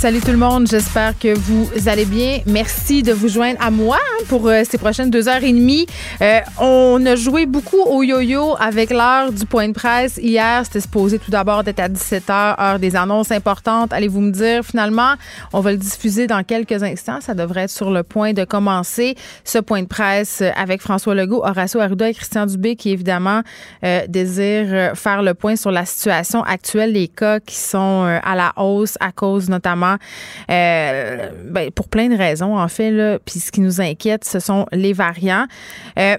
Salut tout le monde, j'espère que vous allez bien. Merci de vous joindre à moi hein, pour euh, ces prochaines deux heures et demie. Euh, on a joué beaucoup au yo-yo avec l'heure du point de presse. Hier, c'était supposé tout d'abord d'être à 17h, heure des annonces importantes. Allez-vous me dire, finalement, on va le diffuser dans quelques instants. Ça devrait être sur le point de commencer ce point de presse avec François Legault, Horacio Arruda et Christian Dubé qui, évidemment, euh, désirent faire le point sur la situation actuelle des cas qui sont euh, à la hausse à cause notamment euh, ben, pour plein de raisons, en fait. Là. Puis ce qui nous inquiète, ce sont les variants. Euh,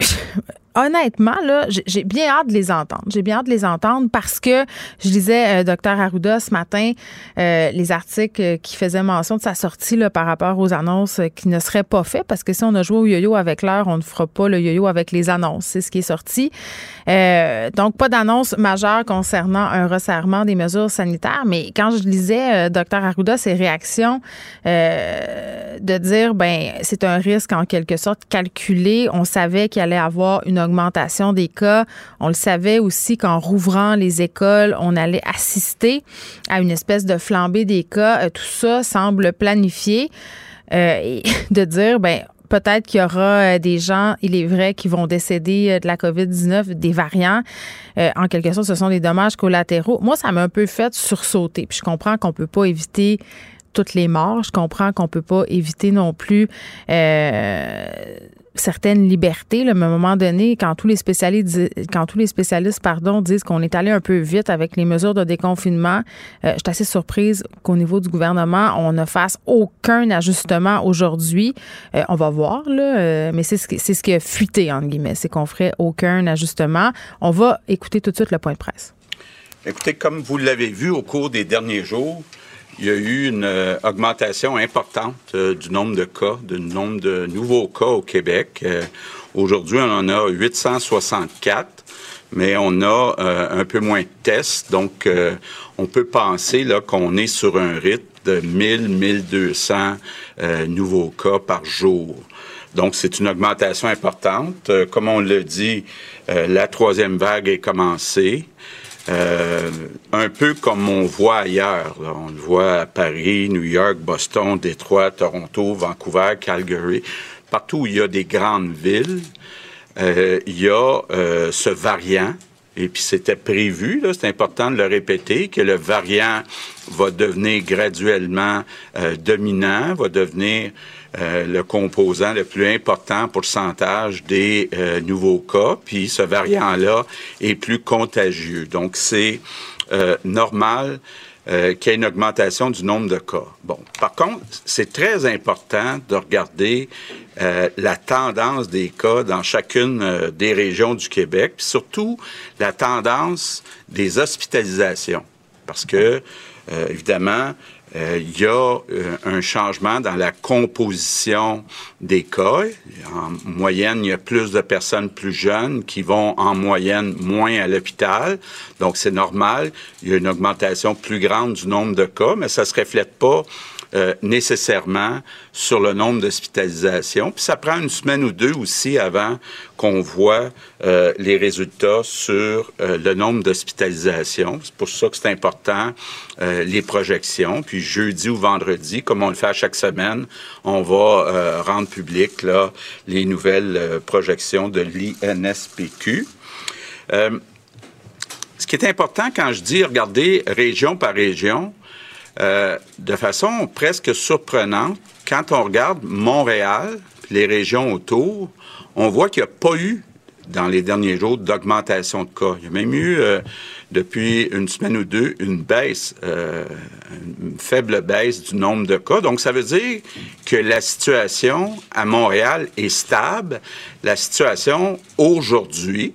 honnêtement, là, j'ai bien hâte de les entendre. J'ai bien hâte de les entendre parce que je lisais euh, Dr Arruda ce matin euh, les articles euh, qui faisaient mention de sa sortie là, par rapport aux annonces euh, qui ne seraient pas faites parce que si on a joué au yo-yo avec l'heure, on ne fera pas le yo-yo avec les annonces. C'est ce qui est sorti. Euh, donc, pas d'annonce majeure concernant un resserrement des mesures sanitaires, mais quand je lisais Dr Arruda, ses réactions de dire, ben, c'est un risque en quelque sorte calculé. On savait qu'il allait avoir une augmentation des cas. On le savait aussi qu'en rouvrant les écoles, on allait assister à une espèce de flambée des cas. Euh, tout ça semble planifié. Euh, et de dire, ben, peut-être qu'il y aura des gens, il est vrai, qui vont décéder de la COVID-19, des variants. Euh, en quelque sorte, ce sont des dommages collatéraux. Moi, ça m'a un peu fait sursauter. Puis je comprends qu'on peut pas éviter toutes les morts. Je comprends qu'on peut pas éviter non plus euh, certaines libertés. Là, mais à un moment donné, quand tous les spécialistes, quand tous les spécialistes pardon, disent qu'on est allé un peu vite avec les mesures de déconfinement, euh, je suis assez surprise qu'au niveau du gouvernement, on ne fasse aucun ajustement aujourd'hui. Euh, on va voir, là, euh, mais c'est ce, qui, c'est ce qui a fuité, entre guillemets, c'est qu'on ferait aucun ajustement. On va écouter tout de suite le point de presse. Écoutez, comme vous l'avez vu au cours des derniers jours, il y a eu une euh, augmentation importante euh, du nombre de cas, du nombre de nouveaux cas au Québec. Euh, Aujourd'hui, on en a 864, mais on a un peu moins de tests, donc on peut penser qu'on est sur un rythme de 1000, 1200 nouveaux cas par jour. Donc, c'est une augmentation importante. comme on l'a dit, la troisième vague est commencée. Euh, un peu comme on voit ailleurs. Là. On le voit à Paris, New York, Boston, Détroit, Toronto, Vancouver, Calgary. Partout où il y a des grandes villes, euh, il y a euh, ce variant. Et puis c'était prévu, c'est important de le répéter, que le variant va devenir graduellement dominant, va devenir le composant le plus important pourcentage des euh, nouveaux cas, puis ce variant-là est plus contagieux. Donc, c'est euh, normal qu'il y ait une augmentation du nombre de cas. Bon, par contre, c'est très important de regarder la tendance des cas dans chacune des régions du Québec, puis surtout la tendance des hospitalisations, parce que évidemment, euh, il y a euh, un changement dans la composition des cas. En moyenne, il y a plus de personnes plus jeunes qui vont en moyenne moins à l'hôpital. Donc, c'est normal. Il y a une augmentation plus grande du nombre de cas, mais ça se reflète pas euh, nécessairement sur le nombre d'hospitalisations. Puis ça prend une semaine ou deux aussi avant qu'on voit euh, les résultats sur euh, le nombre d'hospitalisations. C'est pour ça que c'est important les projections. Puis jeudi ou vendredi, comme on le fait à chaque semaine, on va rendre public les nouvelles projections de l'INSPQ. ce qui est important quand je dis regarder région par région, euh, de façon presque surprenante, quand on regarde Montréal, les régions autour, on voit qu'il n'y a pas eu dans les derniers jours d'augmentation de cas. Il y a même eu, euh, depuis une semaine ou deux, une baisse, euh, une faible baisse du nombre de cas. Donc, ça veut dire que la situation à Montréal est stable. La situation aujourd'hui,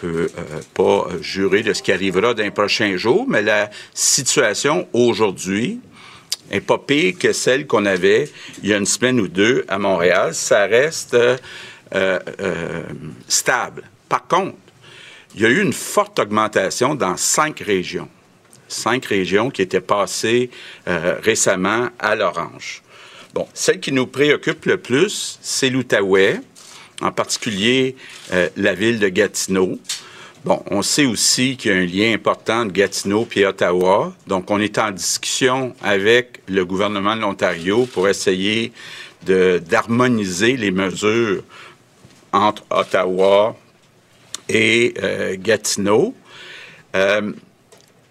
peut euh, pas jurer de ce qui arrivera dans les prochains jours, mais la situation aujourd'hui est pas pire que celle qu'on avait il y a une semaine ou deux à Montréal. Ça reste euh, euh, stable. Par contre, il y a eu une forte augmentation dans cinq régions. Cinq régions qui étaient passées récemment à l'orange. Bon, celle qui nous préoccupe le plus, c'est l'Outaouais, en particulier euh, la ville de Gatineau. Bon, on sait aussi qu'il y a un lien important entre Gatineau et Ottawa. Donc, on est en discussion avec le gouvernement de l'Ontario pour essayer d'harmoniser les mesures entre Ottawa et euh, Gatineau. Euh,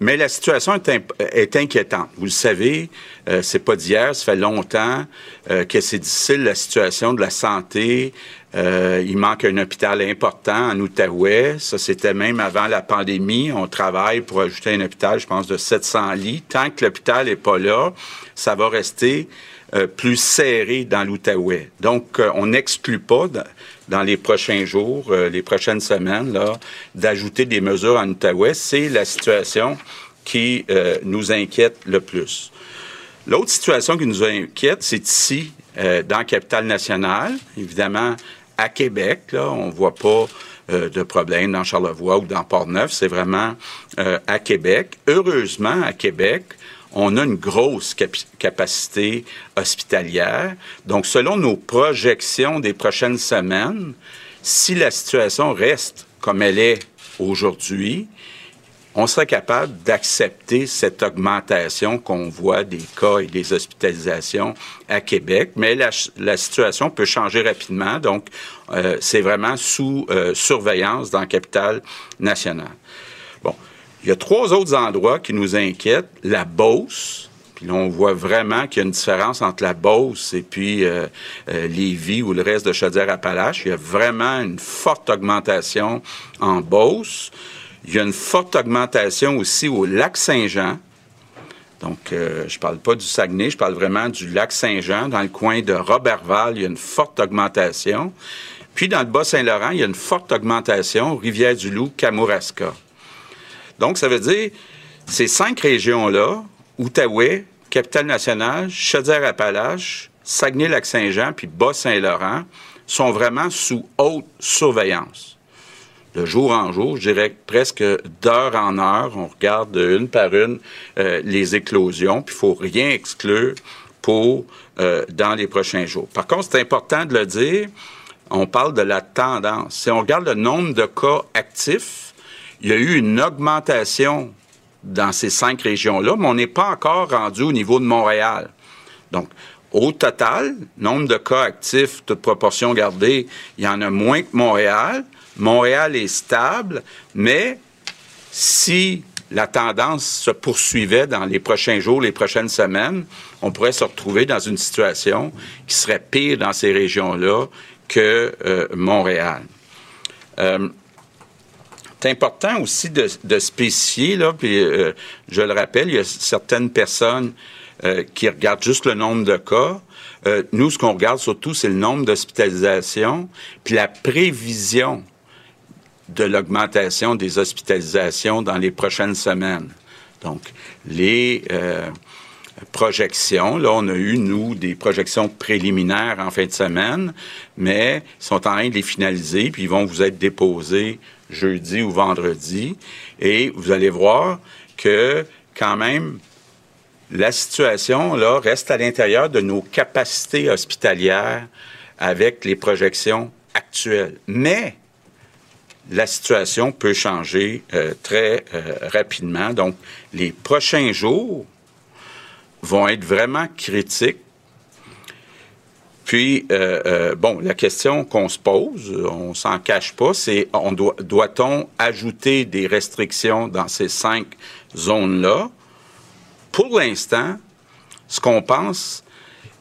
mais la situation est, inquiétante. Vous le savez, euh, c'est pas d'hier, ça fait longtemps que c'est difficile la situation de la santé. Euh, il manque un hôpital important en Outaouais. Ça, c'était même avant la pandémie. On travaille pour ajouter un hôpital, je pense, de 700 lits. Tant que l'hôpital n'est pas là, ça va rester euh, plus serré dans l'Outaouais. Donc, on n'exclut pas dans les prochains jours, euh, les prochaines semaines, là, d'ajouter des mesures en Outaouais. C'est la situation qui euh, nous inquiète le plus. L'autre situation qui nous inquiète, c'est ici, euh, dans capitale nationale. Évidemment, à Québec, là, on voit pas de problème dans Charlevoix ou dans Port-Neuf. C'est vraiment à Québec. Heureusement, à Québec, on a une grosse capacité hospitalière. Donc, selon nos projections des prochaines semaines, si la situation reste comme elle est aujourd'hui, on serait capable d'accepter cette augmentation qu'on voit des cas et des hospitalisations à Québec, mais la, situation peut changer rapidement, donc euh, c'est vraiment sous euh, surveillance dans la capitale nationale. Bon, il y a trois autres endroits qui nous inquiètent. La Beauce, puis là, on voit vraiment qu'il y a une différence entre la Beauce et puis euh, euh Lévis ou le reste de Chaudière-Appalaches. Il y a vraiment une forte augmentation en Beauce. Il y a une forte augmentation aussi au lac Saint-Jean. Donc, euh, je parle pas du Saguenay, je parle vraiment du lac Saint-Jean. Dans le coin de Robertval, il y a une forte augmentation. Puis, dans le Bas-Saint-Laurent, il y a une forte augmentation, Rivière-du-Loup, Kamouraska. Donc, ça veut dire, ces cinq régions-là, Outaouais, Capitale-Nationale, Chaudière-Appalaches, Saguenay-Lac-Saint-Jean, puis Bas-Saint-Laurent, sont vraiment sous haute surveillance. De jour en jour, je dirais presque d'heure en heure, on regarde une par une euh, les éclosions, puis il faut rien exclure pour euh, dans les prochains jours. Par contre, c'est important de le dire, on parle de la tendance. Si on regarde le nombre de cas actifs, il y a eu une augmentation dans ces cinq régions-là, mais on n'est pas encore rendu au niveau de Montréal. Donc, au total, nombre de cas actifs, toute proportion gardée, il y en a moins que Montréal. Montréal est stable, mais si la tendance se poursuivait dans les prochains jours, les prochaines semaines, on pourrait se retrouver dans une situation qui serait pire dans ces régions-là que euh, Montréal. Euh, c'est important aussi de, spécifier, là, puis euh, je le rappelle, il y a certaines personnes qui regardent juste le nombre de cas. Nous, ce qu'on regarde surtout, c'est le nombre d'hospitalisations, puis la prévision de l'augmentation des hospitalisations dans les prochaines semaines. Donc, les projections, là, on a eu, nous, des projections préliminaires en fin de semaine, mais sont en train de les finaliser, puis ils vont vous être déposés jeudi ou vendredi, et vous allez voir que quand même, la situation là reste à l'intérieur de nos capacités hospitalières avec les projections actuelles. Mais la situation peut changer euh, très euh, rapidement. Donc, les prochains jours vont être vraiment critiques puis, euh, bon, la question qu'on se pose, on s'en cache pas, c'est on doit, doit-on ajouter des restrictions dans ces cinq zones-là? Pour l'instant, ce qu'on pense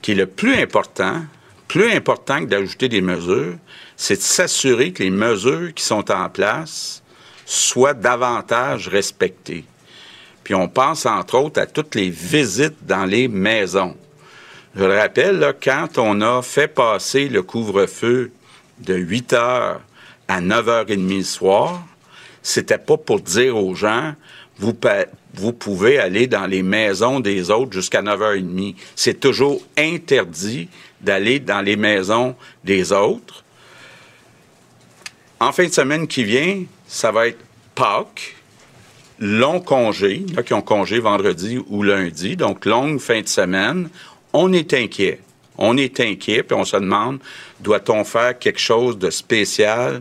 qui est le plus important, plus important que d'ajouter des mesures, c'est de s'assurer que les mesures qui sont en place soient davantage respectées. Puis on pense entre autres à toutes les visites dans les maisons. Je le rappelle, là, quand on a fait passer le couvre-feu de 8 heures à 9h30 le soir, c'était pas pour dire aux gens, vous, vous pouvez aller dans les maisons des autres jusqu'à 9h30. C'est toujours interdit d'aller dans les maisons des autres. En fin de semaine qui vient, ça va être Pâques, long congé, a qui ont congé vendredi ou lundi, donc longue fin de semaine. On est inquiet. On est inquiet, puis on se demande, doit-on faire quelque chose de spécial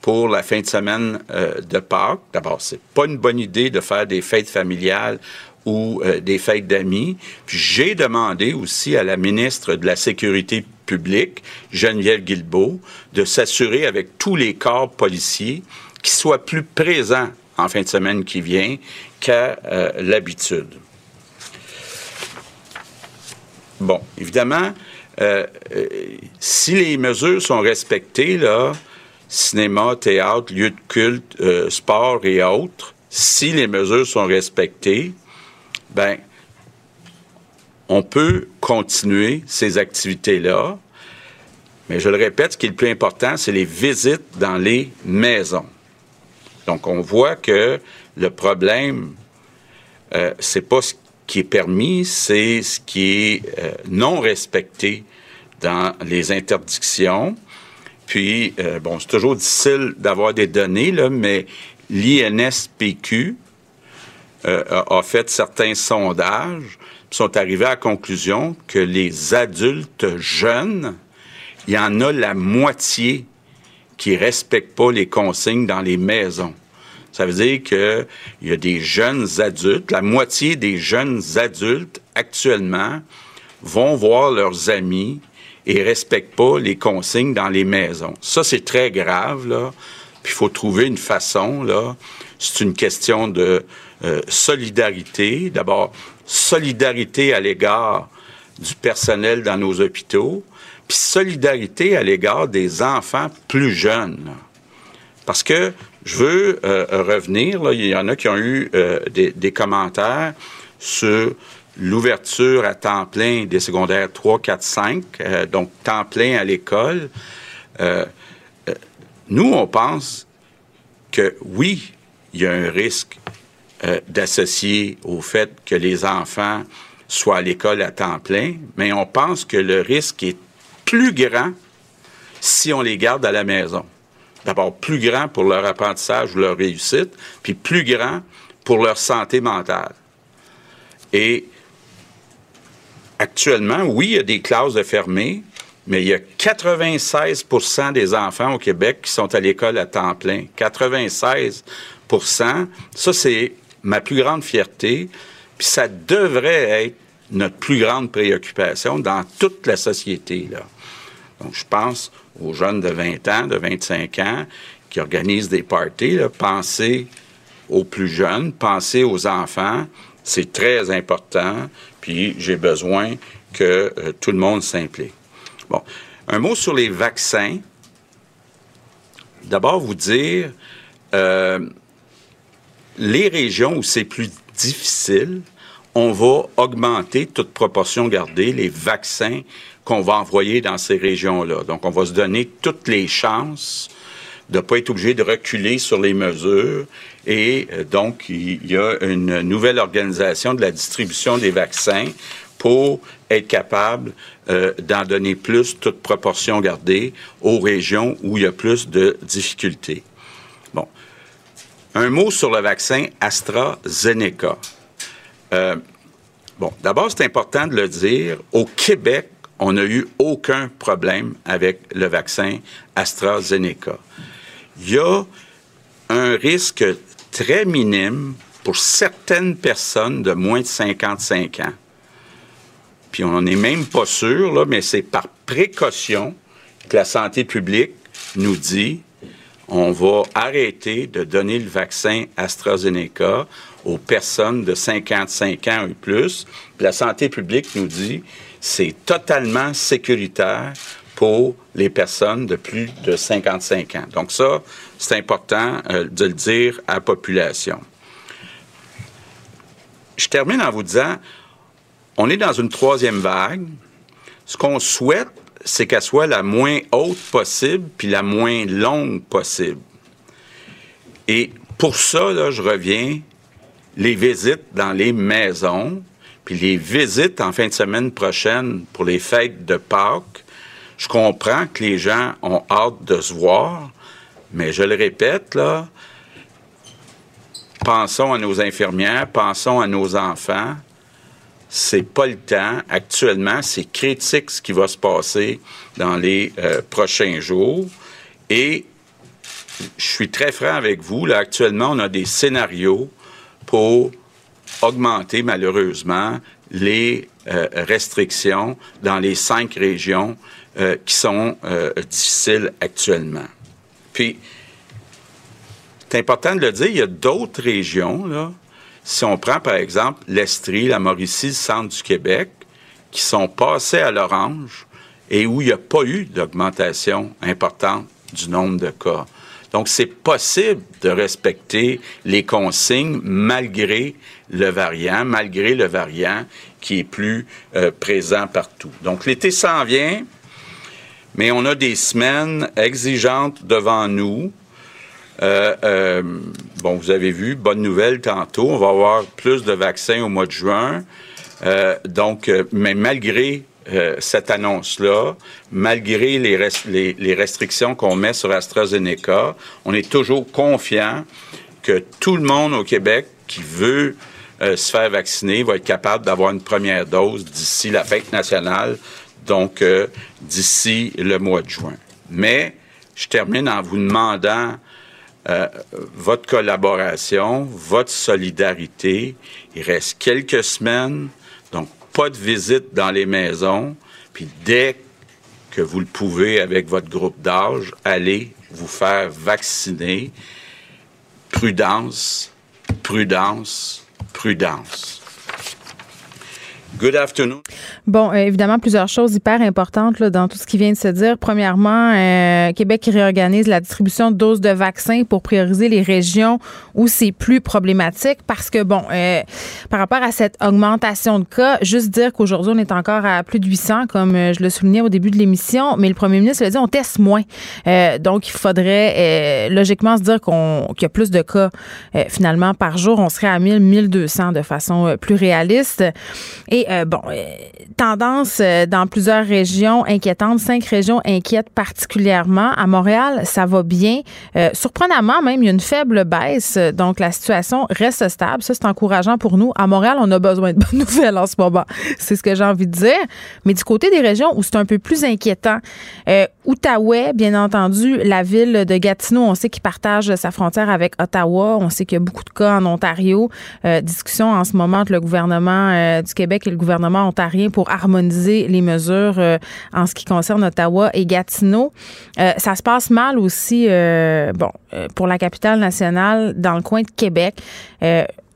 pour la fin de semaine euh, de Pâques? D'abord, c'est pas une bonne idée de faire des fêtes familiales ou euh, des fêtes d'amis. J'ai demandé aussi à la ministre de la Sécurité publique, Geneviève Guilbeault, de s'assurer avec tous les corps policiers qu'ils soient plus présents en fin de semaine qui vient qu'à euh, l'habitude. Bon, évidemment, euh, si les mesures sont respectées, là, cinéma, théâtre, lieu de culte, sport et autres, si les mesures sont respectées, ben, on peut continuer ces activités-là, mais je le répète, ce qui est le plus important, c'est les visites dans les maisons. Donc, on voit que le problème, euh, c'est pas ce qui est permis, c'est ce qui est euh, non respecté dans les interdictions. Puis, euh, bon, c'est toujours difficile d'avoir des données, mais l'INSPQ, a, fait certains sondages, sont arrivés à la conclusion que les adultes jeunes, il y en a la moitié qui respectent pas les consignes dans les maisons. Ça veut dire qu'il y a des jeunes adultes, la moitié des jeunes adultes actuellement vont voir leurs amis et respectent pas les consignes dans les maisons. Ça, c'est très grave, là. Puis il faut trouver une façon, là. C'est une question de, euh, solidarité. D'abord, solidarité à l'égard du personnel dans nos hôpitaux, puis solidarité à l'égard des enfants plus jeunes. Parce que je veux euh, revenir, il y en a qui ont eu euh, des, commentaires sur l'ouverture à temps plein des secondaires 3, 4, 5, donc temps plein à l'école. nous, on pense que oui, il y a un risque euh, d'associer au fait que les enfants soient à l'école à temps plein, mais on pense que le risque est plus grand si on les garde à la maison. D'abord, plus grand pour leur apprentissage ou leur réussite, puis plus grand pour leur santé mentale. Et actuellement, oui, il y a des classes fermées, mais il y a 96% des enfants au Québec qui sont à l'école à temps plein. 96% Ça, c'est ma plus grande fierté, puis ça devrait être notre plus grande préoccupation dans toute la société. Donc, je pense aux jeunes de 20 ans, de 25 ans, qui organisent des parties. Pensez aux plus jeunes, pensez aux enfants. C'est très important. Puis, j'ai besoin que euh, tout le monde s'implique. Bon, un mot sur les vaccins. D'abord, vous dire, euh, les régions où c'est plus difficile, on va augmenter, toute proportion gardée, les vaccins qu'on va envoyer dans ces régions-là. Donc, on va se donner toutes les chances de ne pas être obligé de reculer sur les mesures. Et euh, donc, il y a une nouvelle organisation de la distribution des vaccins pour être capable euh, d'en donner plus, toute proportion gardée, aux régions où il y a plus de difficultés. Un mot sur le vaccin AstraZeneca. Euh, bon, d'abord, c'est important de le dire. Au Québec, on n'a eu aucun problème avec le vaccin AstraZeneca. Il y a un risque très minime pour certaines personnes de moins de 55 ans. Puis on n'en est même pas sûr, là, mais c'est par précaution que la santé publique nous dit on va arrêter de donner le vaccin AstraZeneca aux personnes de 55 ans et plus. la santé publique nous dit c'est totalement sécuritaire pour les personnes de plus de 55 ans. Donc ça, c'est important euh, de le dire à la population. Je termine en vous disant, on est dans une troisième vague. Ce qu'on souhaite, c'est qu'elle soit la moins haute possible puis la moins longue possible. Et pour ça, là, je reviens, les visites dans les maisons, puis les visites en fin de semaine prochaine pour les fêtes de Pâques, je comprends que les gens ont hâte de se voir, mais je le répète, là, pensons à nos infirmières, pensons à nos enfants. C'est pas le temps. Actuellement, c'est critique ce qui va se passer dans les euh, prochains jours. Et je suis très franc avec vous. Là, actuellement, on a des scénarios pour augmenter malheureusement les euh, restrictions dans les cinq régions euh, qui sont difficiles actuellement. Puis, c'est important de le dire, il y a d'autres régions, si on prend par exemple l'Estrie, la Mauricie, le centre du Québec, qui sont passés à l'orange et où il n'y a pas eu d'augmentation importante du nombre de cas. Donc, c'est possible de respecter les consignes malgré le variant, malgré le variant qui est plus euh, présent partout. Donc, l'été s'en vient, mais on a des semaines exigeantes devant nous. Euh, euh, bon, vous avez vu, bonne nouvelle tantôt, on va avoir plus de vaccins au mois de juin. donc, mais malgré euh, cette annonce-là, malgré les, les, restrictions qu'on met sur AstraZeneca, on est toujours confiant que tout le monde au Québec qui veut euh, se faire vacciner va être capable d'avoir une première dose d'ici la fête nationale, donc euh, d'ici le mois de juin. Mais je termine en vous demandant votre collaboration, votre solidarité. Il reste quelques semaines, donc pas de visite dans les maisons, puis dès que vous le pouvez avec votre groupe d'âge, allez vous faire vacciner. Prudence, prudence, prudence. Good afternoon. Bon, euh, évidemment, plusieurs choses hyper importantes dans tout ce qui vient de se dire. Premièrement, euh, Québec qui réorganise la distribution de doses de vaccins pour prioriser les régions où c'est plus problématique parce que, bon, euh, par rapport à cette augmentation de cas, juste dire qu'aujourd'hui, on est encore à plus de 800, comme je le soulignais au début de l'émission, mais le premier ministre l'a dit, on teste moins. donc, il faudrait logiquement se dire qu'on qu'il y a plus de cas finalement par jour. On serait à 1000, 1200 de façon plus réaliste. Et euh, bon, euh, tendance euh, dans plusieurs régions inquiétantes. Cinq régions inquiètent particulièrement. À Montréal, ça va bien. surprenamment, même, il y a une faible baisse. Donc, la situation reste stable. Ça, c'est encourageant pour nous. À Montréal, on a besoin de bonnes nouvelles en ce moment. C'est ce que j'ai envie de dire. Mais du côté des régions où c'est un peu plus inquiétant, Outaouais, bien entendu, la ville de Gatineau, on sait qu'il partage sa frontière avec Ottawa. On sait qu'il y a beaucoup de cas en Ontario. discussion en ce moment entre le gouvernement du Québec et le gouvernement ontarien pour harmoniser les mesures euh, en ce qui concerne Ottawa et Gatineau. Euh, ça se passe mal aussi, euh, bon, pour la capitale nationale, dans le coin de Québec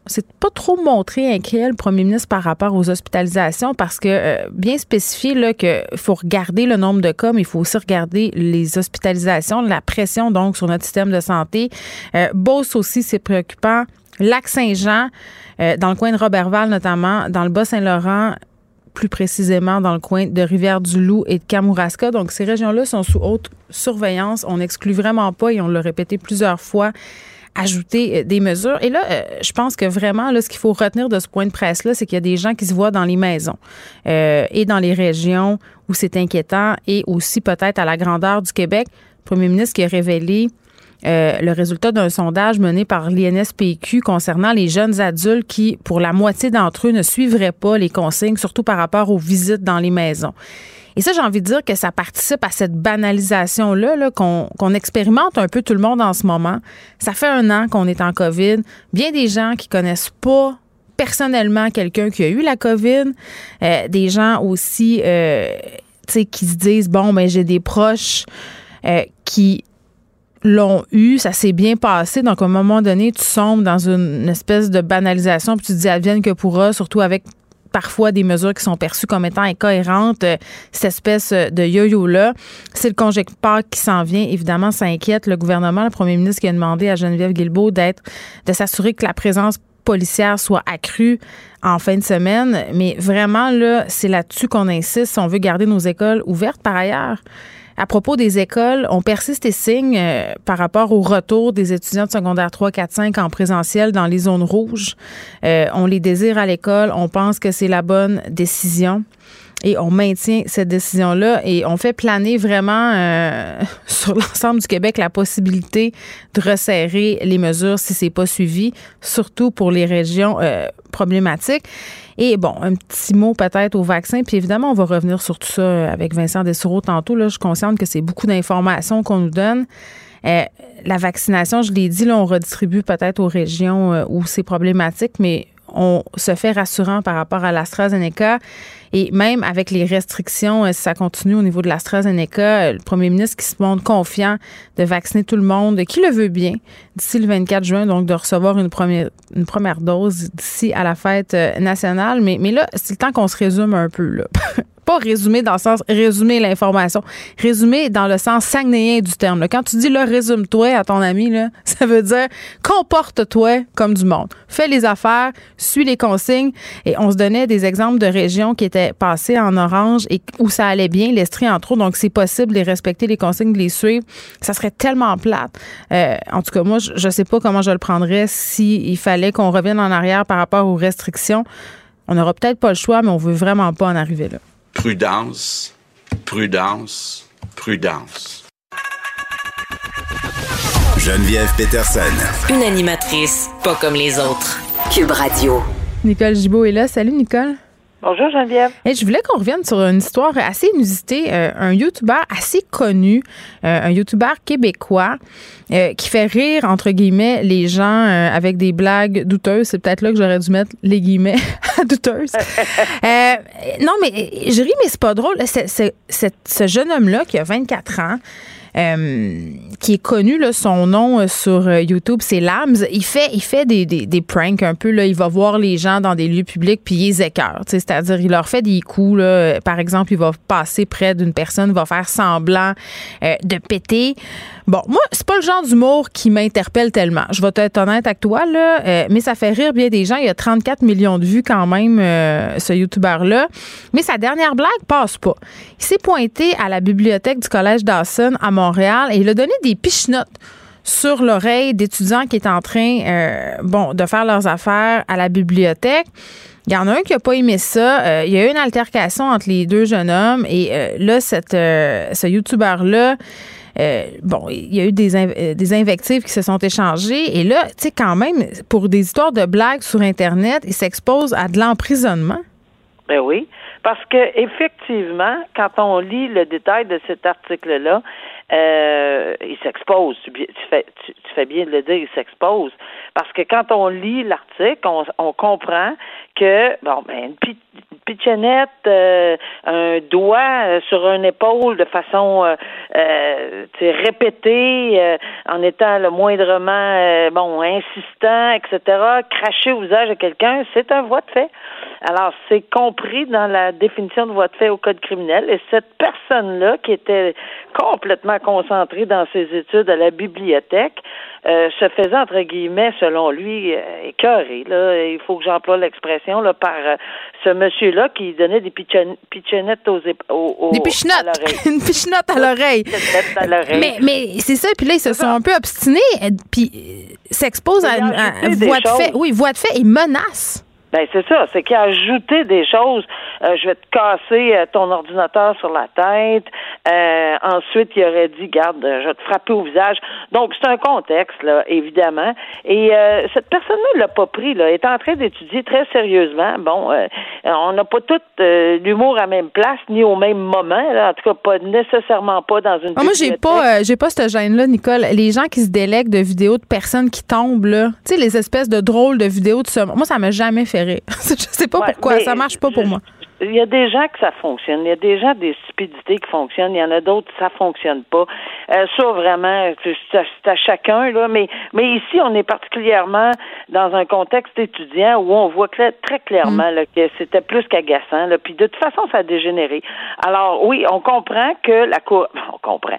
c'est pas trop montré inquiet le premier ministre par rapport aux hospitalisations parce que bien spécifié là qu'il faut regarder le nombre de cas mais il faut aussi regarder les hospitalisations la pression donc sur notre système de santé euh, Beauce aussi c'est préoccupant Lac-Saint-Jean, euh, dans le coin de Robertval notamment, dans le Bas-Saint-Laurent, plus précisément dans le coin de Rivière-du-Loup et de Kamouraska. Donc, ces régions-là sont sous haute surveillance. On n'exclut vraiment pas, et on l'a répété plusieurs fois, ajouter euh, des mesures. Et là, euh, je pense que vraiment, là, ce qu'il faut retenir de ce point de presse-là, c'est qu'il y a des gens qui se voient dans les maisons et dans les régions où c'est inquiétant et aussi peut-être à la grandeur du Québec. Premier ministre qui a révélé euh, le résultat d'un sondage mené par l'INSPQ concernant les jeunes adultes qui, pour la moitié d'entre eux, ne suivraient pas les consignes, surtout par rapport aux visites dans les maisons. Et ça, j'ai envie de dire que ça participe à cette banalisation-là -là, qu'on expérimente un peu tout le monde en ce moment. Ça fait un an qu'on est en COVID. Bien des gens qui connaissent pas personnellement quelqu'un qui a eu la COVID, euh, des gens aussi euh, qui se disent, bon, ben j'ai des proches euh, qui l'ont eu, ça s'est bien passé. Donc, à un moment donné, tu sombres dans une, espèce de banalisation, puis tu te dis advienne que pourra, surtout avec parfois des mesures qui sont perçues comme étant incohérentes, euh, cette espèce de yo-yo-là. C'est le congé qui s'en vient. Évidemment, ça inquiète le gouvernement, le premier ministre qui a demandé à Geneviève Guilbeault d'être, de s'assurer que la présence policière soit accrue en fin de semaine. Mais vraiment, là, c'est là-dessus qu'on insiste si on veut garder nos écoles ouvertes par ailleurs. À propos des écoles, on persiste et signe euh, par rapport au retour des étudiants de secondaire 3, 4, 5 en présentiel dans les zones rouges. Euh, on les désire à l'école. On pense que c'est la bonne décision et on maintient cette décision-là et on fait planer vraiment euh, sur l'ensemble du Québec la possibilité de resserrer les mesures si c'est pas suivi, surtout pour les régions problématiques. Et bon, un petit mot peut-être au vaccin, puis évidemment, on va revenir sur tout ça avec Vincent Dessoureau tantôt. Là, je suis consciente que c'est beaucoup d'informations qu'on nous donne. Euh, la vaccination, je l'ai dit, là, on redistribue peut-être aux régions où c'est problématique, mais on se fait rassurant par rapport à l'AstraZeneca. Et même avec les restrictions, euh, si ça continue au niveau de l'AstraZeneca, euh, le premier ministre qui se montre confiant de vacciner tout le monde, qui le veut bien, d'ici le 24 juin, donc de recevoir une première, une première dose d'ici à la fête euh, nationale. Mais, mais là, c'est le temps qu'on se résume un peu. Là. pas résumer dans le sens résumer l'information, résumer dans le sens sagnéen du terme. Quand tu dis là, résume-toi à ton ami, là, ça veut dire comporte-toi comme du monde. Fais les affaires, suis les consignes. Et on se donnait des exemples de régions qui étaient passées en orange et où ça allait bien, l'Estrie entre autres. Donc, c'est possible de respecter les consignes, de les suivre. Ça serait tellement plate. Euh, en tout cas, moi, je ne sais pas comment je le prendrais s'il fallait qu'on revienne en arrière par rapport aux restrictions. On n'aura peut-être pas le choix, mais on veut vraiment pas en arriver là. Prudence, prudence, prudence. Geneviève Peterson. Une animatrice pas comme les autres. Cube Radio. Nicole Gibault est là. Salut, Nicole. Bonjour Geneviève. Et je voulais qu'on revienne sur une histoire assez inusitée. Euh, un YouTuber assez connu, euh, un YouTuber québécois euh, qui fait rire, entre guillemets, les gens avec des blagues douteuses. C'est peut-être là que j'aurais dû mettre les guillemets douteuses. non, mais je ris, mais c'est pas drôle. C'est, ce jeune homme-là qui a 24 ans, euh, qui est connu, son nom euh, sur euh, YouTube, c'est Lams. Il fait, il fait des, des, pranks un peu. Il va voir les gens dans des lieux publics puis il les écœure. C'est-à-dire, il leur fait des coups. Par exemple, il va passer près d'une personne, il va faire semblant de péter. Bon, moi, c'est pas le genre d'humour qui m'interpelle tellement. Je vais être honnête avec toi, là, mais ça fait rire bien des gens. Il y a 34 millions de vues quand même, ce YouTuber-là. Mais sa dernière blague passe pas. Il s'est pointé à la bibliothèque du Collège Dawson à Montréal et il a donné des pichenottes sur l'oreille d'étudiants qui étaient en train euh, bon, de faire leurs affaires à la bibliothèque. Il y en a un qui n'a pas aimé ça. Euh, il y a eu une altercation entre les deux jeunes hommes et euh, là, cette, ce YouTuber-là, bon, il y a eu des, des invectives qui se sont échangées. Et là, tu sais, quand même, pour des histoires de blagues sur Internet, il s'expose à de l'emprisonnement. Ben oui. Parce que effectivement, quand on lit le détail de cet article-là, euh, il s'expose. Tu, fais, tu, fais bien de le dire, il s'expose. Parce que quand on lit l'article, on, on comprend que bon ben une, pitchenette, euh, un doigt euh, sur une épaule de façon euh, euh répétée, en étant le moindrement bon insistant, etc. Cracher au visage de quelqu'un, c'est un voie de fait. Alors c'est compris dans la définition de voie de fait au code criminel. Et cette personne-là qui était complètement concentrée dans ses études à la bibliothèque euh, se faisait entre guillemets, selon lui, euh, écœuré. Là, il faut que j'emploie l'expression là par euh, ce monsieur-là qui donnait des pitchenettes aux, aux, des pichenottes, une pichenotte à l'oreille. Mais, mais c'est ça. Puis là, ils se sont un peu obstinés, puis s'exposent à, une voie de fait. Oui, voie de fait et menace. Ben c'est ça, c'est qu'il a ajouté des choses. Euh, je vais te casser euh, ton ordinateur sur la tête. Euh, ensuite, il aurait dit, garde, je vais te frapper au visage. Donc c'est un contexte là, évidemment. Et cette personne-là l'a pas pris. Là, est en train d'étudier très sérieusement. Bon, on n'a pas tout l'humour à même place ni au même moment. Là. En tout cas, pas nécessairement pas dans une. Ah, moi, j'ai pas, j'ai pas cette gêne-là, Nicole. Les gens qui se délèguent de vidéos de personnes qui tombent là, tu sais, les espèces de drôles de vidéos de ça. Moi, ça m'a jamais fait je sais pas pourquoi, ça marche pas pour moi. il y a des gens que ça fonctionne. Il y a des gens des stupidités qui fonctionnent. Il y en a d'autres ça fonctionne pas. Euh, ça vraiment, c'est à, chacun là. Mais mais ici, on est particulièrement dans un contexte étudiant où on voit cla- très clairement là, que c'était plus qu'agaçant. Puis de toute façon, ça a dégénéré. Alors oui, on comprend que la cour, on comprend.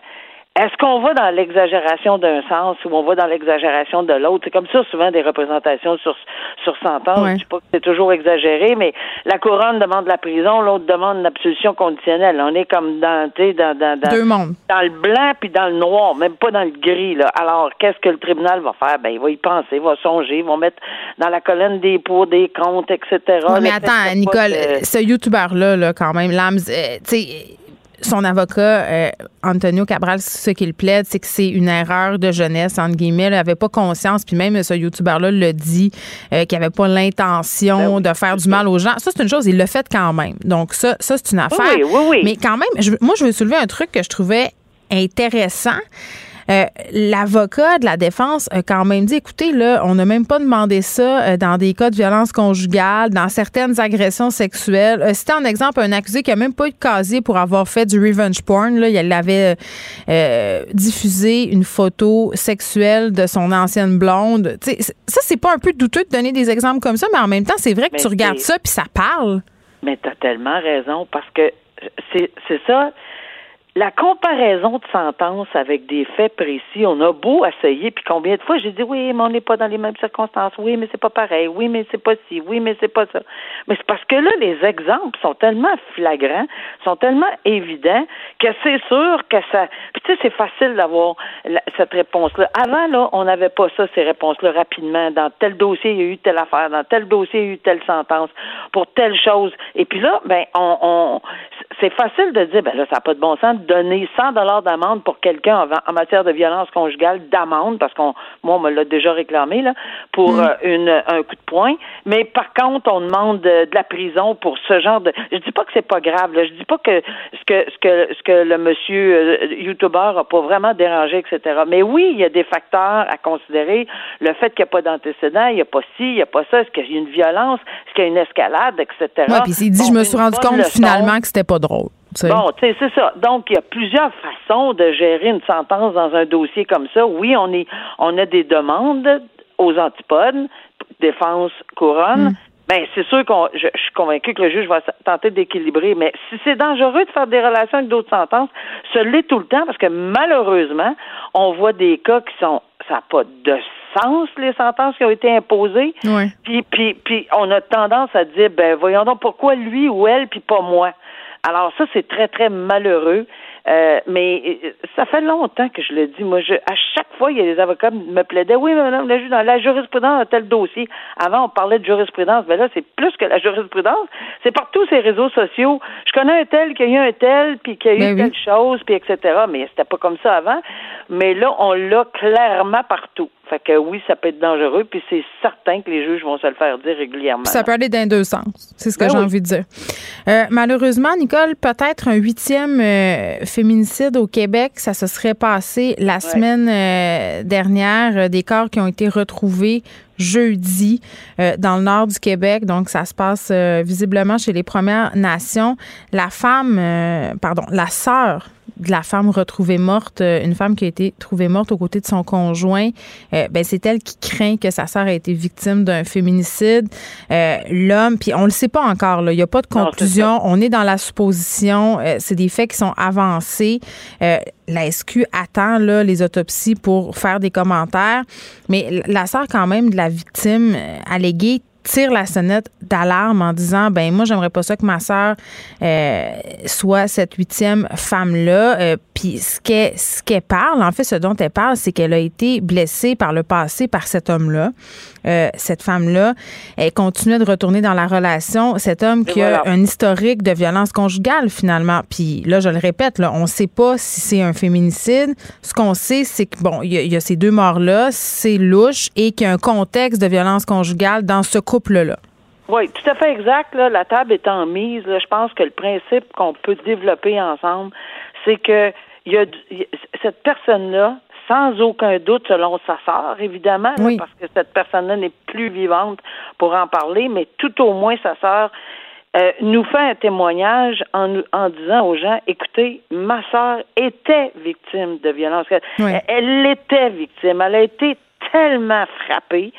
Est-ce qu'on va dans l'exagération d'un sens ou on va dans l'exagération de l'autre? C'est comme ça souvent des représentations sur sur 100 ans. Ouais. Je dis pas que c'est toujours exagéré, mais la couronne demande la prison, l'autre demande l'absolution conditionnelle. On est comme dans, sais, dans, dans, dans, Deux mondes. dans le blanc puis dans le noir, même pas dans le gris. Là. Alors, qu'est-ce que le tribunal va faire? Ben, il va y penser, il va songer, il va mettre dans la colonne des pour, des comptes, etc. Ouais, mais attends, Nicole, de- ce YouTuber-là, là, quand même, Lams, euh, tu sais, son avocat, euh, Antonio Cabral, ce qu'il plaide, c'est que c'est une erreur de jeunesse, entre guillemets. Il n'avait pas conscience, puis même ce YouTuber-là le dit, euh, qu'il n'avait pas l'intention Ben oui, de faire du mal aux gens. Ça, c'est une chose, il l'a fait quand même. Donc, ça, ça c'est une affaire. oui, oui, oui. Mais quand même, je- moi, je veux soulever un truc que je trouvais intéressant. Euh, L'avocat de la défense a quand même dit, écoutez, là, on n'a même pas demandé ça euh, dans des cas de violence conjugale, dans certaines agressions sexuelles. Euh, C'était en exemple un accusé qui a même pas eu de casier pour avoir fait du revenge porn. Là, il avait euh, diffusé une photo sexuelle de son ancienne blonde. Tu sais, c- ça, c'est pas un peu douteux de donner des exemples comme ça, mais en même temps, c'est vrai que Mais tu regardes ça puis ça parle. Mais tu as tellement raison parce que c'est ça. La comparaison de sentences avec des faits précis, on a beau essayer, puis combien de fois j'ai dit oui, mais on n'est pas dans les mêmes circonstances, oui, mais c'est pas pareil, oui, mais c'est pas ci, oui, mais c'est pas ça. Mais c'est parce que là, les exemples sont tellement flagrants, sont tellement évidents que c'est sûr que ça. Puis tu sais, c'est facile d'avoir cette réponse-là. Avant, là, on n'avait pas ça, ces réponses-là, rapidement. Dans tel dossier, il y a eu telle affaire, dans tel dossier, il y a eu telle sentence pour telle chose. Et puis là, ben, on, on c'est facile de dire, ben là, ça n'a pas de bon sens de donner 100 dollars d'amende pour quelqu'un en, en matière de violence conjugale d'amende, parce qu'on, moi, on me l'a déjà réclamé là, pour euh, une, un coup de poing. Mais par contre, on demande de, de la prison pour ce genre de. Je dis pas que c'est pas grave. Là. Je dis pas que ce que ce que ce que le monsieur euh, YouTuber a pas vraiment dérangé, etc. Mais oui, il y a des facteurs à considérer. Le fait qu'il n'y a pas d'antécédent, il n'y a pas ci, il n'y a pas ça. Est-ce qu'il y a une violence, est-ce qu'il y a une escalade, etc. Puis il dit, je me suis rendu compte leçon. finalement que c'était pas drôle. Bon, tu sais, c'est ça. Donc, il y a plusieurs façons de gérer une sentence dans un dossier comme ça. Oui, on est, on a des demandes aux antipodes, défense, couronne. Ben, c'est sûr qu'on, je, je suis convaincu que le juge va tenter d'équilibrer. Mais si c'est dangereux de faire des relations avec d'autres sentences, ce l'est tout le temps parce que malheureusement, on voit des cas qui sont, ça n'a pas de sens, les sentences qui ont été imposées. Ouais. Puis, puis, puis on a tendance à dire, ben voyons donc pourquoi lui ou elle, puis pas moi. Alors ça, c'est très, très malheureux. Euh, mais euh, ça fait longtemps que je le dis. Moi, je, à chaque fois, il y a des avocats qui me plaidaient. Oui, madame la juge, dans la jurisprudence de tel dossier. Avant, on parlait de jurisprudence. Mais là, c'est plus que la jurisprudence. C'est par tous ces réseaux sociaux. Je connais un tel qui a eu un tel, puis qui a eu Ben oui. telle chose, puis etc. Mais c'était pas comme ça avant. Mais là, on l'a clairement partout. Fait que oui, ça peut être dangereux, puis c'est certain que les juges vont se le faire dire régulièrement. Puis ça peut aller dans deux sens. C'est ce que Ben j'ai oui. envie de dire. Euh, malheureusement, Nicole, peut-être un huitième euh, féminicide au Québec. Ça se serait passé la semaine euh, dernière. Des corps qui ont été retrouvés jeudi euh, dans le nord du Québec. Donc, ça se passe euh, visiblement chez les Premières Nations. La femme, euh, pardon, la sœur de la femme retrouvée morte, euh, une femme qui a été trouvée morte aux côtés de son conjoint, euh, ben c'est elle qui craint que sa sœur ait été victime d'un féminicide. Euh, L'homme, puis on le sait pas encore, là, il n'y a pas de Non, conclusion, on est dans la supposition, euh, c'est des faits qui sont avancés. La SQ attend là, les autopsies pour faire des commentaires, mais la sœur quand même de la victime alléguée tire la sonnette d'alarme en disant ben moi j'aimerais pas ça que ma sœur euh, soit cette huitième femme là puis ce qu'elle ce qu'elle parle en fait ce dont elle parle c'est qu'elle a été blessée par le passé par cet homme là cette femme là elle continuait de retourner dans la relation. Cet homme qui a un historique de violence conjugale finalement. Puis là je le répète là on sait pas si c'est un féminicide. Ce qu'on sait c'est que bon il y, y a ces deux morts là c'est louche et qu'il y a un contexte de violence conjugale dans ce Oui, tout à fait exact. Là, la table étant mise, là, je pense que le principe qu'on peut développer ensemble, c'est que y a, y cette personne-là, sans aucun doute, selon sa sœur, évidemment, là, parce que cette personne-là n'est plus vivante pour en parler, mais tout au moins sa sœur euh, nous fait un témoignage en, en disant aux gens, écoutez, ma sœur était victime de violence. Ouais. Elle était victime. Elle a été tellement frappée.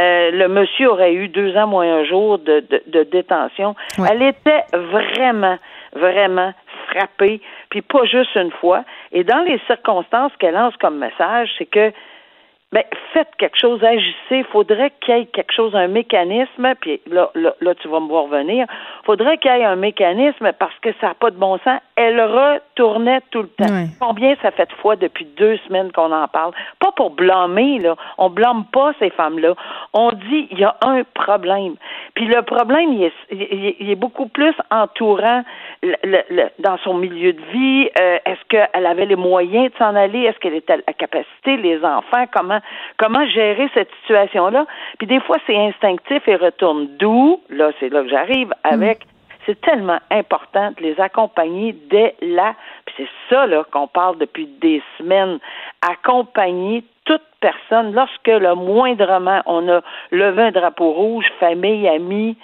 Euh, le monsieur aurait eu deux ans moins un jour de, de, de détention. Elle était vraiment, vraiment frappée, puis pas juste une fois. Et dans les circonstances qu'elle lance comme message, c'est que ben, faites quelque chose, agissez. Faudrait qu'il y ait quelque chose, un mécanisme, puis là, là, là tu vas me voir revenir. faudrait qu'il y ait un mécanisme parce que ça n'a pas de bon sens. Elle retournait tout le temps. Combien ça fait de fois depuis deux semaines qu'on en parle? Pas pour blâmer, là. On blâme pas ces femmes-là. On dit il y a un problème. Puis le problème, il est, il est- il est beaucoup plus entourant le- le- le- dans son milieu de vie. Euh, Est-ce qu'elle avait les moyens de s'en aller? Est-ce qu'elle était à la capacité? Les enfants? Comment, comment gérer cette situation-là? Puis des fois, c'est instinctif et retourne. D'où, là, c'est là que j'arrive avec c'est tellement important de les accompagner dès là. Puis c'est ça là qu'on parle depuis des semaines. Accompagner toute personne lorsque le moindrement on a levé un drapeau rouge, famille, amis,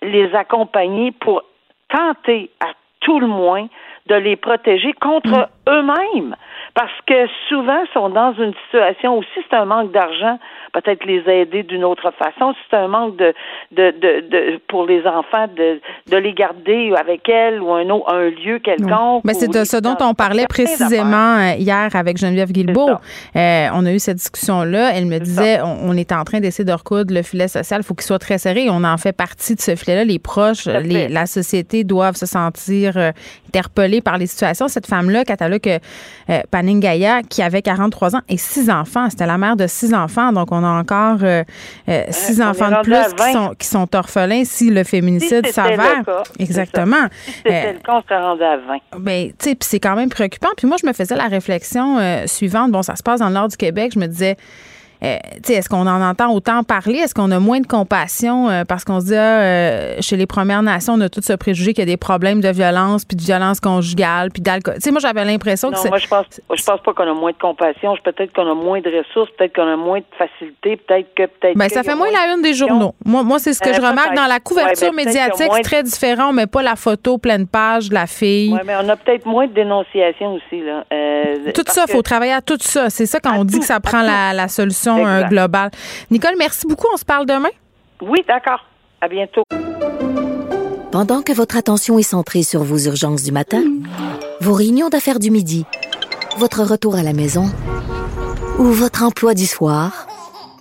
les accompagner pour tenter à tout le moins de les protéger contre eux-mêmes. Parce que souvent, sont dans une situation aussi, c'est un manque d'argent, peut-être les aider d'une autre façon. Si c'est un manque de, de, de, de- pour les enfants de, de les garder avec elles ou un, autre- un lieu quelconque. Mais c'est de ce dont on parlait précisément euh, hier avec Geneviève Guilbeault. Euh, on a eu cette discussion-là. Elle me disait, on, on est en train d'essayer de recoudre le filet social. Il faut qu'il soit très serré. On en fait partie de ce filet-là. Les proches, les- la société doivent se sentir euh, interpellés par les situations. Cette femme-là, Catalogue euh, Paningaya, qui avait 43 ans et six enfants. C'était la mère de six enfants. Donc, on a encore euh, euh, six on enfants de plus qui 20. sont, qui sont orphelins si le féminicide s'avère. Exactement. Si c'était Euh, le cas, on serait rendu à 20. ben, tu sais, puis c'est quand même préoccupant. Puis moi, je me faisais la réflexion euh, suivante. Bon, ça se passe dans le nord du Québec. Je me disais, euh, est-ce qu'on en entend autant parler? Est-ce qu'on a moins de compassion euh, parce qu'on se dit, ah, euh, chez les Premières Nations, on a tout ce préjugé qu'il y a des problèmes de violence, puis de violence conjugale, puis d'alcool. Tu sais, moi, j'avais l'impression que c'est. moi, je pense, je pense pas qu'on a moins de compassion. Je- Peut-être qu'on a moins de ressources, peut-être qu'on a moins de facilité, peut-être que peut-être. Ben, ça fait moins la une des journaux. Moi, moi c'est ce que je remarque dans la couverture Ouais, médiatique. C'est de- très différent. On met pas la photo pleine page de la fille. Oui, mais on a peut-être moins de dénonciations aussi. Là. Tout ça, il faut travailler à tout ça. C'est ça quand on dit tout, que ça prend la solution euh, globale. Nicole, merci beaucoup. On se parle demain. Oui, d'accord. À bientôt. Pendant que votre attention est centrée sur vos urgences du matin, vos réunions d'affaires du midi, votre retour à la maison ou votre emploi du soir,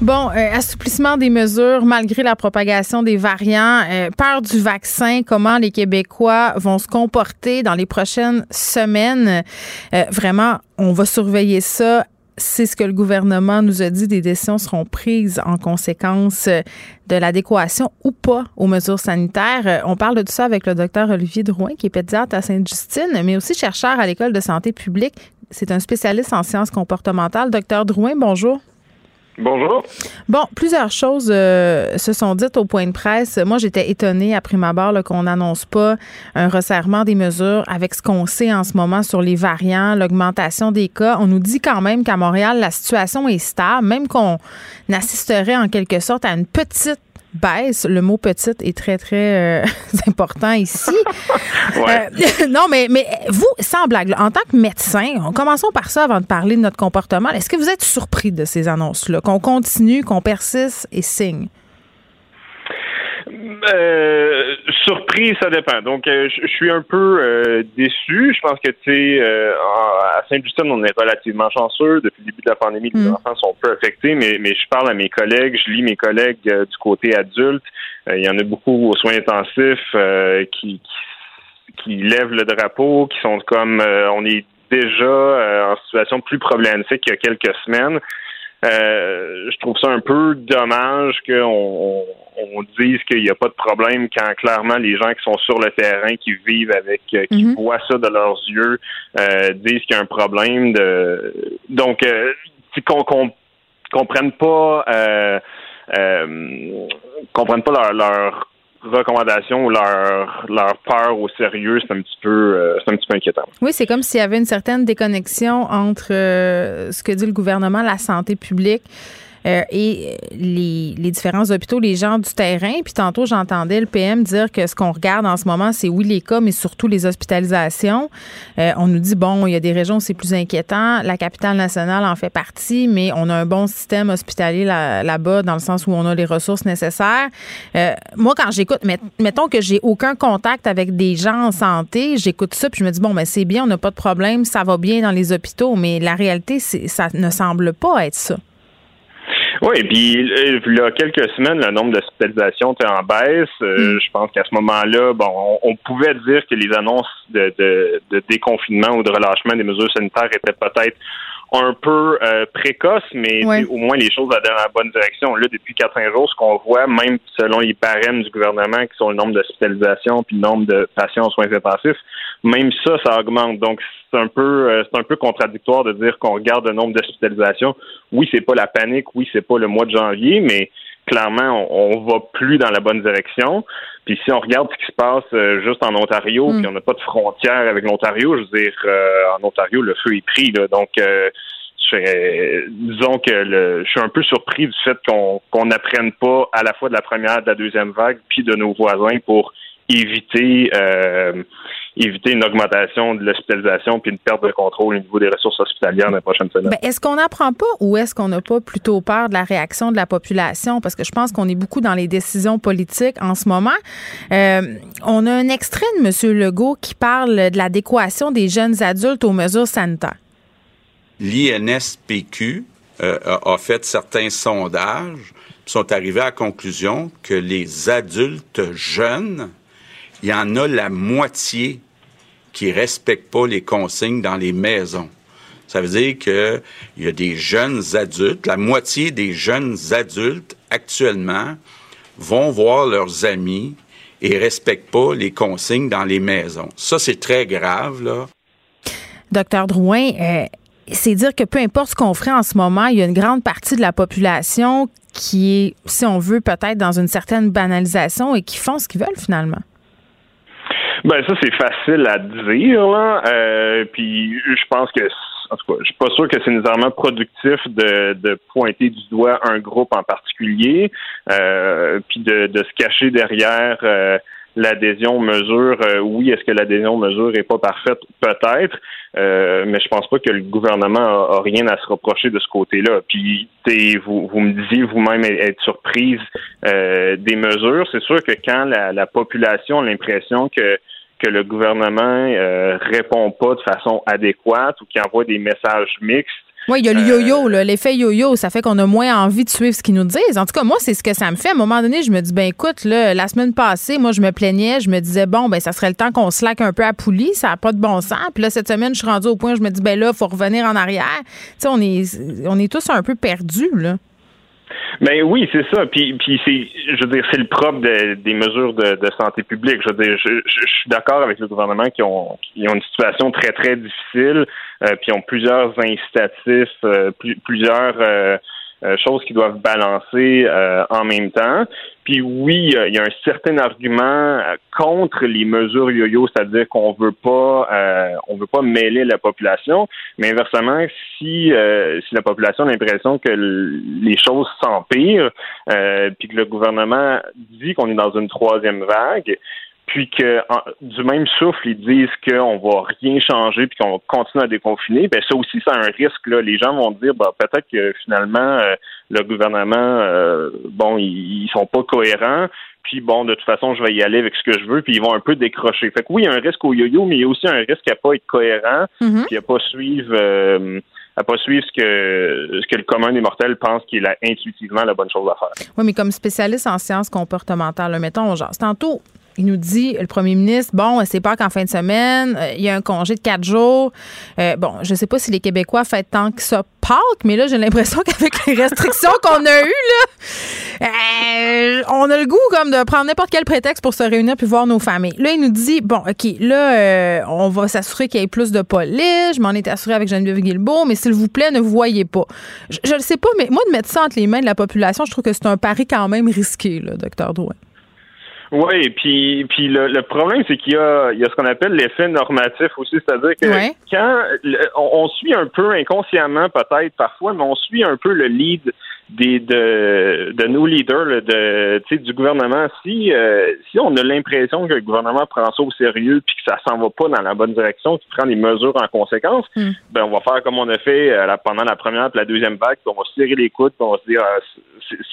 Bon, euh, assouplissement des mesures malgré la propagation des variants, euh, peur du vaccin, comment les Québécois vont se comporter dans les prochaines semaines. Euh, vraiment, on va surveiller ça. C'est ce que le gouvernement nous a dit. Des décisions seront prises en conséquence euh, de l'adéquation ou pas aux mesures sanitaires. On parle de ça avec le docteur Olivier Drouin, qui est pédiatre à Sainte-Justine, mais aussi chercheur à l'École de santé publique. C'est un spécialiste en sciences comportementales. Docteur Drouin, bonjour. Bonjour. Bon, plusieurs choses euh, se sont dites au point de presse. Moi, j'étais étonnée à prime abord qu'on n'annonce pas un resserrement des mesures avec ce qu'on sait en ce moment sur les variants, l'augmentation des cas. On nous dit quand même qu'à Montréal, la situation est stable, même qu'on assisterait en quelque sorte à une petite baisse. Le mot petite est très, très euh, important ici. Ouais. Euh, non, mais, mais vous, sans blague, en tant que médecin, commençons par ça avant de parler de notre comportement. Est-ce que vous êtes surpris de ces annonces-là, qu'on continue, qu'on persiste et signe? Euh, surpris, ça dépend. Donc, euh, je suis un peu euh, déçu. Je pense que, tu sais, euh, à Saint-Justine, on est relativement chanceux. Depuis le début de la pandémie, les Mm. enfants sont peu affectés, mais, mais je parle à mes collègues, je lis mes collègues euh, du côté adulte. Euh, il y en a beaucoup aux soins intensifs euh, qui, qui, qui lèvent le drapeau, qui sont comme, euh, on est déjà euh, en situation plus problématique qu'il y a quelques semaines. Euh, je trouve ça un peu dommage qu'on on, dise qu'il n'y a pas de problème quand clairement les gens qui sont sur le terrain, qui vivent avec, euh, qui Mhm. voient ça de leurs yeux, euh, disent qu'il y a un problème. De... Donc, euh, qu'on qu'on comprenne pas, euh, euh, comprennent pas leur, leur recommandations ou leur, leur peur au sérieux, c'est un petit peu, euh, c'est un petit peu inquiétant. Oui, c'est comme s'il y avait une certaine déconnexion entre euh, ce que dit le gouvernement, la santé publique. Euh, et les, les différents hôpitaux, les gens du terrain. Puis tantôt, j'entendais le PM dire que ce qu'on regarde en ce moment, c'est oui les cas, mais surtout les hospitalisations. Euh, on nous dit, bon, il y a des régions où c'est plus inquiétant. La capitale nationale en fait partie, mais on a un bon système hospitalier là- là-bas dans le sens où on a les ressources nécessaires. Euh, moi, quand j'écoute, met- mettons que j'ai aucun contact avec des gens en santé, j'écoute ça, puis je me dis, bon, ben c'est bien, on n'a pas de problème, ça va bien dans les hôpitaux, mais la réalité, ça ne semble pas être ça. Oui, puis euh, il y a quelques semaines, le nombre d'hospitalisations était en baisse. Euh, Je pense qu'à ce moment-là, bon, on, on pouvait dire que les annonces de, de, de déconfinement ou de relâchement des mesures sanitaires étaient peut-être un peu euh, précoces, mais Ouais. au moins les choses allaient dans la bonne direction. Là, depuis 4-5 jours, ce qu'on voit, même selon les barèmes du gouvernement, qui sont le nombre d'hospitalisations puis le nombre de patients en soins intensifs, même ça, ça augmente. Donc, c'est un peu, euh, c'est un peu contradictoire de dire qu'on regarde le nombre d'hospitalisations. Oui, c'est pas la panique. Oui, c'est pas le mois de janvier, mais clairement, on, on va plus dans la bonne direction. Puis si on regarde ce qui se passe euh, juste en Ontario, Mm. puis on n'a pas de frontière avec l'Ontario, je veux dire, euh, en Ontario, le feu est pris. Là, donc, euh, je disons que le, je suis un peu surpris du fait qu'on qu'on n'apprenne pas à la fois de la première, de la deuxième vague, puis de nos voisins pour éviter euh, éviter une augmentation de l'hospitalisation puis une perte de contrôle au niveau des ressources hospitalières dans les prochaines semaines. Ben, est-ce qu'on n'apprend pas ou est-ce qu'on n'a pas plutôt peur de la réaction de la population? Parce que je pense qu'on est beaucoup dans les décisions politiques en ce moment. Euh, on a un extrait de M. Legault qui parle de l'adéquation des jeunes adultes aux mesures sanitaires. L'INSPQ euh, a, fait certains sondages, sont arrivés à la conclusion que les adultes jeunes, il y en a la moitié qui respectent pas les consignes dans les maisons. Ça veut dire que il y a des jeunes adultes, la moitié des jeunes adultes actuellement vont voir leurs amis et respectent pas les consignes dans les maisons. Ça, c'est très grave, là. Docteur Drouin, euh, c'est dire que peu importe ce qu'on ferait en ce moment, il y a une grande partie de la population qui est, si on veut, peut-être dans une certaine banalisation et qui font ce qu'ils veulent finalement. Ben ça c'est facile à dire là. Euh, puis je pense que en tout cas, je suis pas sûr que c'est nécessairement productif de, de pointer du doigt un groupe en particulier, euh, puis de, de se cacher derrière euh, l'adhésion aux mesures. Euh, oui, est-ce que l'adhésion aux mesures est pas parfaite? Peut-être, euh, mais je pense pas que le gouvernement a, rien à se reprocher de ce côté-là. Puis vous, vous me disiez vous-même être surprise euh, des mesures. C'est sûr que quand la, la population a l'impression que que le gouvernement euh, répond pas de façon adéquate ou qui envoie des messages mixtes. Oui, il y a le yo-yo, là, l'effet yo-yo, ça fait qu'on a moins envie de suivre ce qu'ils nous disent. En tout cas, moi, c'est ce que ça me fait. À un moment donné, je me dis, ben écoute, là, la semaine passée, moi, je me plaignais, je me disais, bon, ben ça serait le temps qu'on slack un peu à poulie, ça n'a pas de bon sens. Puis là, cette semaine, je suis rendue au point où je me dis, ben là, il faut revenir en arrière. Tu sais, on est, on est tous un peu perdus, là. Ben oui, c'est ça. Puis, puis c'est, je veux dire, c'est le propre de- des mesures de, santé publique. Je veux dire, je suis d'accord avec le gouvernement qui ont, qui ont une situation très très difficile, euh, puis ont plusieurs incitatifs, euh, plus- plusieurs euh, euh, choses qui doivent balancer euh, en même temps. Puis oui, il y a un certain argument euh, contre les mesures yo-yo, c'est-à-dire qu'on veut pas, euh, on veut pas mêler la population. Mais inversement, si euh, si la population a l'impression que les choses s'empirent, euh, puis que le gouvernement dit qu'on est dans une troisième vague, puis que en- du même souffle, ils disent qu'on va rien changer puis qu'on continue à déconfiner, ben ça aussi, c'est un risque. Là. Les gens vont dire bah, peut-être que finalement, euh, le gouvernement, euh, bon, ils, ils sont pas cohérents. Puis bon, de toute façon, je vais y aller avec ce que je veux, puis ils vont un peu décrocher. Fait que oui, il y a un risque au yo-yo, mais il y a aussi un risque à pas être cohérent, Mhm. puis à pas suivre euh, à pas suivre ce que ce que le commun des mortels pense qui est la, intuitivement la bonne chose à faire. Oui, mais comme spécialiste en sciences comportementales, là, mettons, genre, tantôt, il nous dit, le premier ministre, bon, c'est pas qu'en fin de semaine, euh, il y a un congé de quatre jours. Euh, bon, je sais pas si les Québécois fêtent tant que ça Pâques, mais là, j'ai l'impression qu'avec les restrictions qu'on a eues, là, euh, on a le goût comme de prendre n'importe quel prétexte pour se réunir puis voir nos familles. Là, il nous dit, bon, OK, là, on va s'assurer qu'il y ait plus de police. Je m'en étais assuré avec Geneviève Guilbeault, mais s'il vous plaît, ne vous voyez pas. Je, je le sais pas, mais moi, de mettre ça entre les mains de la population, je trouve que c'est un pari quand même risqué, là, docteur Drouin. Oui, puis puis le, le problème c'est qu'il y a il y a ce qu'on appelle l'effet normatif aussi, c'est-à-dire que Ouais. quand le- on, on suit un peu inconsciemment peut-être parfois, mais on suit un peu le lead des de, de nos leaders là, de tu sais du gouvernement. Si euh, si on a l'impression que le gouvernement prend ça au sérieux puis que ça s'en va pas dans la bonne direction, qu'il prend les mesures en conséquence, Hmm. ben on va faire comme on a fait euh, pendant la première et la deuxième vague, puis on va se serrer les coudes, puis on va se dire ah,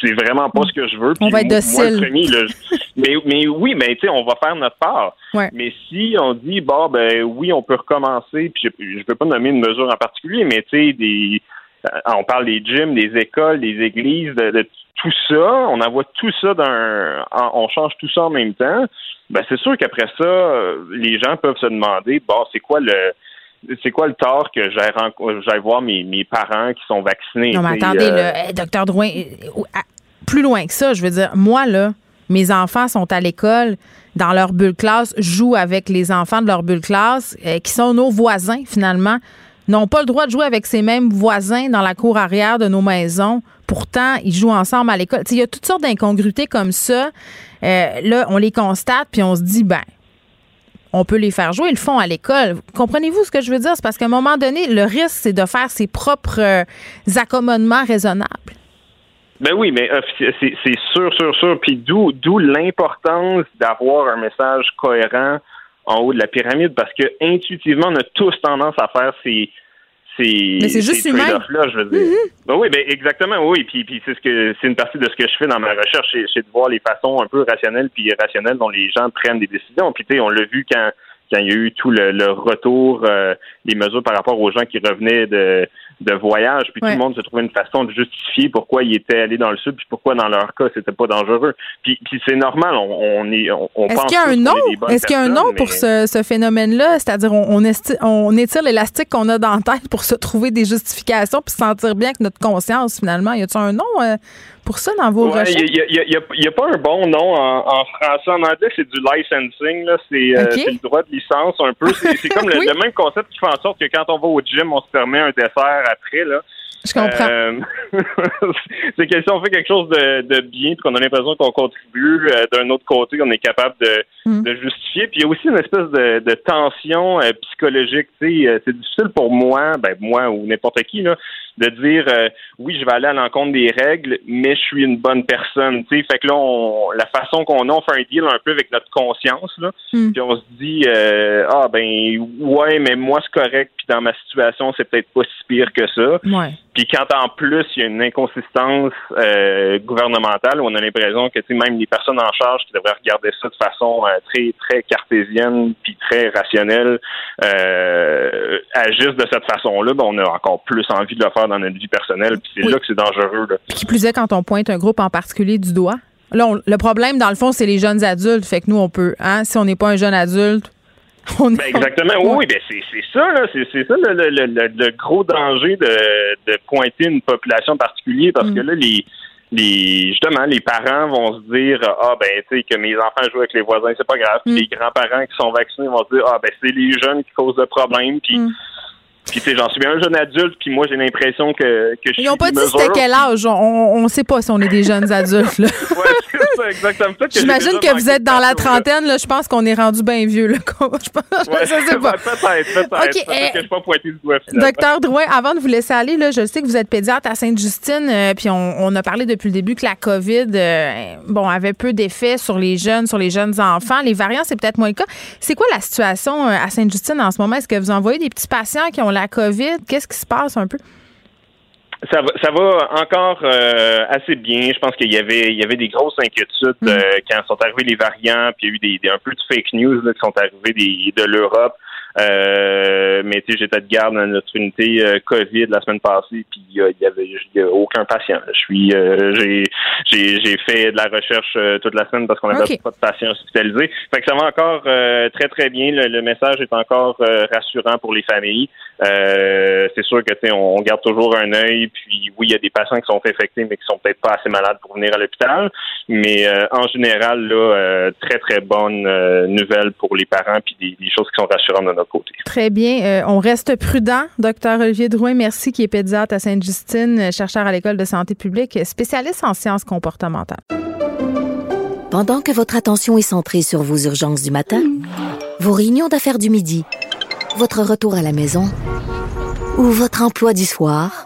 c'est- vraiment pas ce que je veux. On puis va être moi- moi, le docile. premier, là, mais, mais oui, mais tu sais, on va faire notre part. Ouais. Mais si on dit bon ben oui, on peut recommencer, puis je, je peux pas nommer une mesure en particulier, mais tu sais, des on parle des gyms, des écoles, des églises, de, de tout ça, on envoie tout ça d'un en- on change tout ça en même temps, ben c'est sûr qu'après ça, les gens peuvent se demander bon, c'est quoi le c'est quoi le tort que j'aille voir mes, mes parents qui sont vaccinés? Non, mais attendez, euh, hey, docteur Drouin, plus loin que ça, je veux dire, moi, là, mes enfants sont à l'école, dans leur bulle classe, jouent avec les enfants de leur bulle classe, euh, qui sont nos voisins, finalement, n'ont pas le droit de jouer avec ces mêmes voisins dans la cour arrière de nos maisons. Pourtant, ils jouent ensemble à l'école. Il y a toutes sortes d'incongruités comme ça. Euh, là, on les constate, puis on se dit, ben, on peut les faire jouer, ils le font à l'école. Comprenez-vous ce que je veux dire? C'est parce qu'à un moment donné, le risque, c'est de faire ses propres euh, accommodements raisonnables. Ben oui, mais euh, c'est sûr, sûr, sûr. Puis d'où l'importance d'avoir un message cohérent en haut de la pyramide, parce que intuitivement, on a tous tendance à faire ces ces, Mais c'est juste humain. trade-offs-là, je veux dire. Ben oui, ben exactement, oui. Puis, puis c'est ce que c'est une partie de ce que je fais dans ma recherche, c'est c'est de voir les façons un peu rationnelles puis irrationnelles dont les gens prennent des décisions. Puis tu sais, on l'a vu quand quand il y a eu tout le, le retour, euh, les mesures par rapport aux gens qui revenaient de, de voyage, puis Ouais. tout le monde se trouvait une façon de justifier pourquoi ils étaient allés dans le sud, puis pourquoi dans leur cas c'était pas dangereux. Puis, puis c'est normal, on, on est, on, on Est-ce qu'il y a un nom? Est-ce qu'il y a un nom pour ce, ce phénomène-là? C'est-à-dire, on, on, étire l'élastique qu'on a dans la tête pour se trouver des justifications puis se sentir bien avec notre conscience, finalement. Y a-t-il un nom euh, pour ça dans vos Ouais, recherches? il n'y a, pas un bon nom en, en français. En anglais, c'est du licensing. là. C'est euh, c'est le droit de licence un peu. C'est comme le, Oui. le même concept qui fait en sorte que quand on va au gym, on se permet un dessert après. Là. Je comprends. Euh, c'est que si on fait quelque chose de, de bien, puis qu'on a l'impression qu'on contribue, euh, d'un autre côté, on est capable de, Mm. de justifier. Puis il y a aussi une espèce de, de tension euh, psychologique. C'est difficile pour moi, ben moi ou n'importe qui, là, de dire euh, oui, je vais aller à l'encontre des règles, mais je suis une bonne personne. Tu sais, fait que là, on, la façon qu'on a, on fait un deal un peu avec notre conscience, là. Mm. Puis on se dit euh, ah ben ouais, mais moi c'est correct. Puis dans ma situation, c'est peut-être pas si pire que ça. Ouais. Puis quand en plus il y a une inconsistance euh, gouvernementale, on a l'impression que tu sais, même les personnes en charge qui devraient regarder ça de façon euh, très très cartésienne puis très rationnelle euh, agissent de cette façon-là, ben, on a encore plus envie de le faire dans notre vie personnelle. Puis c'est Oui. là que c'est dangereux. Là. Qui plus est, quand on pointe un groupe en particulier du doigt. Là, on- le problème, dans le fond, c'est les jeunes adultes. Fait que nous, on peut, hein, si on n'est pas un jeune adulte, on Ben exactement. Oui, ben c'est c'est ça, là. C'est c'est ça le, le, le, le- le gros danger de, de pointer une population particulière parce Mm. que là, les, les justement, les parents vont se dire Ah ben tu sais que mes enfants jouent avec les voisins, c'est pas grave. Puis Mm. les grands-parents qui sont vaccinés vont se dire Ah ben c'est les jeunes qui causent le problème. Puis Mm. Puis tu sais, j'en suis bien un jeune adulte, puis moi j'ai l'impression que, que je Ils n'ont pas dit c'était quel âge. On ne sait pas si on est des jeunes adultes. là. Ouais, c'est ça, exactement. J'imagine que vous êtes dans la trentaine. Là, je pense qu'on est rendu bien vieux. Là. je pense, Ouais, pas. peut-être, peut-être. Eh, que je suis pas pointé du doigt. finalement. Docteur Drouin, avant de vous laisser aller, là, je sais que vous êtes pédiatre à Sainte-Justine, euh, puis on, on a parlé depuis le début que la COVID euh, bon, avait peu d'effet sur les jeunes, sur les jeunes enfants. Les variants, c'est peut-être moins le cas. C'est quoi la situation euh, à Sainte-Justine en ce moment? Est-ce que vous envoyez des petits patients qui ont la COVID? Qu'est-ce qui se passe un peu? Ça va, ça va encore euh, assez bien. Je pense qu'il y avait, il y avait des grosses inquiétudes Mm. euh, quand sont arrivés les variants, puis il y a eu des, des- un peu de fake news là, qui sont arrivés des, de l'Europe. Euh, mais tu sais, j'étais de garde dans notre unité euh, COVID la semaine passée, puis il y avait y a aucun patient. Je suis, j'ai, j'ai, j'ai fait de la recherche toute la semaine parce qu'on n'avait pas de patients hospitalisés. Fait que ça va encore très très bien. Le, message est encore rassurant pour les familles. c'est sûr que tu sais, on, garde toujours un œil. Puis oui, il y a des patients qui sont infectés, mais qui sont peut-être pas assez malades pour venir à l'hôpital. Mais en général, là, très très bonne nouvelle pour les parents, puis des, des choses qui sont rassurantes de notre côté. Très bien. Euh, on reste prudent. Docteur Olivier Drouin, merci, qui est pédiatre à Sainte-Justine, chercheur à l'École de santé publique, spécialiste en sciences comportementales. Pendant que votre attention est centrée sur vos urgences du matin, vos réunions d'affaires du midi, votre retour à la maison ou votre emploi du soir,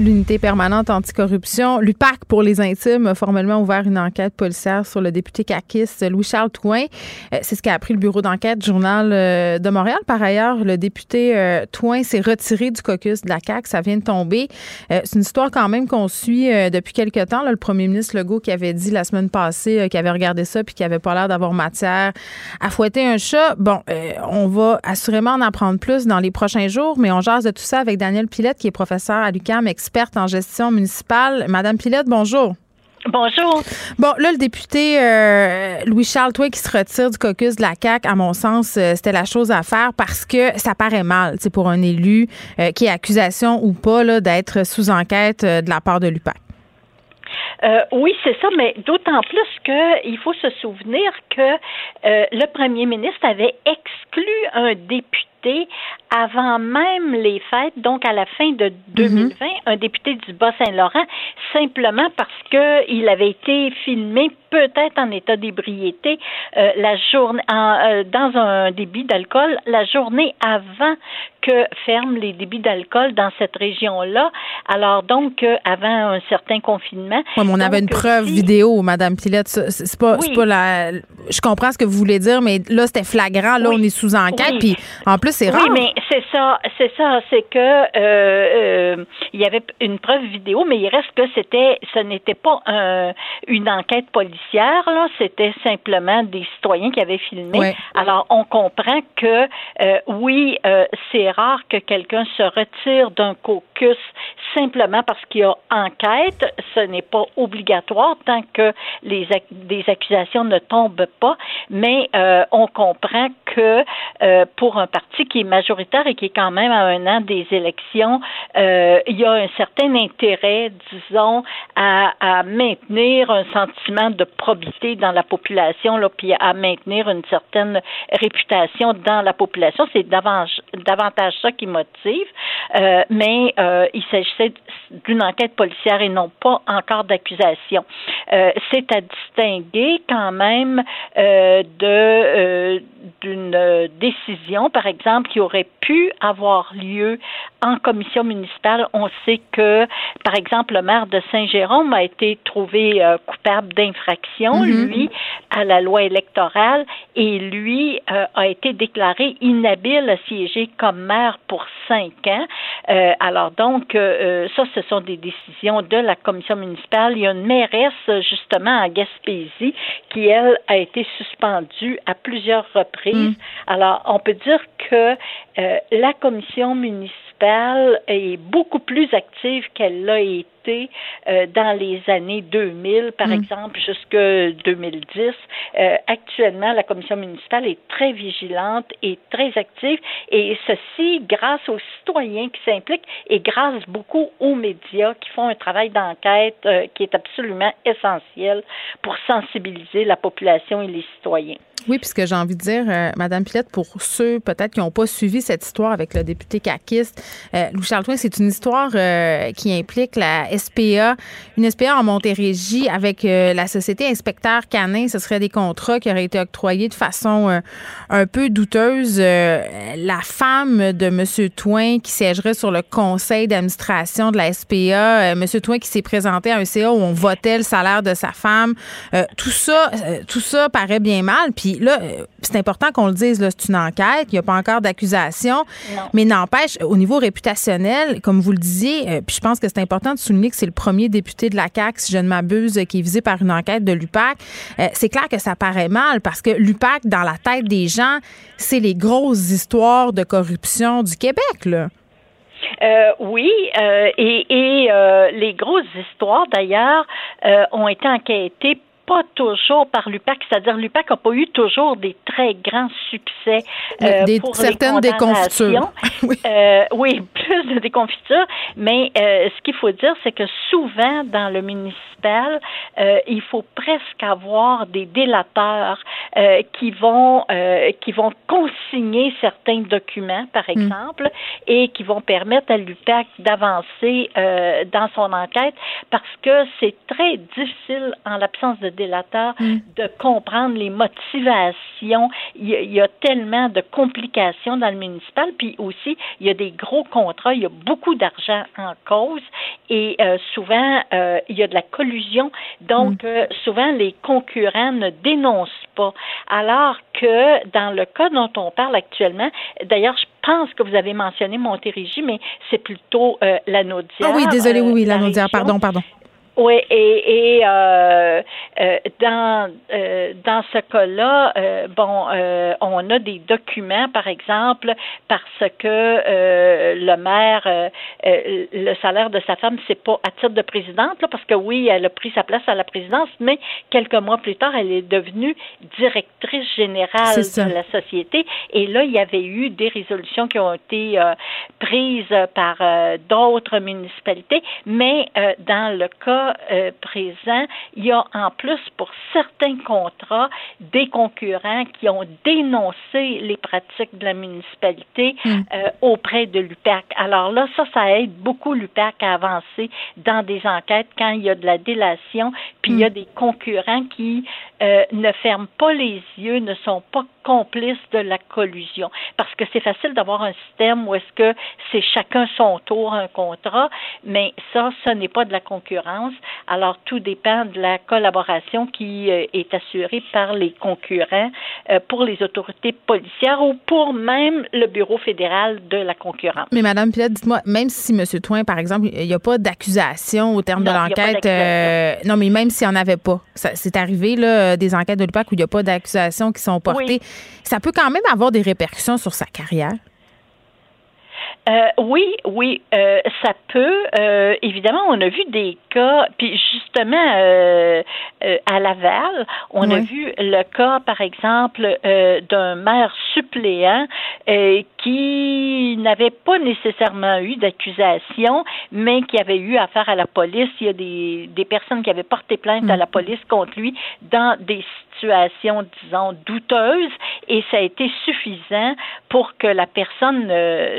l'unité permanente anticorruption, l'UPAC pour les intimes, a formellement ouvert une enquête policière sur le député caquiste Louis-Charles Touin. Euh, c'est ce qu'a appris le bureau d'enquête Journal euh, de Montréal. Par ailleurs, le député euh, Touin s'est retiré du caucus de la CAQ. Ça vient de tomber. C'est une histoire quand même qu'on suit depuis quelque temps. le premier ministre Legault qui avait dit la semaine passée qu'il avait regardé ça puis qu'il avait pas l'air d'avoir matière à fouetter un chat. Bon, on va assurément en apprendre plus dans les prochains jours, mais on jase de tout ça avec Daniel Pilette qui est professeur à l'UQAM, experte en gestion municipale. Madame Pilette, bonjour. Bonjour. Bon, là, le député euh, Louis-Charles toi, qui se retire du caucus de la CAQ, à mon sens, euh, c'était la chose à faire parce que ça paraît mal, c'est pour un élu euh, qui est accusation ou pas d'être sous enquête de la part de l'UPAC. Oui, c'est ça, mais d'autant plus qu'il faut se souvenir que le premier ministre avait exclu un député avant même les fêtes, donc à la fin de 2020, mhm. un député du Bas-Saint-Laurent, simplement parce qu'il avait été filmé peut-être en état d'ébriété euh, la journée euh, dans un débit d'alcool la journée avant que ferment les débits d'alcool dans cette région-là. Alors donc euh, avant un certain confinement. On avait une preuve vidéo, Madame Pilette. C'est pas, pas la. Je comprends ce que vous voulez dire, mais là c'était flagrant. Là, on est sous enquête. Puis en plus c'est rare. Oui, mais c'est ça, c'est ça, c'est que il y avait une preuve vidéo, mais il reste que c'était, ce n'était pas une enquête policière là, c'était simplement des citoyens qui avaient filmé. Alors, on comprend que euh, oui, euh, c'est rare que quelqu'un se retire d'un caucus simplement parce qu'il y a enquête. Ce n'est pas obligatoire tant que les des accusations ne tombent pas, mais euh, on comprend que pour un parti qui est majoritaire et qui est quand même à un an des élections, il y a un certain intérêt, disons, à, à maintenir un sentiment de probité dans la population, là, puis à maintenir une certaine réputation dans la population. C'est davantage, davantage ça qui motive. Euh, mais euh, il d'une enquête policière et non pas encore d'accusation. Euh, c'est à distinguer quand même euh, de euh, d'une décision, par exemple, qui aurait pu avoir lieu en commission municipale. On sait que, par exemple, le maire de Saint-Jérôme a été trouvé coupable d'infraction, mm-hmm. lui, à la loi électorale, et lui a été déclaré inhabile à siéger comme maire pour cinq ans. alors donc, ça, ce sont des décisions de la commission municipale. Il y a une mairesse, justement, à Gaspésie, qui, elle, a été suspendue à plusieurs reprises. Mm. Alors, on peut dire que euh, la commission municipale est beaucoup plus active qu'elle l'a été euh, dans les années 2000, par mm. exemple, jusque 2010. Euh, actuellement, la commission municipale est très vigilante et très active, et ceci grâce aux citoyens qui s'impliquent et grâce beaucoup aux médias qui font un travail d'enquête qui est absolument essentiel pour sensibiliser la population et les citoyens. Oui, puisque j'ai envie de dire, euh, Madame Pilette, pour ceux peut-être qui n'ont pas suivi cette histoire avec le député caquiste, euh, Louis Charles c'est une histoire euh, qui implique la SPA, une SPA en Montérégie avec euh, la société Inspecteur Canin. Ce serait des contrats qui auraient été octroyés de façon un peu douteuse. la femme de M. Toin qui siégerait sur le conseil d'administration de la SPA, M. Toin qui s'est présenté à un CA où on votait le salaire de sa femme. tout ça, tout ça paraît bien mal. Puis là, euh, c'est important qu'on le dise, c'est une enquête, il n'y a pas encore d'accusation, mais n'empêche, au niveau réputationnel, comme vous le disiez, euh, puis je pense que c'est important de souligner c'est le premier député de la CAQ, si je ne m'abuse, qui est visé par une enquête de l'UPAC. Euh, c'est clair que ça paraît mal parce que l'UPAC, dans la tête des gens, c'est les grosses histoires de corruption du Québec, là. oui, et, et les grosses histoires, d'ailleurs, ont été enquêtées pas toujours par l'UPAC, c'est-à-dire l'UPAC n'a pas eu toujours des très grands succès euh, des, pour certaines déconfitures. oui. Euh, oui, plus de déconfitures, mais euh, ce qu'il faut dire, c'est que souvent dans le municipal, il faut presque avoir des délateurs qui vont qui vont consigner certains documents, par hmm. exemple, et qui vont permettre à l'UPAC d'avancer dans son enquête parce que c'est très difficile en l'absence de Mm. de comprendre les motivations. Il y, a, tellement de complications dans le municipal, puis aussi, il y a des gros contrats, il y a beaucoup d'argent en cause et euh, souvent, euh, il y a de la collusion. Donc, mm. euh, souvent, les concurrents ne dénoncent pas. Alors que dans le cas dont on parle actuellement, d'ailleurs, je pense que vous avez mentionné Montérégie, mais c'est plutôt la Naudière. Ah oui, désolé, oui, oui, la Naudière, pardon, pardon. Oui, et, et euh, euh, dans euh, dans ce cas-là, euh, bon, euh, on a des documents, par exemple, parce que euh, le maire, le salaire de sa femme, c'est pas à titre de présidente, là, parce que oui, elle a pris sa place à la présidence, mais quelques mois plus tard, elle est devenue directrice générale de la société. Et là, il y avait eu des résolutions qui ont été prises par d'autres municipalités, mais dans le cas euh, présent, il y a en plus pour certains contrats des concurrents qui ont dénoncé les pratiques de la municipalité hmm. euh, auprès de l'UPAC. Alors là, ça, ça aide beaucoup l'UPAC à avancer dans des enquêtes quand il y a de la délation, puis il y a hmm. des concurrents qui euh, ne ferment pas les yeux, ne sont pas complices de la collusion. Parce que c'est facile d'avoir un système où est-ce que c'est chacun son tour un contrat, mais ça, ce n'est pas de la concurrence. Alors, tout dépend de la collaboration qui euh, est assurée par les concurrents euh, pour les autorités policières ou pour même le Bureau fédéral de la concurrence. Mais Madame Pilette, dites-moi, même si M. Toin, par exemple, il n'y a pas d'accusation au terme de l'enquête, non, mais même s'il n'y en avait pas, c'est arrivé, là, des enquêtes de l'UPAC où il n'y a pas d'accusations qui sont portées, ça peut quand même avoir des répercussions sur sa carrière? Euh, oui, oui, euh, ça peut. Euh, évidemment, on a vu des cas, puis justement à Laval, on a vu le cas, par exemple, d'un maire suppléant qui n'avait pas nécessairement eu d'accusation, mais qui avait eu affaire à la police. Il y a des, des personnes qui avaient porté plainte à la mm. police contre lui dans des situations, disons, douteuses, et ça a été suffisant pour que la personne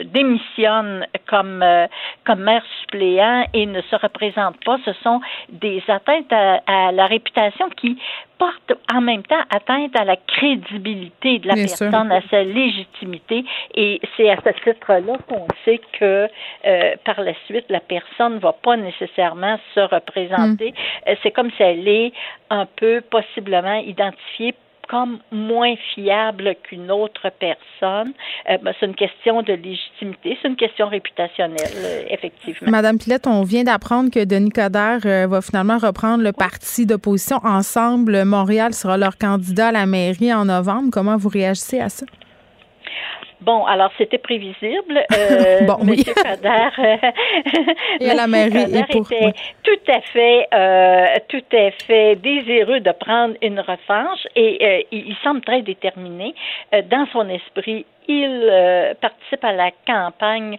démissionne comme, euh, comme maire suppléant et ne se représente pas. Ce sont des atteintes à la réputation qui porte en même temps atteinte à la crédibilité de la personne, à sa légitimité. Et c'est à ce titre-là qu'on sait que euh, par la suite, la personne ne va pas nécessairement se représenter. Hmm. Euh, c'est comme si elle est un peu possiblement identifiée comme moins fiable qu'une autre personne. Euh, ben, c'est une question de légitimité, c'est une question réputationnelle, euh, effectivement. Madame Pilette, on vient d'apprendre que Denis Coderre euh, va finalement reprendre le parti d'opposition. Ensemble, Montréal sera leur candidat à la mairie en novembre. Comment vous réagissez à ça? Bon, alors c'était prévisible. Euh, bon, Monsieur euh, et à la mairie était tout à fait, euh, tout à fait désireux de prendre une revanche et euh, il, semble très déterminé. dans son esprit, il participe à la campagne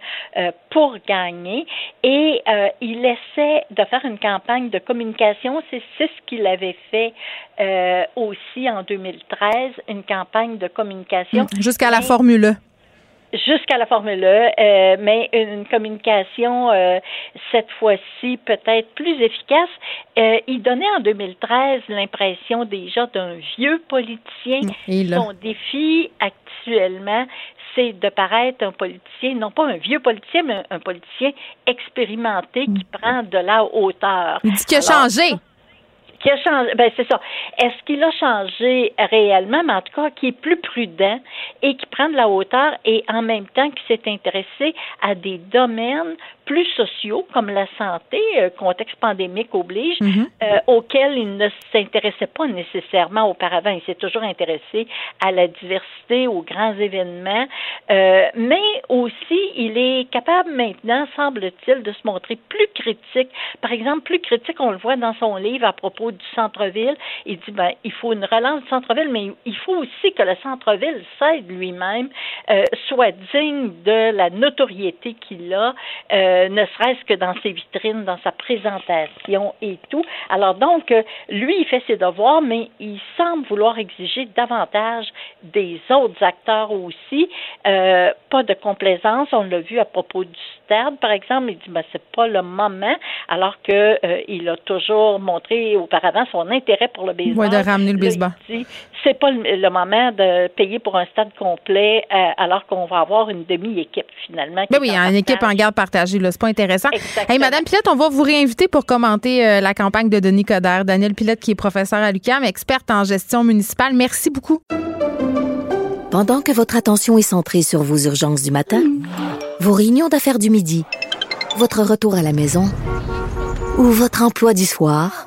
pour gagner et il essaie de faire une campagne de communication. C'est ce qu'il avait fait aussi en 2013, une campagne de communication. Jusqu'à la Formule E jusqu'à la Formule E, euh, mais une communication euh, cette fois-ci peut-être plus efficace. Euh, il donnait en 2013 l'impression déjà d'un vieux politicien. Son défi actuellement, c'est de paraître un politicien, non pas un vieux politicien, mais un, politicien expérimenté qui mm. prend de la hauteur. Il dit qu'il a changé ben. Est-ce qu'il a changé réellement, mais en tout cas, qui est plus prudent et qui prend de la hauteur et en même temps qui s'est intéressé à des domaines plus sociaux comme la santé, euh, contexte pandémique oblige, mhm. euh, auquel il ne s'intéressait pas nécessairement auparavant. Il s'est toujours intéressé à la diversité, aux grands événements, euh, mais aussi il est capable maintenant, semble-t-il, de se montrer plus critique. Par exemple, plus critique, on le voit dans son livre à propos du centre-ville. Il dit ben il faut une relance du centre-ville, mais il faut aussi que le centre-ville s'aide lui-même, soit digne de la notoriété qu'il a. Euh, ne serait-ce que dans ses vitrines, dans sa présentation et tout. Alors donc, euh, lui, il fait ses devoirs, mais il semble vouloir exiger davantage des autres acteurs aussi. Euh, pas de complaisance, on l'a vu à propos du stade, par exemple, il dit ben c'est pas le moment, alors que il a toujours montré auparavant son intérêt pour le baseball. Oui, de ramener le baseball. c'est pas le, moment de payer pour un stade complet alors qu'on va avoir une demi-équipe finalement. Ben oui, une équipe en garde partagée c'est pas intéressant. Hey, Madame Pilette, on va vous réinviter pour commenter euh, la campagne de Denis Coderre. Daniel Pilette, qui est professeur à l'UQAM, experte en gestion municipale. Merci beaucoup. Pendant que votre attention est centrée sur vos urgences du matin, vos réunions d'affaires du midi, votre retour à la maison ou votre emploi du soir,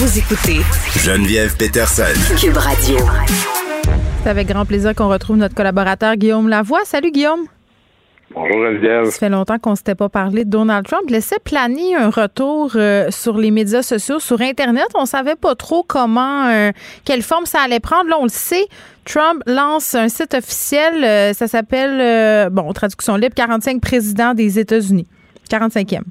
Vous écoutez Geneviève Peterson. Cube Radio. C'est avec grand plaisir qu'on retrouve notre collaborateur Guillaume Lavoie. Salut Guillaume. Bonjour Geneviève. Ça fait longtemps qu'on ne s'était pas parlé de Donald Trump. Laissait planer un retour euh, sur les médias sociaux, sur Internet. On ne savait pas trop comment, euh, quelle forme ça allait prendre. Là, on le sait. Trump lance un site officiel. Euh, ça s'appelle, bon, traduction libre, 45 présidents des États-Unis. 45e.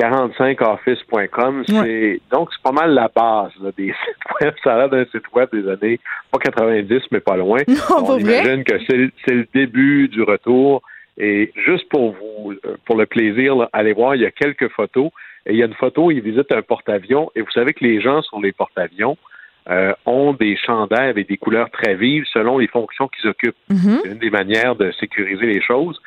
45office.com, c'est donc c'est pas mal la base des sites web. Ça a l'air d'un site web des années pas 90, mais pas loin. On imagine que c'est le début du retour. Et juste pour vous, pour le plaisir, allez voir, il y a quelques photos. Et il y a une photo, il visite un porte-avions. Et vous savez que les gens sur les porte-avions euh, ont des chandails avec des couleurs très vives selon les fonctions qu'ils occupent. Mm-hmm. C'est une des manières de sécuriser les choses.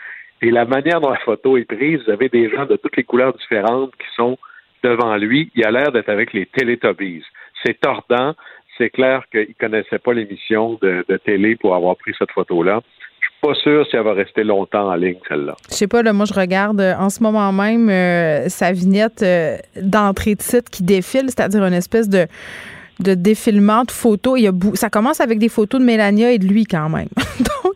Et la manière dont la photo est prise, vous avez des gens de toutes les couleurs différentes qui sont devant lui. Il a l'air d'être avec les Teletubbies. C'est tordant. C'est clair qu'il ne connaissait pas l'émission de, télé pour avoir pris cette photo-là. Je suis pas sûr si elle va rester longtemps en ligne, celle-là. Je sais pas, là, moi, je regarde euh, en ce moment même euh, sa vignette euh, d'entrée de site qui défile, c'est-à-dire une espèce de de défilement de photos. Il y a ça commence avec des photos de Mélania et de lui quand même. Donc,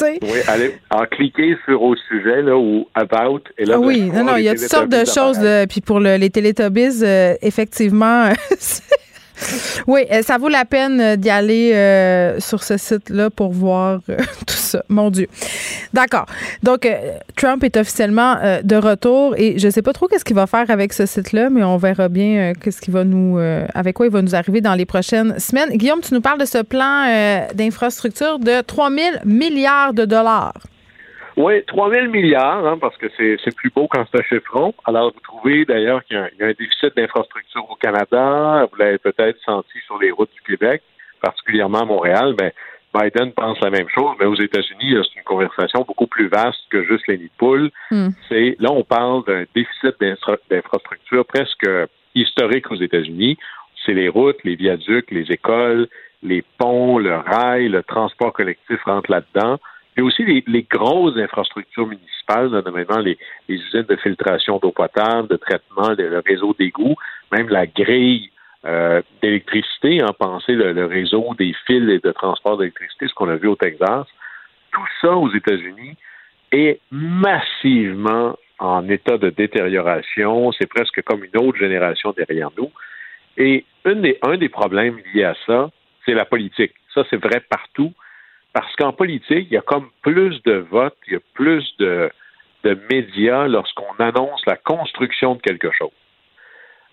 oui, allez, en cliquer sur au sujet là, ou about. Et là, oui, non, non, il y a toutes sortes de choses. puis pour les Télétobies, euh, effectivement, Oui, euh, ça vaut la peine euh, d'y aller euh, sur ce site-là pour voir tout ça. Mon Dieu. D'accord. Donc, Trump est officiellement de retour et je ne sais pas trop qu'est-ce qu'il va faire avec ce site-là, mais on verra bien qu'est-ce qu'il va nous, avec quoi il va nous arriver dans les prochaines semaines. Guillaume, tu nous parles de ce plan d'infrastructure de 3 000 milliards de dollars. Oui, 3 000 milliards, hein, parce que c'est plus beau quand c'est un chiffron. Alors, vous trouvez d'ailleurs qu'il y, a un déficit d'infrastructure au Canada. Vous l'avez peut-être senti sur les routes du Québec, particulièrement à Montréal. Mais Biden pense la même chose, mais aux États-Unis, c'est une conversation beaucoup plus vaste que juste les nids de poules. Hmm. C'est là, on parle d'un déficit d'infrastructure presque historique aux États-Unis. C'est les routes, les viaducs, les écoles, les ponts, le rail, le transport collectif rentrent là-dedans Puis aussi les, grosses infrastructures municipales, notamment les, usines de filtration d'eau potable, de traitement, le, réseau d'égouts, même la grille euh, d'électricité, en penser le, réseau des fils de transport d'électricité, ce qu'on a vu au Texas. Tout ça aux États-Unis est massivement en état de détérioration. C'est presque comme une autre génération derrière nous. Et un des problèmes liés à ça, c'est la politique. Ça, c'est vrai partout. Parce qu'en politique, il y a comme plus de votes, il y a plus de, de médias lorsqu'on annonce la construction de quelque chose.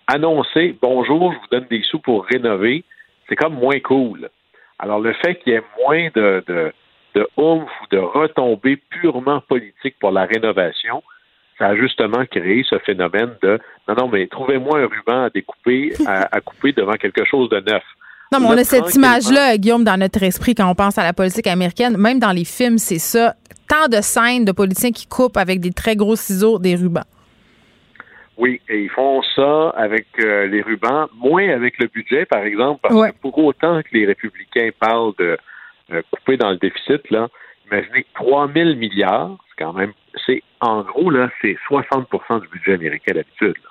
Annoncer, bonjour, je vous donne des sous pour rénover, c'est comme moins cool. Alors, le fait qu'il y ait moins de, de, de oomph ou de retombées purement politiques pour la rénovation, ça a justement créé ce phénomène de non, non, mais trouvez-moi un ruban à découper, à, à couper devant quelque chose de neuf. Non, mais on a cette image-là, Guillaume, dans notre esprit quand on pense à la politique américaine. Même dans les films, c'est ça. Tant de scènes de politiciens qui coupent avec des très gros ciseaux des rubans. Oui, et ils font ça avec euh, les rubans, moins avec le budget, par exemple, parce Ouais. que pour autant que les républicains parlent de euh, couper dans le déficit, là, imaginez que 3 000 milliards, c'est quand même, c'est en gros, là, c'est 60 du budget américain d'habitude. là.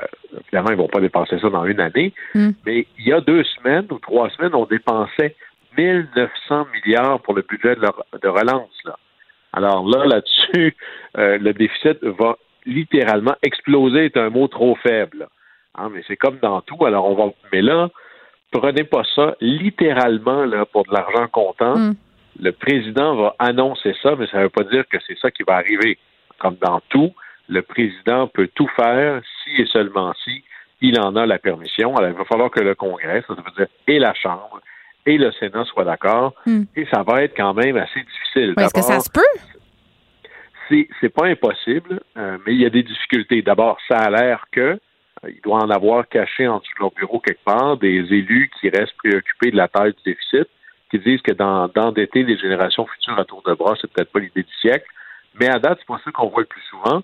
Euh, évidemment, ils vont pas dépenser ça dans une année, Mm. mais il y a deux semaines ou trois semaines, on dépensait 1900 milliards pour le budget de, la- de relance. Là. Alors là, là-dessus, euh, le déficit va littéralement exploser est un mot trop faible. Hein, mais c'est comme dans tout. Alors on va. Mais là, prenez pas ça littéralement là pour de l'argent comptant. Mm. Le président va annoncer ça, mais ça ne veut pas dire que c'est ça qui va arriver. Comme dans tout, le président peut tout faire si et seulement si il en a la permission. Alors il va falloir que le Congrès, ça veut dire et la Chambre et le Sénat soient d'accord. Mm. Et ça va être quand même assez difficile. Est-ce que ça se peut? c'est c'est pas impossible, euh, mais il y a des difficultés. D'abord, ça a l'air que euh, il doit en avoir caché en dessous de leur bureau quelque part des élus qui restent préoccupés de la taille du déficit, qui disent que d'endetter les générations futures à tour de bras, c'est peut-être pas l'idée du siècle. Mais à date, c'est pas ça qu'on voit le plus souvent.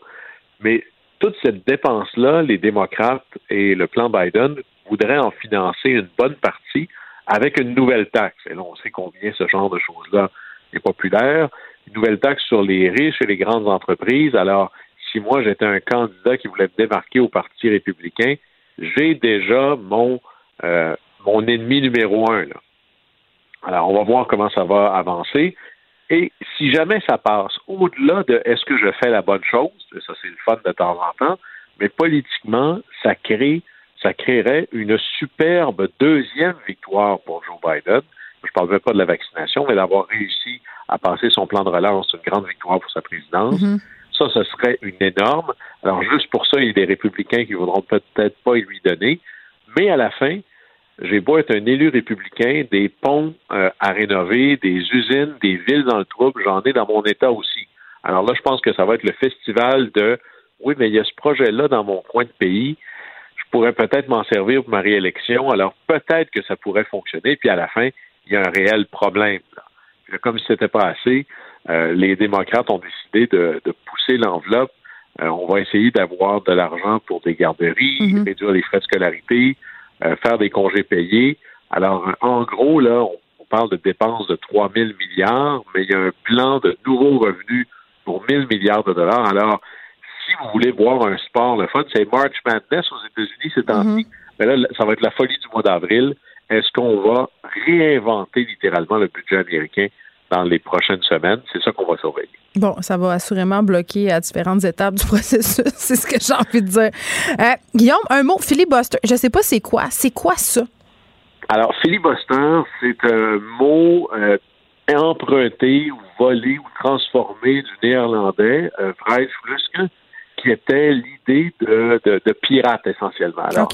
Mais toute cette dépense-là, les démocrates et le plan Biden voudraient en financer une bonne partie avec une nouvelle taxe. Et là, on sait combien ce genre de choses-là est populaire. Une nouvelle taxe sur les riches et les grandes entreprises. Alors, si moi j'étais un candidat qui voulait me démarquer au Parti républicain, j'ai déjà mon euh, mon ennemi numéro un. Là. Alors, on va voir comment ça va avancer. Et si jamais ça passe au-delà de est-ce que je fais la bonne chose, ça c'est le fun de temps en temps, mais politiquement, ça crée, ça créerait une superbe deuxième victoire pour Joe Biden. Je ne parle même pas de la vaccination, mais d'avoir réussi à passer son plan de relance, une grande victoire pour sa présidence. Mhm. Ça, ce serait une énorme. Alors, juste pour ça, il y a des républicains qui ne voudront peut-être pas lui donner. Mais à la fin, j'ai beau être un élu républicain, des ponts euh, à rénover, des usines, des villes dans le trouble, j'en ai dans mon État aussi. Alors là, je pense que ça va être le festival de oui, mais il y a ce projet-là dans mon coin de pays. Je pourrais peut-être m'en servir pour ma réélection. Alors peut-être que ça pourrait fonctionner. Puis à la fin, il y a un réel problème. là. Comme si c'était pas assez, euh, les démocrates ont décidé de, de pousser l'enveloppe. Euh, on va essayer d'avoir de l'argent pour des garderies, Mhm. réduire les frais de scolarité, faire des congés payés. Alors, euh, en gros, là, on, on parle de dépenses de 3 000 milliards, mais il y a un plan de nouveaux revenus pour 1 000 milliards de dollars. Alors, si vous voulez voir un sport, le fun, c'est March Madness aux États-Unis ces temps-ci. Mais là, ça va être la folie du mois d'avril. Est-ce qu'on va réinventer littéralement le budget américain dans les prochaines semaines? C'est ça qu'on va surveiller. Bon, ça va assurément bloquer à différentes étapes du processus. c'est ce que j'ai envie de dire. Euh, Guillaume, un mot, filibuster. Je sais pas c'est quoi. C'est quoi ça? Alors, filibuster, c'est un mot euh, emprunté ou volé ou transformé du néerlandais, euh, Vrijfluske, qui était l'idée de, de, de pirate essentiellement. Alors,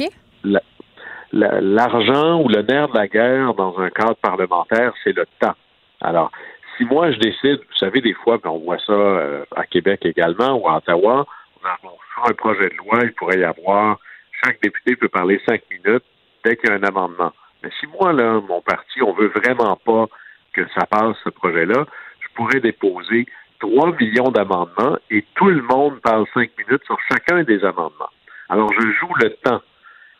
la- l'argent ou le nerf de la guerre dans un cadre parlementaire, c'est le temps. Alors, si moi je décide, vous savez, des fois, puis on voit ça euh, à Québec également ou à Ottawa, on fait un projet de loi, il pourrait y avoir, chaque député peut parler cinq minutes dès qu'il y a un amendement. Mais si moi, là, mon parti, on veut vraiment pas que ça passe, ce projet-là, je pourrais déposer 3 millions d'amendements et tout le monde parle cinq minutes sur chacun des amendements. Alors, je joue le temps.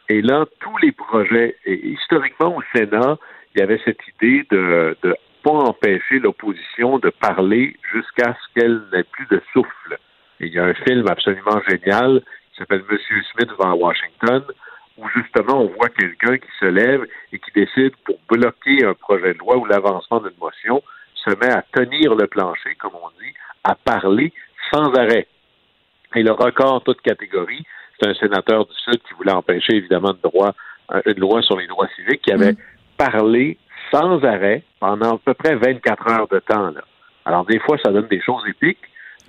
Et là, tous les projets, et historiquement au Sénat, il y avait cette idée de pas empêcher l'opposition de parler jusqu'à ce qu'elle n'ait plus de souffle. il y a un film absolument génial qui s'appelle Monsieur Smith devant Washington, où justement on voit quelqu'un qui se lève et qui décide pour bloquer un projet de loi ou l'avancement d'une motion, se met à tenir le plancher, comme on dit, à parler sans arrêt. Et le record toute catégorie, c'est un sénateur du Sud qui voulait empêcher évidemment de droit, euh, une loi sur les droits civiques, qui avait mm. parlé sans arrêt pendant à peu près 24 heures de temps. Là. Alors des fois, ça donne des choses épiques,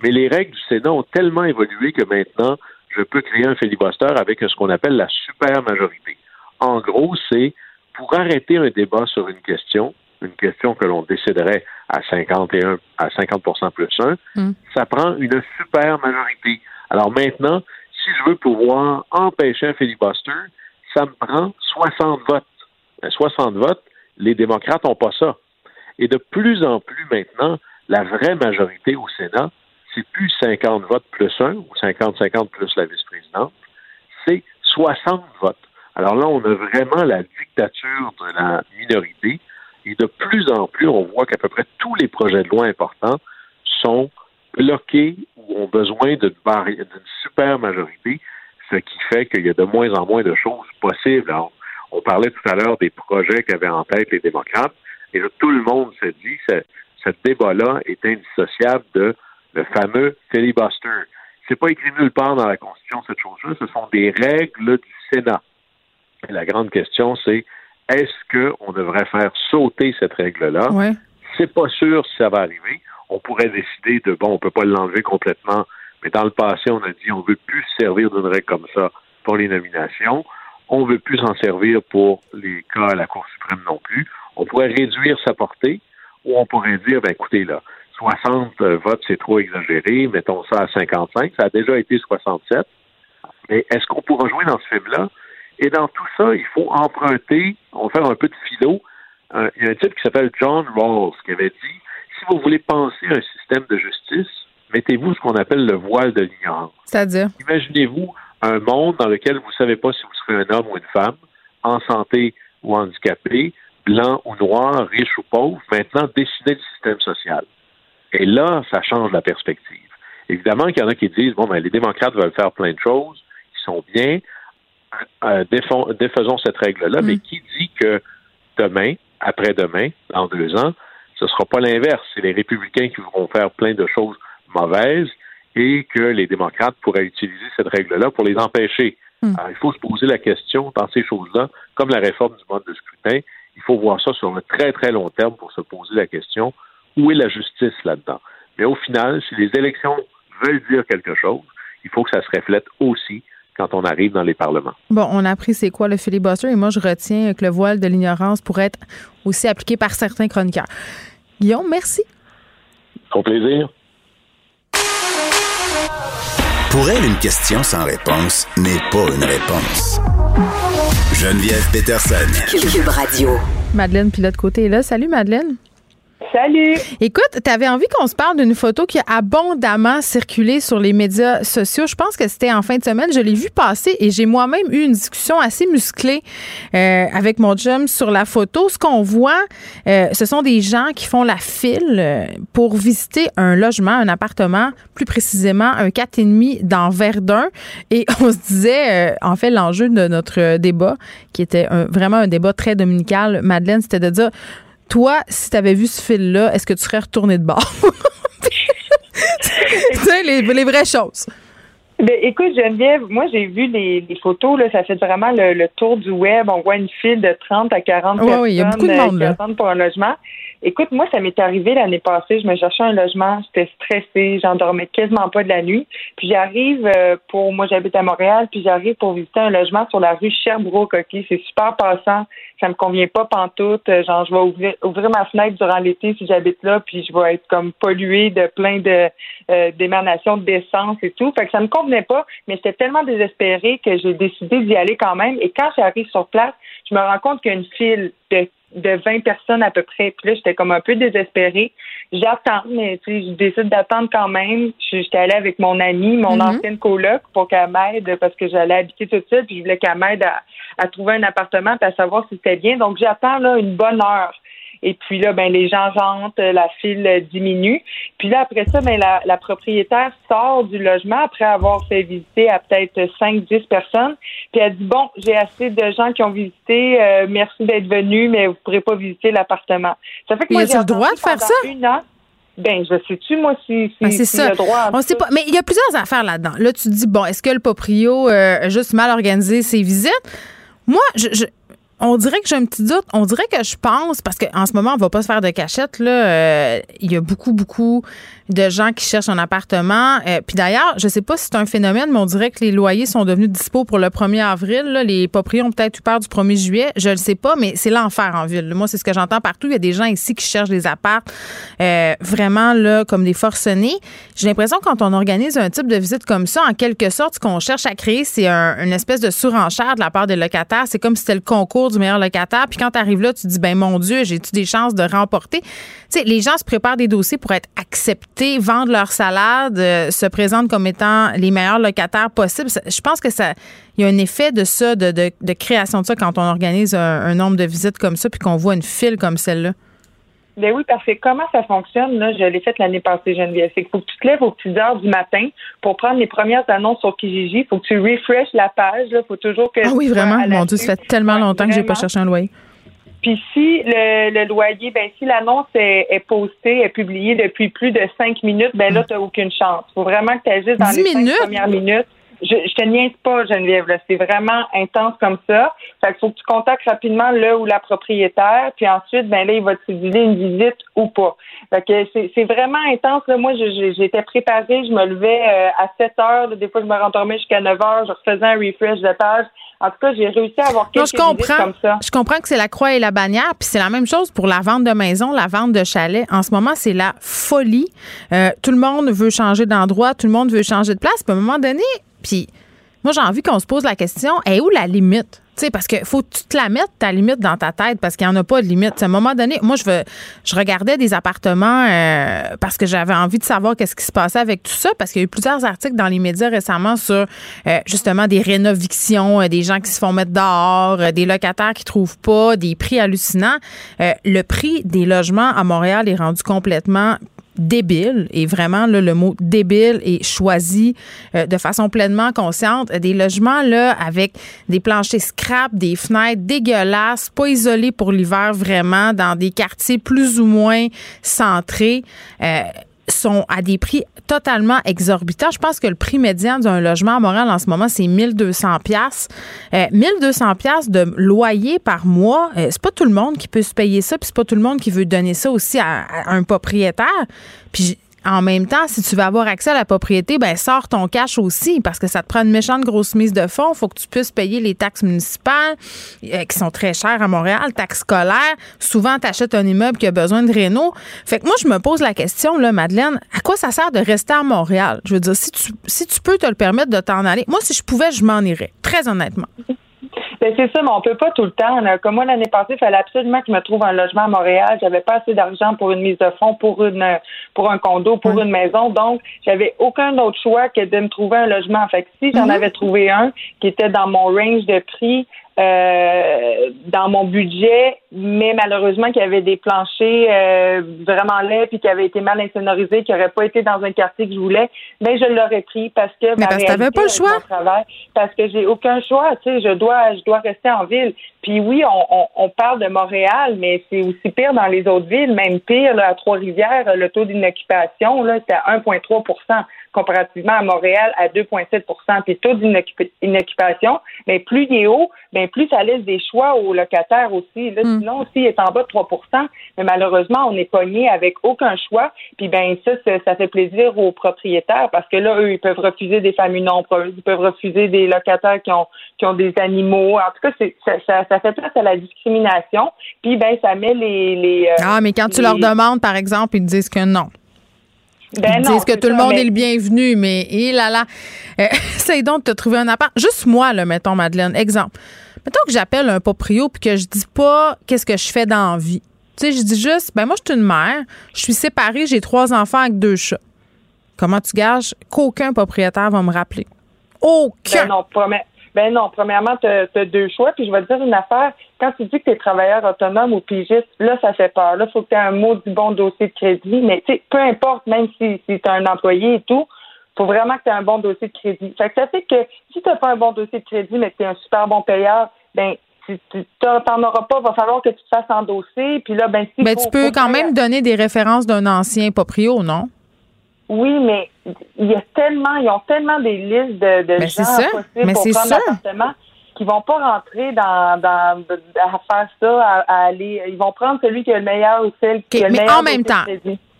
mais les règles du Sénat ont tellement évolué que maintenant, je peux créer un filibuster avec ce qu'on appelle la super majorité. En gros, c'est pour arrêter un débat sur une question, une question que l'on déciderait à 51 à 50 plus 1, mm. ça prend une super majorité. Alors maintenant, si je veux pouvoir empêcher un filibuster, ça me prend 60 votes. 60 votes, les démocrates n'ont pas ça. Et de plus en plus maintenant, la vraie majorité au Sénat, c'est plus 50 votes plus 1 ou 50-50 plus la vice-présidente, c'est 60 votes. Alors là, on a vraiment la dictature de la minorité et de plus en plus, on voit qu'à peu près tous les projets de loi importants sont bloqués ou ont besoin d'une super majorité, ce qui fait qu'il y a de moins en moins de choses possibles. On parlait tout à l'heure des projets qu'avaient en tête les démocrates, et là, tout le monde se dit que ce, débat-là est indissociable de le fameux filibuster. C'est pas écrit nulle part dans la Constitution cette chose-là, ce sont des règles du Sénat. Et la grande question, c'est est-ce qu'on devrait faire sauter cette règle-là? Ouais. C'est pas sûr si ça va arriver. On pourrait décider de bon, on peut pas l'enlever complètement, mais dans le passé, on a dit on veut plus servir d'une règle comme ça pour les nominations. On veut plus s'en servir pour les cas à la Cour suprême non plus. On pourrait réduire sa portée, ou on pourrait dire, ben écoutez, là, 60 votes, c'est trop exagéré, mettons ça à 55. Ça a déjà été 67. Mais est-ce qu'on pourra jouer dans ce film-là? Et dans tout ça, il faut emprunter, on va faire un peu de philo. il y a un type qui s'appelle John Rawls qui avait dit si vous voulez penser un système de justice, mettez-vous ce qu'on appelle le voile de l'ignorance. C'est-à-dire? Imaginez-vous un monde dans lequel vous ne savez pas si vous serez un homme ou une femme, en santé ou handicapé, blanc ou noir, riche ou pauvre. Maintenant, dessinez le système social. Et là, ça change la perspective. Évidemment qu'il y en a qui disent bon, ben, les démocrates veulent faire plein de choses, qui sont bien, euh, défaisons cette règle-là, mais mm. qui dit que demain, après-demain, dans deux ans, ce ne sera pas l'inverse. C'est les républicains qui vont faire plein de choses mauvaises et que les démocrates pourraient utiliser cette règle-là pour les empêcher. Mm. Alors, il faut se poser la question dans ces choses-là, comme la réforme du mode de scrutin, il faut voir ça sur le très, très long terme pour se poser la question où est la justice là-dedans? Mais au final, si les élections veulent dire quelque chose, il faut que ça se reflète aussi quand on arrive dans les parlements. Bon, on a appris c'est quoi le filibuster et moi je retiens que le voile de l'ignorance pourrait être aussi appliqué par certains chroniqueurs. Guillaume, merci. Au plaisir. Pour elle, une question sans réponse n'est pas une réponse. Geneviève Peterson. Cube Radio. Madeleine Pilote Côté est là. Salut Madeleine. Salut. Écoute, tu avais envie qu'on se parle d'une photo qui a abondamment circulé sur les médias sociaux. Je pense que c'était en fin de semaine. Je l'ai vu passer et j'ai moi-même eu une discussion assez musclée euh, avec mon chum sur la photo. Ce qu'on voit, euh, ce sont des gens qui font la file euh, pour visiter un logement, un appartement, plus précisément un 4,5 dans Verdun. Et on se disait, en fait, l'enjeu de notre débat, qui était vraiment un débat très dominical, Madeleine, c'était de dire toi, si tu avais vu ce fil-là, est-ce que tu serais retourné de bord? tu sais, les, vraies choses. Ben, écoute, Geneviève, moi, j'ai vu les, photos, là, ça fait vraiment le, tour du web. On voit une file de 30 à 40 personnes oui, il y a beaucoup de monde, là. pour un logement. Écoute, moi, ça m'est arrivé l'année passée. Je me cherchais un logement, j'étais stressée, j'en dormais quasiment pas de la nuit. Puis j'arrive euh, pour, moi, j'habite à Montréal, puis j'arrive pour visiter un logement sur la rue Sherbrooke. Ok, c'est super passant, ça me convient pas pantoute. Euh, genre, je vais ouvrir, ouvrir ma fenêtre durant l'été si j'habite là, puis je vais être comme polluée de plein de euh, d'émanations d'essence et tout. Fait que ça me convenait pas, mais j'étais tellement désespérée que j'ai décidé d'y aller quand même. Et quand j'arrive sur place, je me rends compte qu'il y a une file de de 20 personnes à peu près. Puis là, j'étais comme un peu désespérée. J'attends, mais tu sais, je décide d'attendre quand même. J'étais allée avec mon amie, mon mm-hmm. ancienne coloc, pour qu'elle m'aide parce que j'allais habiter toute seule, puis je voulais qu'elle m'aide à, trouver un appartement et à savoir si c'était bien. Donc, j'attends là une bonne heure. Et puis là, ben les gens rentrent, la file diminue. Puis là, après ça, ben la, la propriétaire sort du logement après avoir fait visiter à peut-être 5-10 personnes. Puis elle dit, bon, j'ai assez de gens qui ont visité, euh, merci d'être venus, mais vous ne pourrez pas visiter l'appartement. Ça fait que moi, j'ai le droit de faire ça? Ben, je sais-tu, moi, si, si, ben, c'est ça. droit. On sait pas. Mais il y a plusieurs affaires là-dedans. Là, tu te dis, bon, est-ce que le proprio euh, a juste mal organisé ses visites? Moi, je, on dirait que j'ai un petit doute. On dirait que je pense, parce qu'en ce moment, on va pas se faire de cachette, là. Euh, il y a beaucoup, beaucoup de gens qui cherchent un appartement. Euh, puis d'ailleurs, je sais pas si c'est un phénomène, mais on dirait que les loyers sont devenus dispo pour le 1er avril. Les propriétaires ont peut-être eu peur du 1er juillet. Je le sais pas, mais c'est l'enfer en ville. Moi, c'est ce que j'entends partout. Il y a des gens ici qui cherchent des apparts euh, vraiment là comme des forcenés. J'ai l'impression quand on organise un type de visite comme ça, en quelque sorte, ce qu'on cherche à créer, c'est un, une espèce de surenchère de la part des locataires. C'est comme si c'était le concours du meilleur locataire. Puis quand tu arrives là, tu dis, ben mon Dieu, j'ai-tu des chances de remporter? Sais, les gens se préparent des dossiers pour être acceptés, vendre leur salade, euh, se présentent comme étant les meilleurs locataires possibles. Je pense que ça, il y a un effet de ça, de, de, création de ça quand on organise un, nombre de visites comme ça, puis qu'on voit une file comme celle-là. Ben oui, parce que comment ça fonctionne, là, je l'ai fait l'année passée, Geneviève. C'est qu'il faut que tu te lèves aux petites heures du matin pour prendre les premières annonces sur Kijiji. Il faut que tu refreshes la page. Il faut toujours que. Ah oui, vraiment? Mon Dieu, ça fait tellement longtemps que j'ai pas cherché un loyer. Puis si le, loyer, ben si l'annonce est, postée, est publiée depuis plus de cinq minutes, ben là, tu n'as aucune chance. Il faut vraiment que tu agisses dans les cinq premières minutes. Je, je te niaise pas, Geneviève, là. C'est vraiment intense comme ça. Fait qu'il faut que tu contactes rapidement le ou la propriétaire, puis ensuite, ben là, il va te céduler une visite ou pas. Fait que c'est vraiment intense. Là. Moi, j'étais préparée, je me levais euh, à 7 heures. Des fois, je me rendormais jusqu'à 9 heures, je refaisais un refresh de page. En tout cas, j'ai réussi à avoir quelques non, je comprends, comme ça. Je comprends que c'est la croix et la bannière, puis c'est la même chose pour la vente de maison, la vente de chalet. En ce moment, c'est la folie. Euh, tout le monde veut changer d'endroit, tout le monde veut changer de place. Puis à un moment donné, puis moi, j'ai envie qu'on se pose la question, est où la limite? Sais, parce que faut que tu te la mettre, ta limite, dans ta tête, parce qu'il n'y en a pas de limite. à un moment donné, moi, je, veux, je regardais des appartements euh, parce que j'avais envie de savoir qu'est-ce qui se passait avec tout ça, parce qu'il y a eu plusieurs articles dans les médias récemment sur euh, justement des rénovictions, euh, des gens qui se font mettre dehors, des locataires qui trouvent pas, des prix hallucinants. le prix des logements à Montréal est rendu complètement débile, et vraiment là, le mot débile est choisi euh, de façon pleinement consciente. Des logements là avec des planchers scrap, des fenêtres dégueulasses, pas isolés pour l'hiver vraiment, dans des quartiers plus ou moins centrés. Euh, sont à des prix totalement exorbitants. Je pense que le prix médian d'un logement à Montréal en ce moment, c'est 1200 pièces. 1200 pièces de loyer par mois, euh, c'est pas tout le monde qui peut se payer ça, puis c'est pas tout le monde qui veut donner ça aussi à, à un propriétaire. Puis en même temps, si tu veux avoir accès à la propriété, ben sors ton cash aussi parce que ça te prend une méchante grosse mise de fonds. Faut que tu puisses payer les taxes municipales euh, qui sont très chères à Montréal, taxes scolaires. Souvent, tu achètes un immeuble qui a besoin de réno. Fait que moi, je me pose la question, là, Madeleine, à quoi ça sert de rester à Montréal? Je veux dire, si tu, si tu peux te le permettre de t'en aller, moi, si je pouvais, je m'en irais, très honnêtement. Ben, c'est ça, mais on peut pas tout le temps. Comme moi, l'année passée, il fallait absolument que je me trouve un logement à Montréal. J'avais pas assez d'argent pour une mise de fonds, pour une pour un condo, pour une maison. Donc, j'avais aucun autre choix que de me trouver un logement. Fait que si j'en mhm. avais trouvé un qui était dans mon range de prix, euh, dans mon budget, mais malheureusement qu'il y avait des planchers euh, vraiment laids puis qui avaient été mal insonorisés, qui n'auraient pas été dans un quartier que je voulais, ben je l'aurais pris parce que mais parce que pas le choix. Travail, parce que j'ai aucun choix, tu sais, je dois je dois rester en ville. Puis oui, on, on, parle de Montréal, mais c'est aussi pire dans les autres villes, même pire là, à Trois-Rivières, le taux d'inoccupation là, c'est à 1,3 comparativement à Montréal à 2,7% Puis taux d'inoccupation, mais plus il est haut, bien plus ça laisse des choix aux locataires aussi. Là, mm. Sinon, aussi, il est en bas de 3% mais malheureusement, on est pogné avec aucun choix. Puis ben ça, ça, fait plaisir aux propriétaires parce que là, eux, ils peuvent refuser des familles nombreuses, ils peuvent refuser des locataires qui ont qui ont des animaux. En tout cas, ça, ça, fait place à la discrimination. Puis ben ça met les, les euh, Ah, mais quand tu leur demandes, par exemple, ils disent que non. Ben Ils disent que tout le monde est le bienvenu, mais il là là. Euh, essaye donc de te trouver un appart. Juste moi, là, mettons, Madeleine. Exemple. Mettons que j'appelle un proprio puis que je dis pas qu'est-ce que je fais dans la vie. Tu sais, je dis juste, ben moi, je suis une mère, je suis séparée, j'ai trois enfants avec deux chats. Comment tu gages qu'aucun propriétaire va me rappeler? Aucun. Ben non, promets. Ben non, premièrement, tu as, deux choix. Puis je vais te dire une affaire. Quand tu dis que tu es travailleur autonome ou pigiste, là, ça fait peur. Là, il faut que tu aies un mot du bon dossier de crédit. Mais tu sais, peu importe, même si, si tu as un employé et tout, faut vraiment que tu aies un bon dossier de crédit. Fait que ça fait que si tu n'as pas un bon dossier de crédit, mais que tu es un super bon payeur, ben tu n'en auras pas, va falloir que tu te fasses endosser. Puis là, ben, si Mais tu peux quand même donner des références d'un ancien proprio, non? Oui, mais il y a tellement, ils ont tellement des listes de, de ben, gens possibles pour prendre l'appartement qui vont pas rentrer dans, dans à faire ça, à, aller. Ils vont prendre celui qui a le meilleur ou celle qui a le mais en même temps,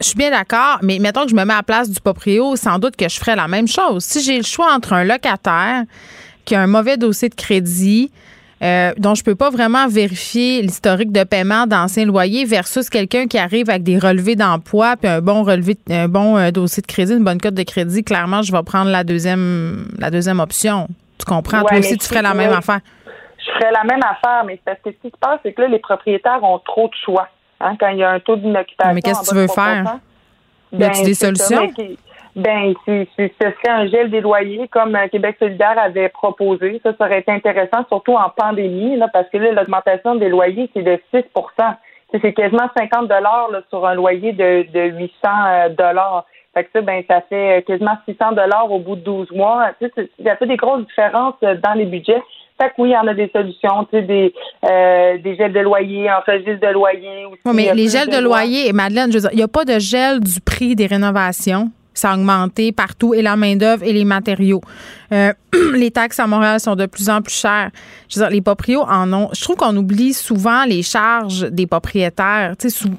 je suis bien d'accord, mais mettons que je me mets à la place du proprio, sans doute que je ferais la même chose. Si j'ai le choix entre un locataire qui a un mauvais dossier de crédit, euh, dont je peux pas vraiment vérifier l'historique de paiement d'anciens loyers versus quelqu'un qui arrive avec des relevés d'emploi puis un bon relevé un bon euh, dossier de crédit, une bonne cote de crédit, clairement je vais prendre la deuxième la deuxième option. Comprends toi aussi tu ferais la même affaire. Je ferais la même affaire mais parce que ce qui se passe c'est que là les propriétaires ont trop de choix hein, quand il y a un taux d'inoccupation. Mais qu'est-ce que tu veux faire? y a-tu des solutions? Ben, si, ce serait un gel des loyers comme euh, Québec solidaire avait proposé. Ça, ça aurait été intéressant, surtout en pandémie, là, parce que là, l'augmentation des loyers, c'est de 6% C'est quasiment 50 dollars sur un loyer de, de 800 euh, dollars. Fait que ça, ben, ça fait quasiment 600 dollars au bout de 12 mois. Tu sais, ça fait des grosses différences euh, dans les budgets. Fait que oui, il y en a des solutions, tu sais, des, des gels de loyer, en registre de loyer. Aussi, mais les gels de, loyer, Madeleine, je veux dire, il n'y a pas de gel du prix des rénovations? Ça a augmenté partout et la main-d'œuvre et les matériaux. Euh, les taxes à Montréal sont de plus en plus chères. Je veux dire, les proprios en ont. Je trouve qu'on oublie souvent les charges des propriétaires,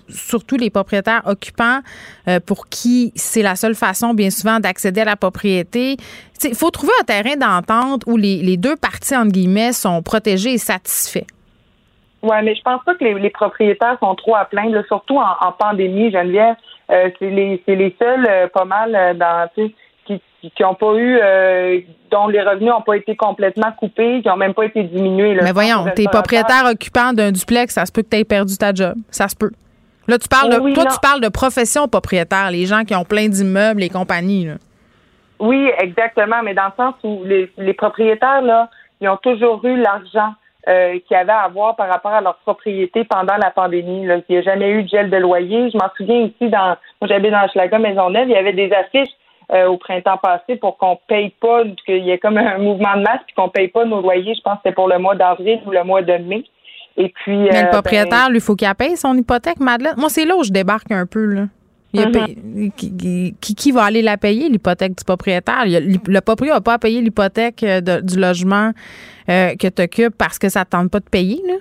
surtout les propriétaires occupants euh, pour qui c'est la seule façon, bien souvent, d'accéder à la propriété. Il faut trouver un terrain d'entente où les, deux parties, entre guillemets, sont protégées et satisfaits. Oui, mais je pense pas que les, propriétaires sont trop à plaindre, surtout en, en pandémie, Geneviève. Euh, c'est les c'est les seuls euh, pas mal euh, dans qui qui ont pas eu dont les revenus n'ont pas été complètement coupés, qui ont même pas été diminués. Mais voyons, t'es propriétaire occupant d'un duplex, ça se peut que tu aies perdu ta job. Ça se peut. Là, tu parles de, toi, tu parles de profession propriétaire, les gens qui ont plein d'immeubles et compagnie. Oui, exactement, mais dans le sens où les, les propriétaires, là, ils ont toujours eu l'argent euh, qui avaient à avoir par rapport à leur propriété pendant la pandémie. Là. Il n'y a jamais eu de gel de loyer. Je m'en souviens ici, dans, moi j'habite dans Maison Maisonneuve, il y avait des affiches euh, au printemps passé pour qu'on paye pas, qu'il y ait comme un mouvement de masse, puis qu'on paye pas nos loyers. Je pense que c'était pour le mois d'avril ou le mois de mai. Et puis, Mais le euh, propriétaire, ben, lui, faut qu'il paye son hypothèque, Madeleine. Moi, c'est là où je débarque un peu, là. Mm-hmm. qui, qui, va aller la payer, l'hypothèque du propriétaire? le propriétaire n'a pas à payer l'hypothèque du logement euh, que tu occupes parce que ça ne tente pas de payer, là?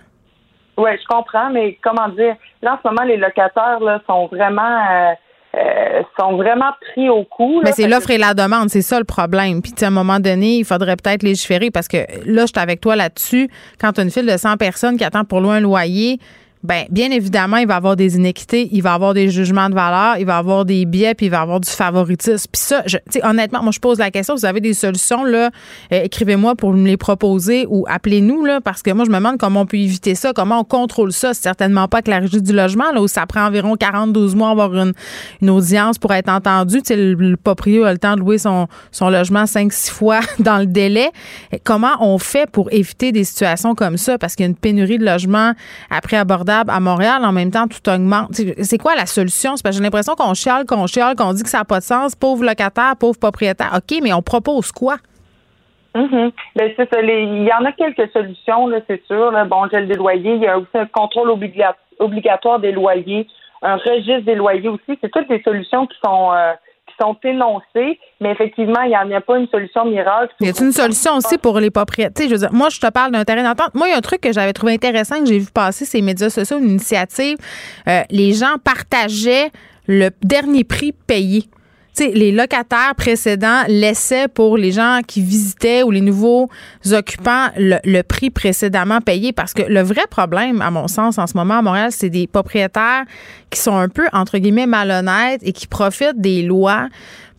Oui, je comprends, mais comment dire? Là, en ce moment, les locataires là, sont vraiment. Euh, euh, sont vraiment pris au coup. Mais c'est l'offre et la demande, c'est ça le problème. Puis, à un moment donné, il faudrait peut-être légiférer parce que là, je suis avec toi là-dessus. Quand tu as une file de 100 personnes qui attendent pour loin un loyer, ben bien évidemment, il va y avoir des inéquités, il va y avoir des jugements de valeur, il va y avoir des biais, puis il va y avoir du favoritisme. Puis ça, je, honnêtement, moi je pose la question, vous avez des solutions là, euh, écrivez-moi pour me les proposer ou appelez-nous là, parce que moi je me demande comment on peut éviter ça, comment on contrôle ça. C'est certainement pas que la régie du logement là où ça prend environ 42 mois avoir une, une audience pour être entendu. Tu sais, le, le a le temps de louer son, son logement 5-6 fois dans le délai. Comment on fait pour éviter des situations comme ça? Parce qu'il y a une pénurie de logements après à Montréal, en même temps, tout augmente. C'est quoi la solution? parce que j'ai l'impression qu'on chiale, qu'on chiale, qu'on dit que ça n'a pas de sens. Pauvre locataire, pauvre propriétaire. OK, mais on propose quoi? Mm-hmm. Ben, il y en a quelques solutions, c'est sûr. Bon, gel des loyers. Il y a aussi un contrôle obligatoire des loyers, un registre des loyers aussi. C'est toutes des solutions qui sont euh, sont énoncés, mais effectivement, il n'y en a pas une solution miracle. Y a une solution aussi pour les propriétaires? Je veux dire, moi, je te parle d'un terrain d'entente. Moi, il y a un truc que j'avais trouvé intéressant que j'ai vu passer ces médias sociaux, une initiative. Euh, les gens partageaient le dernier prix payé les locataires précédents laissaient pour les gens qui visitaient ou les nouveaux occupants le, prix précédemment payé. Parce que le vrai problème, à mon sens, en ce moment à Montréal, c'est des propriétaires qui sont un peu, entre guillemets, malhonnêtes et qui profitent des lois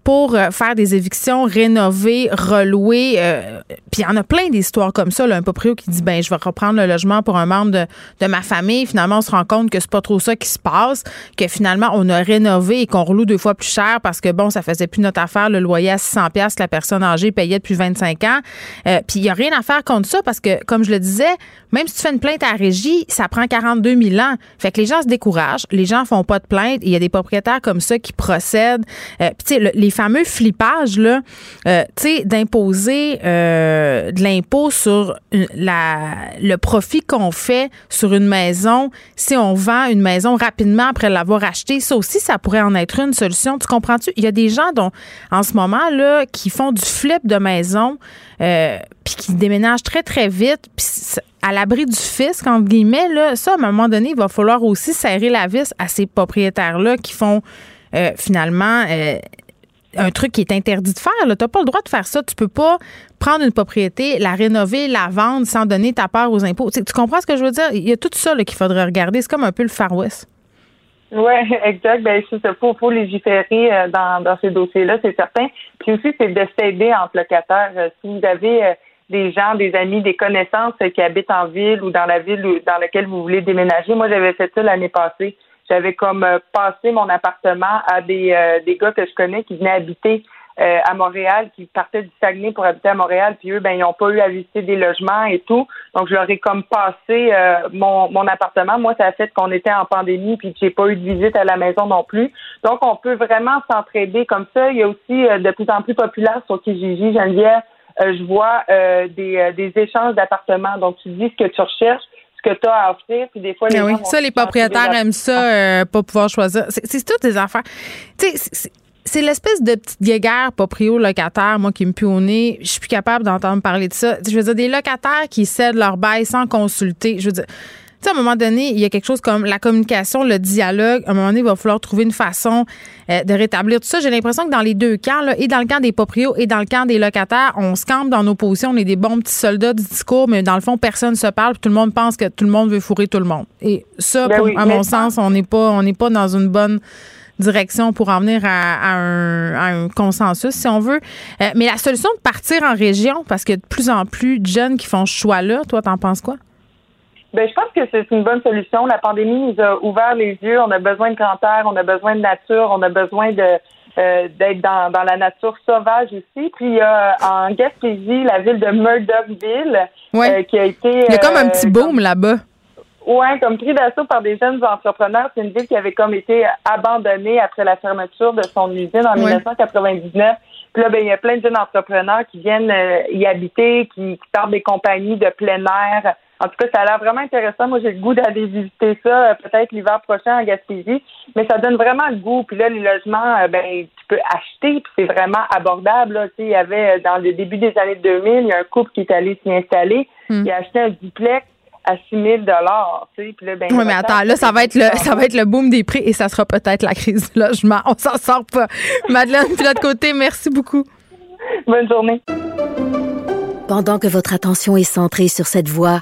pour euh, faire des évictions, rénover, relouer. euh, puis il y en a plein d'histoires comme ça. Là, un proprio qui dit ben je vais reprendre le logement pour un membre de, de ma famille. Finalement, on se rend compte que c'est pas trop ça qui se passe, que finalement on a rénové et qu'on reloue deux fois plus cher parce que bon, ça faisait plus notre affaire le loyer à 600 pièces la personne âgée payait depuis 25 ans. Euh, puis il y a rien à faire contre ça parce que comme je le disais, même si tu fais une plainte à la régie, ça prend 42 000 ans. Fait que les gens se découragent, les gens font pas de plainte. Il y a des propriétaires comme ça qui procèdent. Euh, puis tu sais, le- les fameux flippages là, euh, tu sais, d'imposer euh, de l'impôt sur la, le profit qu'on fait sur une maison si on vend une maison rapidement après l'avoir achetée. Ça aussi, ça pourrait en être une solution. Tu comprends-tu? Il y a des gens dont, en ce moment là, qui font du flip de maison, euh, puis qui déménagent très très vite, puis à l'abri du fisc entre guillemets là. Ça, à un moment donné, il va falloir aussi serrer la vis à ces propriétaires là qui font finalement. Un truc qui est interdit de faire. Tu n'as pas le droit de faire ça. Tu peux pas prendre une propriété, la rénover, la vendre sans donner ta part aux impôts. Tu, comprends ce que je veux dire? Il y a tout ça qu'il faudrait regarder. C'est comme un peu le Far West. Oui, exact. Ben, c'est ça. Faut, légiférer euh, dans, dans ces dossiers-là, c'est certain. Puis aussi, c'est de s'aider entre locataires. Euh, Si vous avez euh, des gens, des amis, des connaissances qui habitent en ville ou dans la ville dans laquelle vous voulez déménager, moi, j'avais fait ça l'année passée. J'avais comme euh, passé mon appartement à des, euh, des gars que je connais qui venaient habiter euh, à Montréal, qui partaient du Saguenay pour habiter à Montréal, puis eux, ben, ils n'ont pas eu à visiter des logements et tout. Donc, je leur ai comme passé euh, mon, mon appartement. Moi, ça a fait qu'on était en pandémie, puis que j'ai pas eu de visite à la maison non plus. Donc, on peut vraiment s'entraider comme ça. Il y a aussi euh, de plus en plus populaire sur Kijiji, Geneviève, euh, je vois euh, des, des échanges d'appartements. Donc, tu dis ce que tu recherches, ce que tu as à offrir, puis des fois, les oui, gens vont ça, les propriétaires aiment ça, euh, pas pouvoir choisir. C'est toutes des affaires. Tu sais, c'est- l'espèce de petite guéguerre proprio-locataire, moi, qui me pue au nez. Je suis plus capable d'entendre parler de ça. Je veux dire, des locataires qui cèdent leur bail sans consulter. Je veux dire, sais, à un moment donné, il y a quelque chose comme la communication, le dialogue. À un moment donné, il va falloir trouver une façon euh, de rétablir tout ça. J'ai l'impression que dans les deux camps, là, et dans le camp des proprios et dans le camp des locataires, on se campe dans nos positions. On est des bons petits soldats du discours, mais dans le fond, personne ne se parle. puis tout le monde pense que tout le monde veut fourrer tout le monde. Et ça, Ben pour- oui, à mon sens, on n'est pas, on n'est pas dans une bonne direction pour en venir à, à un, à un consensus, si on veut. Euh, mais la solution de partir en région, parce qu'il y a de plus en plus de jeunes qui font ce choix-là, toi, t'en penses quoi? Ben, je pense que c'est une bonne solution. La pandémie nous a ouvert les yeux. On a besoin de grand air, on a besoin de nature, on a besoin de euh, d'être dans, dans la nature sauvage aussi. Puis il y a en Gaspésie la ville de Murdochville Ouais. euh, qui a été. Il y a comme un euh, petit boom là-bas. Ouais, comme pris d'assaut par des jeunes entrepreneurs. C'est une ville qui avait comme été abandonnée après la fermeture de son usine en Ouais. 1999. Puis là, ben, il y a plein de jeunes entrepreneurs qui viennent euh, y habiter, qui, qui partent des compagnies de plein air. En tout cas, ça a l'air vraiment intéressant. Moi, j'ai le goût d'aller visiter ça euh, peut-être l'hiver prochain en Gaspésie. Mais ça donne vraiment le goût. Puis là, les logements, euh, ben, tu peux acheter, puis c'est vraiment abordable. Là. Tu sais, il y avait, euh, dans le début des années 2000, il y a un couple qui est allé s'y installer. Hmm. Il a acheté un duplex à 6 000 dollars, tu sais. Puis là, ben, Oui, mais attends, là, ça va être le, ça va être le boom des prix et ça sera peut-être la crise du logement. On s'en sort pas. Madeleine, puis de l'autre côté, merci beaucoup. Bonne journée. Pendant que votre attention est centrée sur cette voix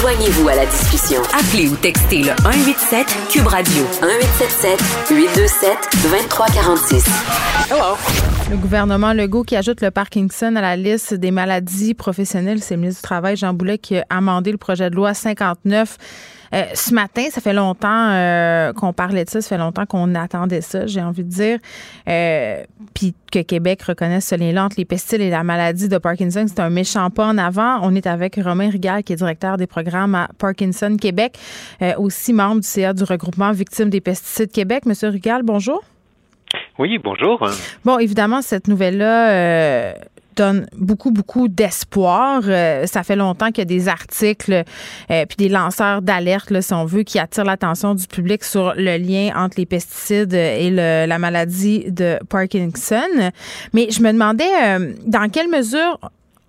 Joignez-vous à la discussion. Appelez ou textez le 187 Cube Radio 1877 827 2346. Le gouvernement Legault qui ajoute le Parkinson à la liste des maladies professionnelles, c'est le ministre du Travail, Jean Boulet, qui a amendé le projet de loi 59 euh, ce matin. Ça fait longtemps euh, qu'on parlait de ça, ça fait longtemps qu'on attendait ça, j'ai envie de dire. Euh, Puis que Québec reconnaisse ce lien entre les pesticides et la maladie de Parkinson, c'est un méchant pas en avant. On est avec Romain Rigal, qui est directeur des programmes à Parkinson Québec, euh, aussi membre du CA du regroupement Victimes des pesticides Québec. Monsieur Rigal, bonjour. Oui, bonjour. Bon, évidemment, cette nouvelle-là, euh, donne beaucoup, beaucoup d'espoir. Euh, ça fait longtemps qu'il y a des articles euh, puis des lanceurs d'alerte, si on veut, qui attirent l'attention du public sur le lien entre les pesticides et la maladie de Parkinson. Mais je me demandais euh, dans quelle mesure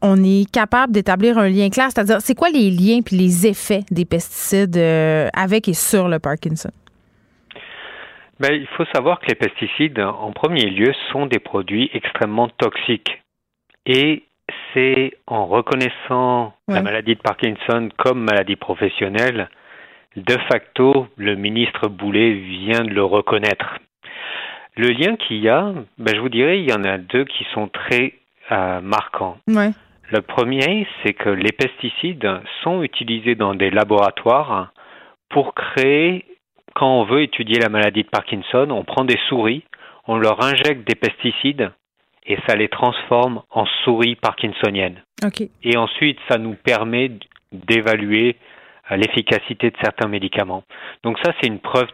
on est capable d'établir un lien clair, c'est-à-dire c'est quoi les liens puis les effets des pesticides avec et sur le Parkinson? Ben, il faut savoir que les pesticides, en premier lieu, sont des produits extrêmement toxiques. Et c'est en reconnaissant la maladie de Parkinson comme maladie professionnelle, de facto, le ministre Boulet vient de le reconnaître. Le lien qu'il y a, ben, je vous dirais, il y en a deux qui sont très euh, marquants. Le premier, c'est que les pesticides sont utilisés dans des laboratoires pour créer quand on veut étudier la maladie de Parkinson, on prend des souris, on leur injecte des pesticides et ça les transforme en souris parkinsoniennes. Et ensuite, ça nous permet d'évaluer euh, l'efficacité de certains médicaments. Donc ça, c'est une preuve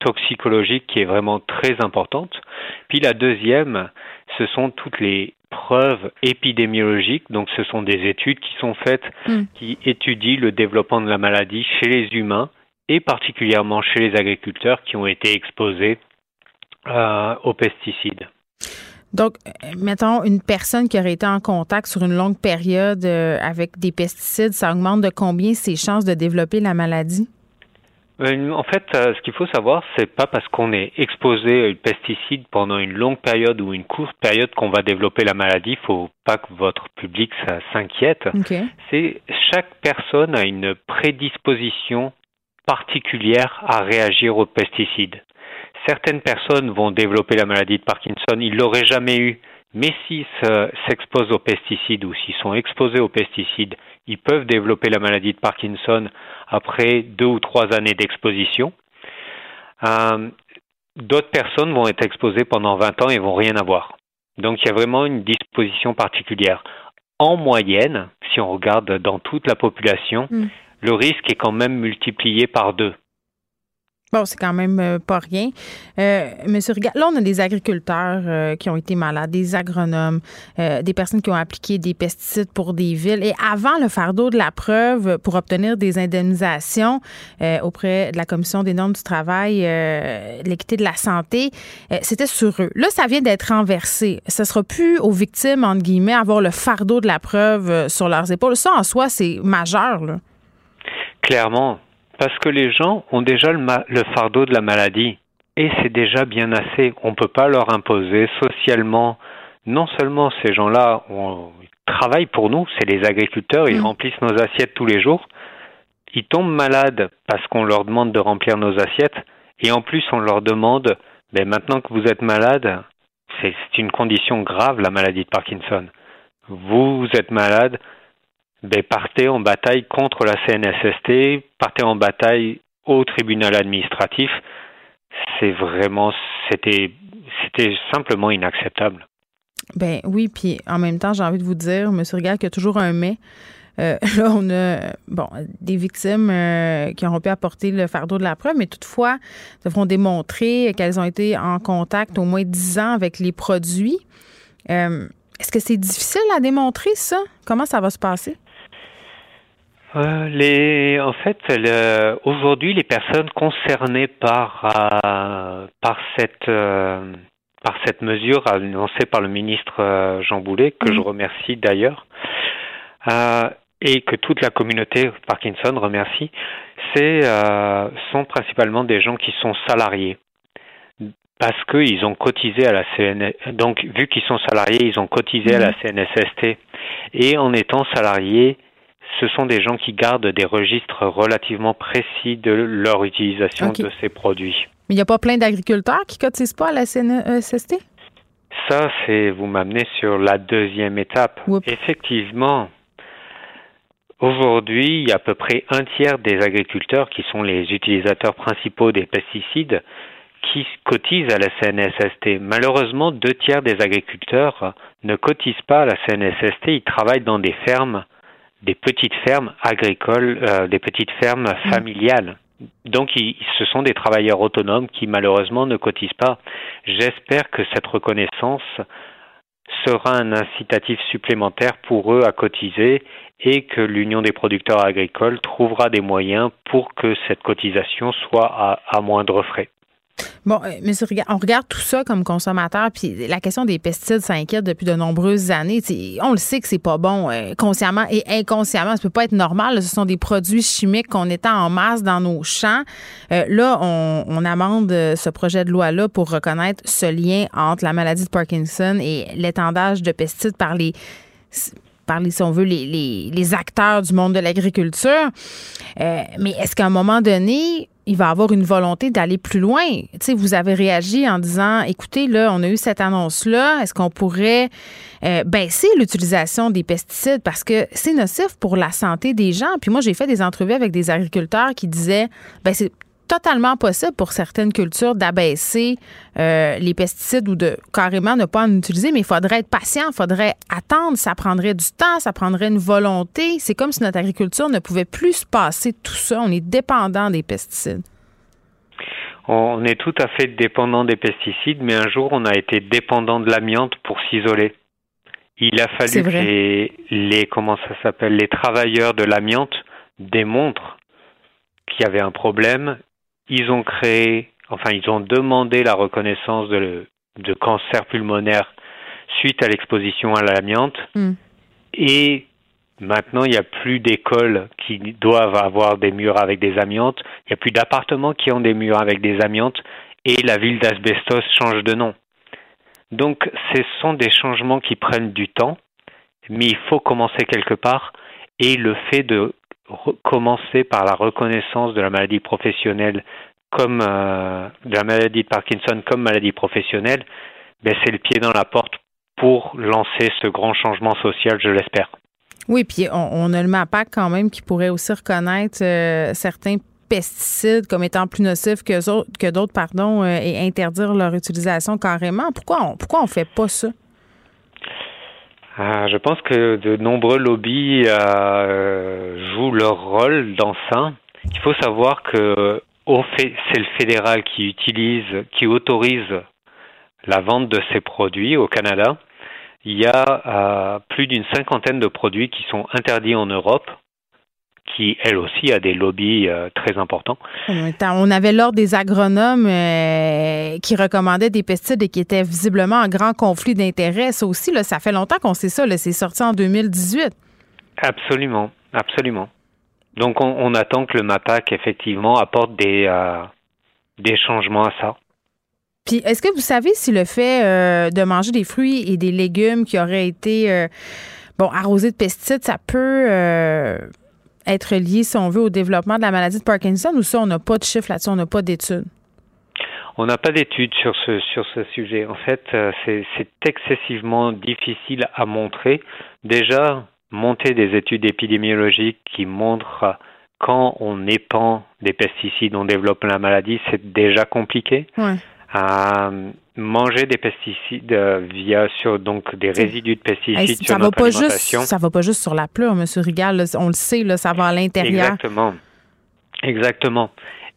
toxicologique qui est vraiment très importante. Puis la deuxième, ce sont toutes les preuves épidémiologiques. Donc ce sont des études qui sont faites, hmm. qui étudient le développement de la maladie chez les humains et particulièrement chez les agriculteurs qui ont été exposés euh, aux pesticides. Donc, euh, mettons, une personne qui aurait été en contact sur une longue période euh, avec des pesticides, ça augmente de combien ses chances de développer la maladie? En fait, ce qu'il faut savoir, c'est pas parce qu'on est exposé aux pesticides pendant une longue période ou une courte période qu'on va développer la maladie. Il faut pas que votre public s'inquiète. C'est chaque personne a une prédisposition particulière à réagir aux pesticides. Certaines personnes vont développer la maladie de Parkinson, ils l'auraient jamais eu, mais s'ils s'exposent aux pesticides ou s'ils sont exposés aux pesticides, ils peuvent développer la maladie de Parkinson après deux ou trois années d'exposition. Euh, d'autres personnes vont être exposées pendant 20 ans et vont rien avoir. Donc il y a vraiment une disposition particulière. En moyenne, si on regarde dans toute la population, mm le risque est quand même multiplié par deux. Bon, c'est quand même euh, pas rien. Euh, Monsieur là, on a des agriculteurs euh, qui ont été malades, des agronomes, euh, des personnes qui ont appliqué des pesticides pour des villes. Et avant le fardeau de la preuve pour obtenir des indemnisations auprès de la Commission des normes du travail, l'équité de la santé, c'était sur eux. Là, ça vient d'être renversé. Ce sera plus aux victimes, entre guillemets, avoir le fardeau de la preuve sur leurs épaules. Ça, en soi, c'est majeur, là. Clairement, parce que les gens ont déjà le, fardeau de la maladie. Et c'est déjà bien assez. On ne peut pas leur imposer socialement. Non seulement ces gens-là travaillent pour nous, c'est les agriculteurs, ils mm. remplissent nos assiettes tous les jours. Ils tombent malades parce qu'on leur demande de remplir nos assiettes. Et en plus, on leur demande, ben maintenant que vous êtes malade, c'est une condition grave, la maladie de Parkinson. Vous, vous êtes malade, ben, partez en bataille contre la CNSST, partez en bataille au tribunal administratif. C'est vraiment, c'était, c'était simplement inacceptable. Ben oui, puis en même temps, j'ai envie de vous dire, M. Rigal, qu'il y a toujours un mais. Euh, là, on a bon, des victimes euh, qui auront pu apporter le fardeau de la preuve, mais toutefois, devront démontrer qu'elles ont été en contact au moins 10 ans avec les produits. Euh, est-ce que c'est difficile à démontrer, ça? Comment ça va se passer? Euh, les, en fait, aujourd'hui, les personnes concernées par euh, par cette euh, par cette mesure annoncée par le ministre Jean Boulet, que je remercie d'ailleurs, et que toute la communauté Parkinson remercie, c'est sont principalement des gens qui sont salariés. Parce qu'ils ont cotisé à la CN donc vu qu'ils sont salariés, ils ont cotisé à la CNSST et en étant salariés ce sont des gens qui gardent des registres relativement précis de leur utilisation de ces produits. Mais il n'y a pas plein d'agriculteurs qui cotisent pas à la CNSST? Ça, c'est vous m'amenez sur la deuxième étape. Effectivement, aujourd'hui, il y a à peu près un tiers des agriculteurs qui sont les utilisateurs principaux des pesticides qui cotisent à la CNSST. Malheureusement, deux tiers des agriculteurs ne cotisent pas à la CNSST. Ils travaillent dans des fermes des petites fermes agricoles, euh, des petites fermes mm. familiales. Donc, ce sont des travailleurs autonomes qui malheureusement ne cotisent pas. J'espère que cette reconnaissance sera un incitatif supplémentaire pour eux à cotiser et que l'Union des producteurs agricoles trouvera des moyens pour que cette cotisation soit à, à moindre frais. Bon, euh, monsieur, on regarde tout ça comme consommateur, puis la question des pesticides s'inquiète depuis de nombreuses années. on le sait que c'est pas bon, euh, consciemment et inconsciemment. Ça peut pas être normal. Ce sont des produits chimiques qu'on étend en masse dans nos champs. Euh, là, on, on amende ce projet de loi-là pour reconnaître ce lien entre la maladie de Parkinson et l'étendage de pesticides par les par les, si on veut, les, les, les acteurs du monde de l'agriculture. mais est-ce qu'à un moment donné, il va avoir une volonté d'aller plus loin. Vous avez réagi en disant, écoutez, là, on a eu cette annonce-là, est-ce qu'on pourrait euh, baisser l'utilisation des pesticides? Parce que c'est nocif pour la santé des gens. Puis moi, j'ai fait des entrevues avec des agriculteurs qui disaient, ben c'est totalement possible pour certaines cultures d'abaisser euh, les pesticides ou de carrément ne pas en utiliser, mais il faudrait être patient, il faudrait attendre, ça prendrait du temps, ça prendrait une volonté. C'est comme si notre agriculture ne pouvait plus se passer tout ça. On est dépendant des pesticides. On est tout à fait dépendant des pesticides, mais un jour, on a été dépendant de l'amiante pour s'isoler. Il a fallu que les, les, comment ça s'appelle, les travailleurs de l'amiante démontrent qu'il y avait un problème ils ont créé, enfin, ils ont demandé la reconnaissance de, de cancer pulmonaire suite à l'exposition à l'amiante. Hmm. Et maintenant, il n'y a plus d'écoles qui doivent avoir des murs avec des amiantes. Il n'y a plus d'appartements qui ont des murs avec des amiantes. Et la ville d'Asbestos change de nom. Donc, ce sont des changements qui prennent du temps, mais il faut commencer quelque part. Et le fait de commencer par la reconnaissance de la maladie professionnelle comme euh, de la maladie de Parkinson comme maladie professionnelle, ben, c'est le pied dans la porte pour lancer ce grand changement social, je l'espère. Oui, puis on, a le MAPAC quand même qui pourrait aussi reconnaître euh, certains pesticides comme étant plus nocifs que, d'autres, pardon, euh, et interdire leur utilisation carrément. Pourquoi on pourquoi on fait pas ça? Ah, je pense que de nombreux lobbies euh, jouent leur rôle dans ça. Il faut savoir que c'est le fédéral qui utilise, qui autorise la vente de ces produits au Canada. Il y a euh, plus d'une cinquantaine de produits qui sont interdits en Europe qui, elle aussi, a des lobbies euh, très importants. On avait l'ordre des agronomes euh, qui recommandaient des pesticides et qui étaient visiblement en grand conflit d'intérêts. Ça aussi, là, ça fait longtemps qu'on sait ça. C'est sorti en 2018. Absolument, absolument. Donc, on, attend que le MAPAC, effectivement, apporte des, euh, des changements à ça. Puis, est-ce que vous savez si le fait de manger des fruits et des légumes qui auraient été bon, arrosés de pesticides, ça peut être lié, si on veut, au développement de la maladie de Parkinson ou ça, on n'a pas de chiffres là-dessus, on n'a pas d'études? On n'a pas d'études sur ce, sur ce sujet. En fait, euh, c'est excessivement difficile à montrer. Déjà, monter des études épidémiologiques qui montrent quand on épand des pesticides, on développe la maladie, c'est déjà compliqué. Ouais. Euh, manger des pesticides euh, via sur donc des résidus de pesticides sur notre va pas alimentation. Juste, ça va pas juste sur la pleure, Monsieur Rigal. on le sait, là, ça va à l'intérieur. Exactement, exactement.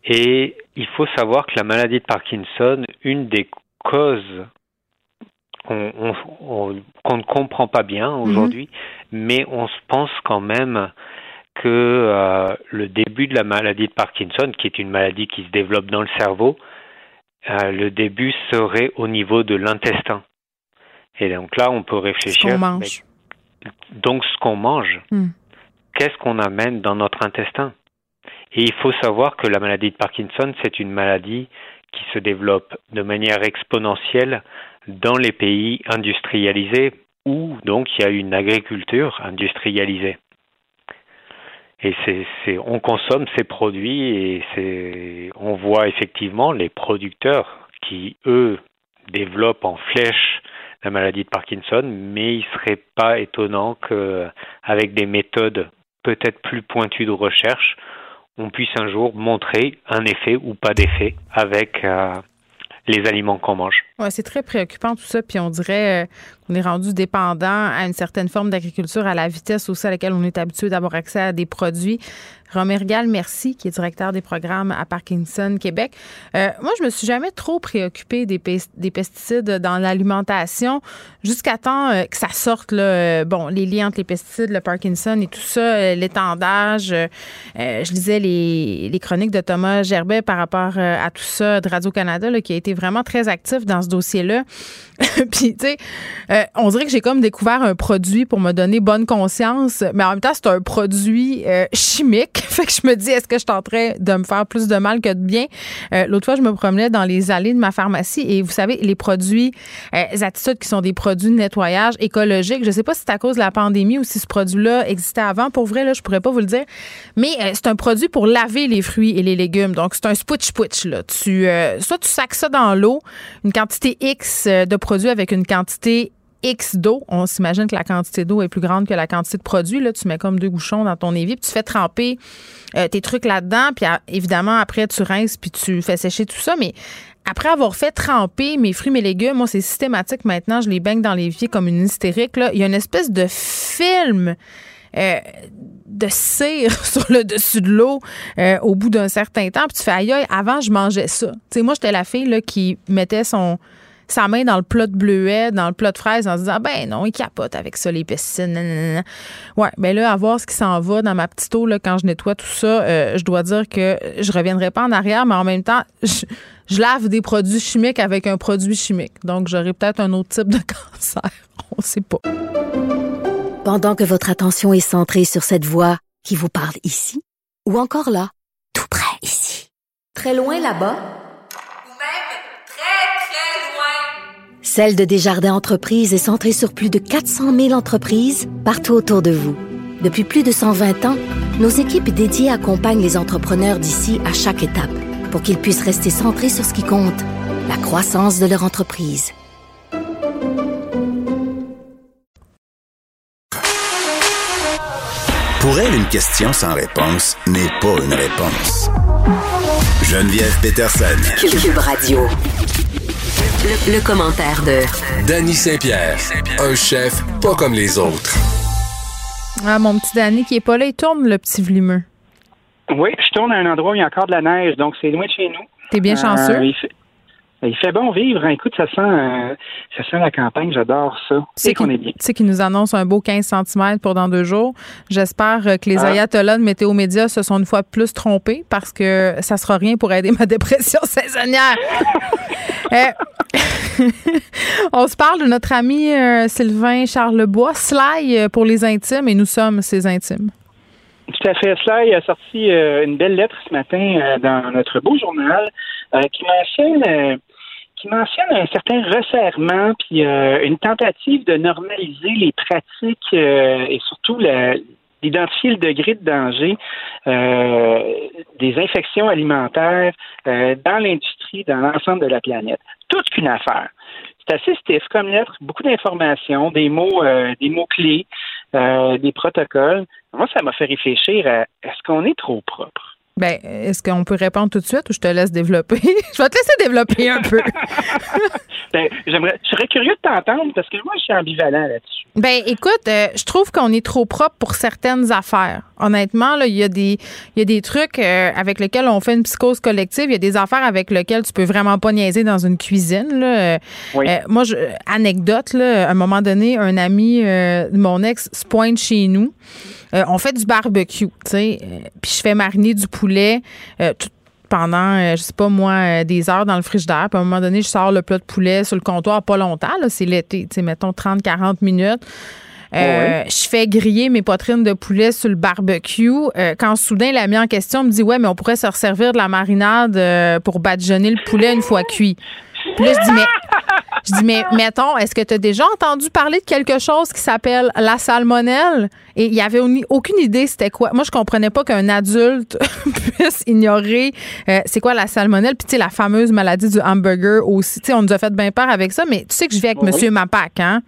Et il faut savoir que la maladie de Parkinson, une des causes qu'on ne comprend pas bien mhm. aujourd'hui, mais on se pense quand même que euh, le début de la maladie de Parkinson, qui est une maladie qui se développe dans le cerveau, euh, le début serait au niveau de l'intestin. Et donc là, on peut réfléchir. Ce mange. donc, ce qu'on mange, hmm. qu'est-ce qu'on amène dans notre intestin? Et il faut savoir que la maladie de Parkinson, c'est une maladie qui se développe de manière exponentielle dans les pays industrialisés où donc il y a une agriculture industrialisée. Et c'est, on consomme ces produits et c'est, on voit effectivement les producteurs qui, eux, développent en flèche la maladie de Parkinson, mais il serait pas étonnant qu'avec des méthodes peut-être plus pointues de recherche, on puisse un jour montrer un effet ou pas d'effet avec euh, les aliments qu'on mange. Ouais, c'est très préoccupant tout ça. Puis on dirait euh, On est rendu dépendant à une certaine forme d'agriculture, à la vitesse aussi à laquelle on est habitué d'avoir accès à des produits. Romergal Merci, qui est directeur des programmes à Parkinson Québec. Euh, moi, je me suis jamais trop préoccupée des, des pesticides dans l'alimentation jusqu'à temps euh, que ça sorte, là, euh, bon, les liens entre les pesticides, le Parkinson et tout ça, l'étendage. je lisais les, les, chroniques de Thomas Gerbet par rapport à tout ça de Radio-Canada, qui a été vraiment très actif dans ce dossier-là. Puis, tu sais, on dirait que j'ai comme découvert un produit pour me donner bonne conscience, mais en même temps, c'est un produit chimique fait que je me dis, est-ce que je tenterais de me faire plus de mal que de bien? Euh, l'autre fois, je me promenais dans les allées de ma pharmacie et vous savez, les produits euh, attitudes qui sont des produits de nettoyage écologique, je sais pas si c'est à cause de la pandémie ou si ce produit-là existait avant. Pour vrai, là, je pourrais pas vous le dire. Mais euh, c'est un produit pour laver les fruits et les légumes. Donc, c'est un switch-switch, là. Tu, euh, soit tu sacs ça dans l'eau, une quantité X de produits avec une quantité X d'eau. On s'imagine que la quantité d'eau est plus grande que la quantité de produit. Là, tu mets comme deux bouchons dans ton évier, puis tu fais tremper euh, tes trucs là-dedans, puis évidemment, après, tu rinces, puis tu fais sécher tout ça. Mais après avoir fait tremper mes fruits, mes légumes, moi, c'est systématique maintenant. Je les baigne dans l'évier comme une hystérique. Il y a une espèce de film. Euh, de cire sur le dessus de l'eau euh, au bout d'un certain temps. Puis tu fais aïe, avant, je mangeais ça. Tu sais, moi, j'étais la fille là, qui mettait son, sa main dans le plat de bleuet, dans le plat de fraises, en se disant ben non, il capote avec ça, les pesticides. Ouais, ben là, à voir ce qui s'en va dans ma petite eau là, quand je nettoie tout ça, euh, je dois dire que je reviendrai pas en arrière, mais en même temps, je, lave des produits chimiques avec un produit chimique. Donc, j'aurai peut-être un autre type de cancer. On sait pas. Pendant que votre attention est centrée sur cette voix qui vous parle ici, ou encore là, tout près ici, très loin là-bas, Celle de Desjardins Entreprises est centrée sur plus de 400 000 entreprises partout autour de vous. Depuis plus de 120 ans, nos équipes dédiées accompagnent les entrepreneurs d'ici à chaque étape pour qu'ils puissent rester centrés sur ce qui compte, la croissance de leur entreprise. Pour elle, une question sans réponse n'est pas une réponse. Geneviève Peterson. Cube Radio. Le, commentaire de Danny Saint-Pierre, un chef pas comme les autres. Ah, mon petit Danny qui est pas là, il tourne le petit vlimeux. Oui, je tourne à un endroit où il y a encore de la neige, donc c'est loin de chez nous. T'es bien chanceux? Euh, il, fait, bon vivre. Hein. Écoute, ça sent, euh, ça sent la campagne. J'adore ça. C'est qu'on est bien. Tu sais qu'il nous annonce un beau 15 cm pour dans deux jours. J'espère euh, que les ah. ayatollahs de Météo Média se sont une fois plus trompés parce que ça sera rien pour aider ma dépression saisonnière. On se parle de notre ami euh, Sylvain Charlebois, Sly euh, pour les intimes, et nous sommes ses intimes. Tout à fait. Sly a sorti euh, une belle lettre ce matin dans notre beau journal qui mentionne qui mentionne un certain resserrement puis une tentative de normaliser les pratiques et surtout d'identifier le degré de danger des infections alimentaires dans l'industrie, dans l'ensemble de la planète. Toute qu'une affaire. C'est assez stiff comme lettre, beaucoup d'informations, des mots, euh, des mots clés, euh, des protocoles. Moi, ça m'a fait réfléchir à est-ce qu'on est trop propre? Ben, est-ce qu'on peut répondre tout de suite ou je te laisse développer? je vais te laisser développer un peu. ben, j'aimerais, je serais curieux de t'entendre parce que moi, je suis ambivalent là-dessus. Ben, écoute, euh, je trouve qu'on est trop propre pour certaines affaires. Honnêtement, là, il y a des, il y a des trucs euh, avec lesquels on fait une psychose collective. Il y a des affaires avec lesquelles tu peux vraiment pas niaiser dans une cuisine. Là. Euh, moi, je, anecdote, là, à un moment donné, un ami de mon ex se pointe chez nous. Euh, on fait du barbecue, tu sais, euh, puis je fais mariner du poulet euh, pendant, je sais pas moi, des heures dans le frigidaire. Puis à un moment donné, je sors le plat de poulet sur le comptoir pas longtemps, c'est l'été, tu sais, mettons 30-40 minutes. Je fais griller mes poitrines de poulet sur le barbecue. quand soudain, l'ami en question me dit Ouais, mais on pourrait se resservir de la marinade pour badigeonner le poulet une fois cuit. Puis là, je dis, mais, je dis, mais mettons, est-ce que tu as déjà entendu parler de quelque chose qui s'appelle la salmonelle? Et il y avait aucune idée c'était quoi. Moi, je comprenais pas qu'un adulte puisse ignorer euh, c'est quoi la salmonelle. Puis, tu sais, la fameuse maladie du hamburger aussi. Tu sais, on nous a fait bien peur avec ça, mais tu sais que je vis avec M. Monsieur Mapac, hein?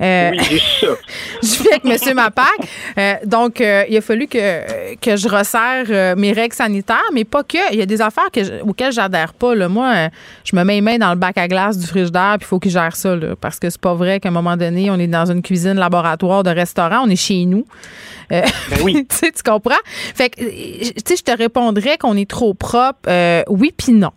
Euh, oui, ça. je vis avec M. Mapac. Euh, donc, il a fallu que, que je resserre mes règles sanitaires, mais pas que. Il y a des affaires que auxquelles j'adhère pas. Là. Moi, je me mets les mains dans le bac à glace du frigidaire puis il faut qu'il gère ça, là, parce que c'est pas vrai qu'à un moment donné, on est dans une cuisine laboratoire de restaurant, on est chez nous. Euh, Ben oui. tu comprends? Fait que, euh, tu sais, je te répondrais qu'on est trop propre. euh, oui, puis non.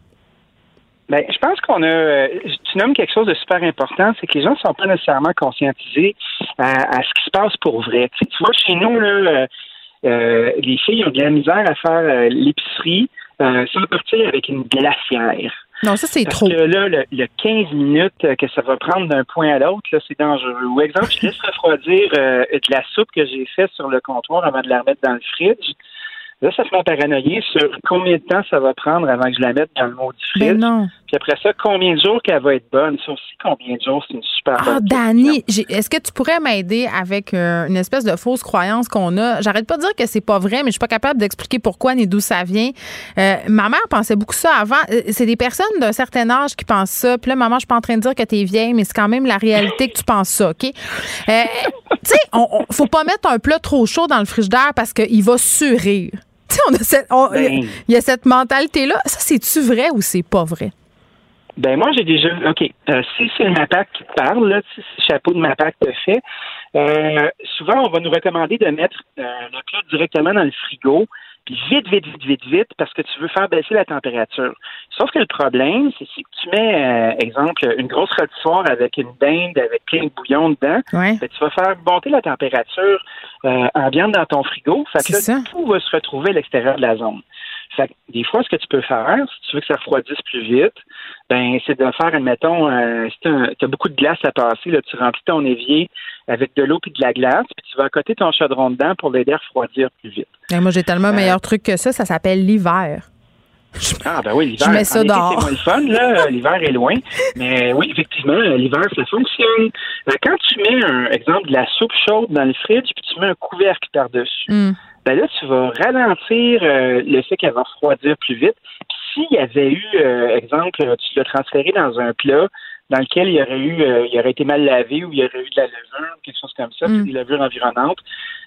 Ben, je pense qu'on a. Tu nommes quelque chose de super important, c'est que les gens ne sont pas nécessairement conscientisés à, à ce qui se passe pour vrai. Tu, sais, tu vois, chez nous, là, euh, les filles ont de la misère à faire l'épicerie sans partir avec une glacière. Non, ça, c'est Parce trop. que là, le, le 15 minutes euh, que ça va prendre d'un point à l'autre, là, c'est dangereux. Ou exemple, je laisse refroidir euh, de la soupe que j'ai faite sur le comptoir avant de la remettre dans le fridge. Là, ça se met à paranoïer sur combien de temps ça va prendre avant que je la mette dans le maudit fridge. Ben non. Puis après ça, combien de jours qu'elle va être bonne? Ça aussi, combien de jours, c'est une super Ah, bonne Dani, est-ce que tu pourrais m'aider avec euh, une espèce de fausse croyance qu'on a? J'arrête pas de dire que c'est pas vrai, mais je suis pas capable d'expliquer pourquoi ni d'où ça vient. Euh, ma mère pensait beaucoup ça avant. Euh, C'est des personnes d'un certain âge qui pensent ça. Puis là, maman, je suis pas en train de dire que t'es vieille, mais c'est quand même la réalité que tu penses ça, OK? Euh, tu sais, on, on- faut pas mettre un plat trop chaud dans le frigidaire parce qu'il va surir. Tu sais, on a cette, Ben. il y a cette mentalité-là. Ça, c'est-tu vrai ou c'est pas vrai? Ben moi, j'ai déjà. OK. euh, si c'est le MAPAC qui te parle, là, si le chapeau de MAPAC te fait, euh, souvent, on va nous recommander de mettre euh, le plat directement dans le frigo, puis vite, vite, vite, vite, vite, parce que tu veux faire baisser la température. Sauf que le problème, c'est si tu mets, euh, exemple, une grosse rôtissoire avec une dinde, avec plein de bouillon dedans, Ouais. ben, tu vas faire monter la température euh, ambiante dans ton frigo. Fait que là, ça. tout va se retrouver à l'extérieur de la zone. Fait que des fois, ce que tu peux faire, si tu veux que ça refroidisse plus vite, ben c'est de faire, admettons, euh, si tu as beaucoup de glace à passer, là, tu remplis ton évier avec de l'eau puis de la glace, puis tu vas accoter ton chaudron dedans pour l'aider à refroidir plus vite. Et moi, j'ai tellement un meilleur truc que ça. Ça s'appelle l'hiver. Ah ben oui, l'hiver. Je mets ça dehors. C'est moins le fun, là. L'hiver est loin. Mais oui, effectivement, euh, l'hiver, ça fonctionne. Euh, Quand tu mets un exemple de la soupe chaude dans le fridge, puis tu mets un couvercle par-dessus, Hmm. Ben là, tu vas ralentir euh, le fait qu'elle va refroidir plus vite. S'il y avait eu, euh, exemple, tu l'as transféré dans un plat dans lequel il y aurait eu, euh, il aurait été mal lavé ou il y aurait eu de la levure, quelque chose comme ça, Mm. des levures environnantes,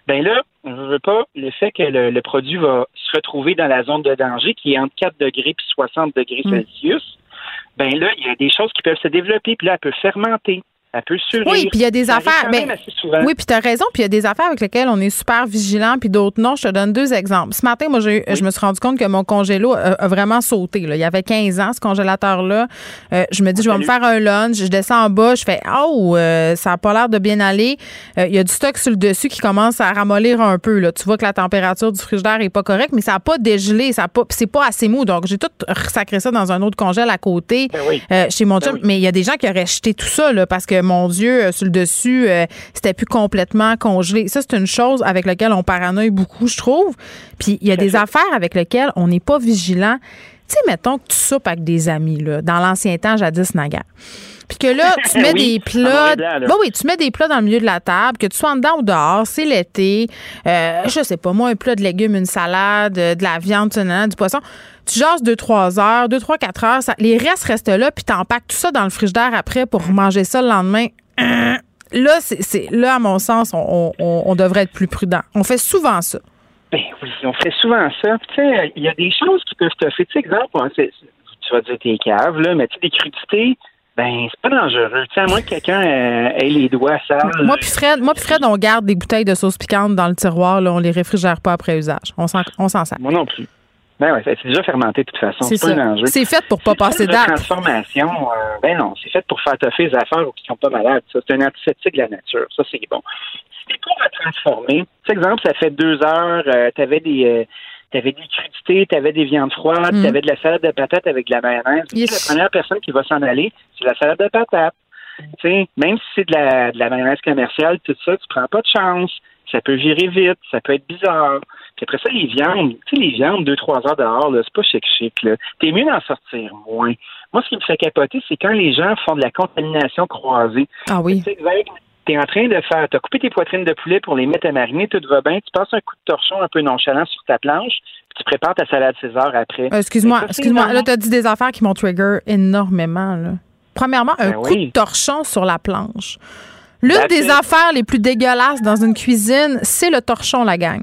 ben là, je veux pas le fait que le, le produit va se retrouver dans la zone de danger qui est entre 4 degrés puis 60 degrés Mm. Celsius. Ben là, il y a des choses qui peuvent se développer, puis là, elle peut fermenter, elle peut surir. Oui, puis il y a des Ça affaires. souvent. oui, puis tu as raison. Puis il y a des affaires avec lesquelles on est super vigilant, puis d'autres non. Je te donne deux exemples. Ce matin, moi, j'ai- je me suis rendu compte que mon congélo a, a vraiment sauté. Là. Il y avait 15 ans, ce congélateur-là. Euh, je me dis, je vais me faire un lunch. Je descends en bas. Je fais, oh, euh, ça n'a pas l'air de bien aller. Euh, Il y a du stock sur le dessus qui commence à ramollir un peu. Là. Tu vois que la température du frigidaire est pas correcte, mais ça n'a pas dégelé. Ça a pas, c'est pas assez mou. Donc, j'ai tout sacré ça dans un autre congèle à côté Ben oui. chez mon Ben chum. oui. Mais il y a des gens qui auraient jeté tout ça là, parce que, mon Dieu, euh, sur le dessus, euh, c'était plus complètement congelé. Ça, c'est une chose avec laquelle on paranoïe beaucoup, je trouve. Puis il y a des affaires avec lesquelles on n'est pas vigilant. Tu sais, mettons que tu soupes avec des amis, là, dans l'ancien temps, jadis naguère. Puis que là, tu mets Oui, des plats. blanc. Ben oui, tu mets des plats dans le milieu de la table, que tu sois en dedans ou dehors, c'est l'été. Euh, je sais pas, moi, un plat de légumes, une salade, euh, de la viande, du poisson. Tu jases 2-3 heures, 2-3, 4 heures. ça- les restes restent là, puis t'empaques tout ça dans le frigidaire après pour manger ça le lendemain. Euh, Là, c'est, là, à mon sens, on, on- on devrait être plus prudent. On fait souvent ça. Ben oui, on fait souvent ça. Puis, Tu sais, il y a des choses qui peuvent te faire. Tu sais, exemple, hein, tu vas dire tes caves, là, mais tu sais, des crudités, ben, c'est pas dangereux. Tu sais, à moins que quelqu'un euh, ait les doigts sales. Moi puis Fred, moi puis Fred, on garde des bouteilles de sauce piquante dans le tiroir. Là, on les réfrigère pas après usage. On s'en, on s'en sert. Moi non plus. Ben c'est déjà fermenté de toute façon. C'est pas un enjeu. C'est fait pour pas C'est passer date. transformation, euh, ben non, c'est fait pour faire toffer les affaires qui sont pas malades. C'est un antiseptique de la nature. Ça, c'est bon. Si t'es pour transformer, par exemple, ça fait deux heures, euh, t'avais des euh, t'avais des crudités, t'avais des viandes froides, Mm. t'avais de la salade de patates avec de la mayonnaise. Yes. La première personne qui va s'en aller, c'est la salade de patates. Même si c'est de la, de la mayonnaise commerciale, tout ça, tu prends pas de chance. Ça peut virer vite, ça peut être bizarre. Puis après ça, les viandes, tu sais, les viandes, deux, trois heures dehors, là, c'est pas chic-chic, là. T'es mieux d'en sortir moins. Moi, ce qui me fait capoter, c'est quand les gens font de la contamination croisée. Ah oui. Tu t'es en train de faire, t'as coupé tes poitrines de poulet pour les mettre à mariner, tout va bien, tu passes un coup de torchon un peu nonchalant sur ta planche, puis tu prépares ta salade César après. Euh, excuse-moi, ça, excuse-moi. Là, normal. tu as dit des affaires qui m'ont trigger énormément. Là. Premièrement, un Ben coup oui. de torchon sur la planche. L'une That's des it. affaires les plus dégueulasses dans une cuisine, c'est le torchon, la gang.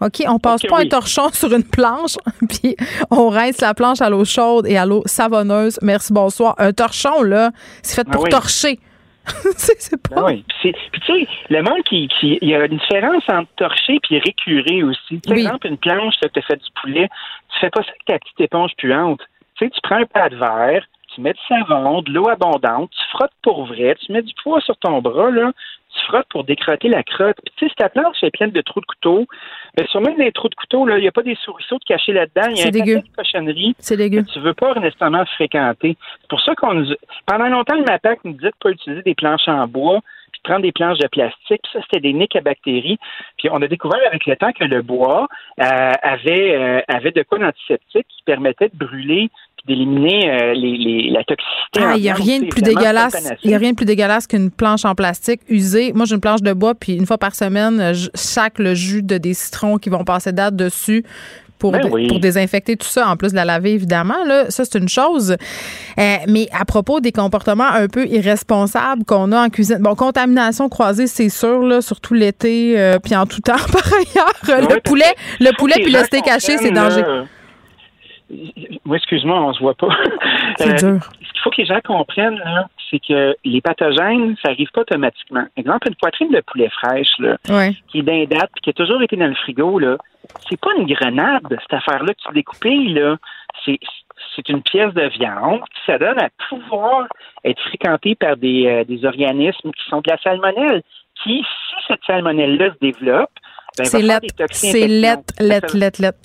OK, on passe pas un torchon sur une planche, puis on rince la planche à l'eau chaude et à l'eau savonneuse. Merci, bonsoir. Un torchon, là, c'est fait Ah pour oui. torcher. c'est pas. Ah oui. Puis, tu sais, le monde qui, qui. Il y a une différence entre torcher puis récurer aussi. Par exemple, une planche, tu as fait du poulet, tu fais pas ça avec ta petite éponge puante. Tu sais, tu prends un plat de verre, tu mets du savon, de l'eau abondante, tu frottes pour vrai, tu mets du poids sur ton bras, là, tu frottes pour décrotter la crotte. Puis tu sais, si ta planche est pleine de trous de couteau, ben, sur même les trous de couteau, il n'y a pas des souriceaux de cachés là-dedans, il y a C'est un dégueu. paquet de cochonneries C'est dégueu. que tu veux pas nécessairement fréquenter. C'est pour ça qu'on nous... Pendant longtemps, le MAPAC nous disait de pas utiliser des planches en bois, puis prendre des planches de plastique. Puis ça, c'était des niques à bactéries. Puis on a découvert avec le temps que le bois euh, avait, euh, avait de quoi d'antiseptique qui permettait de brûler puis d'éliminer euh, les, les- la toxicité. Ah, il n'y a rien de plus dégueulasse. Il y a rien de plus dégueulasse qu'une planche en plastique usée. Moi, j'ai une planche de bois, puis une fois par semaine, je sac le jus de des citrons qui vont passer date dessus. Pour, Ben oui. pour désinfecter tout ça, en plus de la laver, évidemment. Là, ça, c'est une chose. Euh, mais à propos des comportements un peu irresponsables qu'on a en cuisine, bon, contamination croisée, c'est sûr, là, surtout l'été, euh, puis en tout temps, par ailleurs. le poulet, le poulet puis le steak haché, c'est comprennent, danger. là, Oui, excuse-moi, on se voit pas. C'est Euh, dur. Qu'il faut que les gens comprennent, là, c'est que les pathogènes, ça arrive pas automatiquement. Exemple, une poitrine de poulet fraîche, là, Ouais. qui est d'un date qui a toujours été dans le frigo, là, c'est pas une grenade, cette affaire-là que tu découpes, là. C'est, c'est une pièce de viande qui ça donne à pouvoir être fréquentée par des, euh, des organismes qui sont de la salmonelle. Qui, si cette salmonelle-là se développe, ben, C'est lettre, des toxines c'est lettre, lettre, lettre, lettre.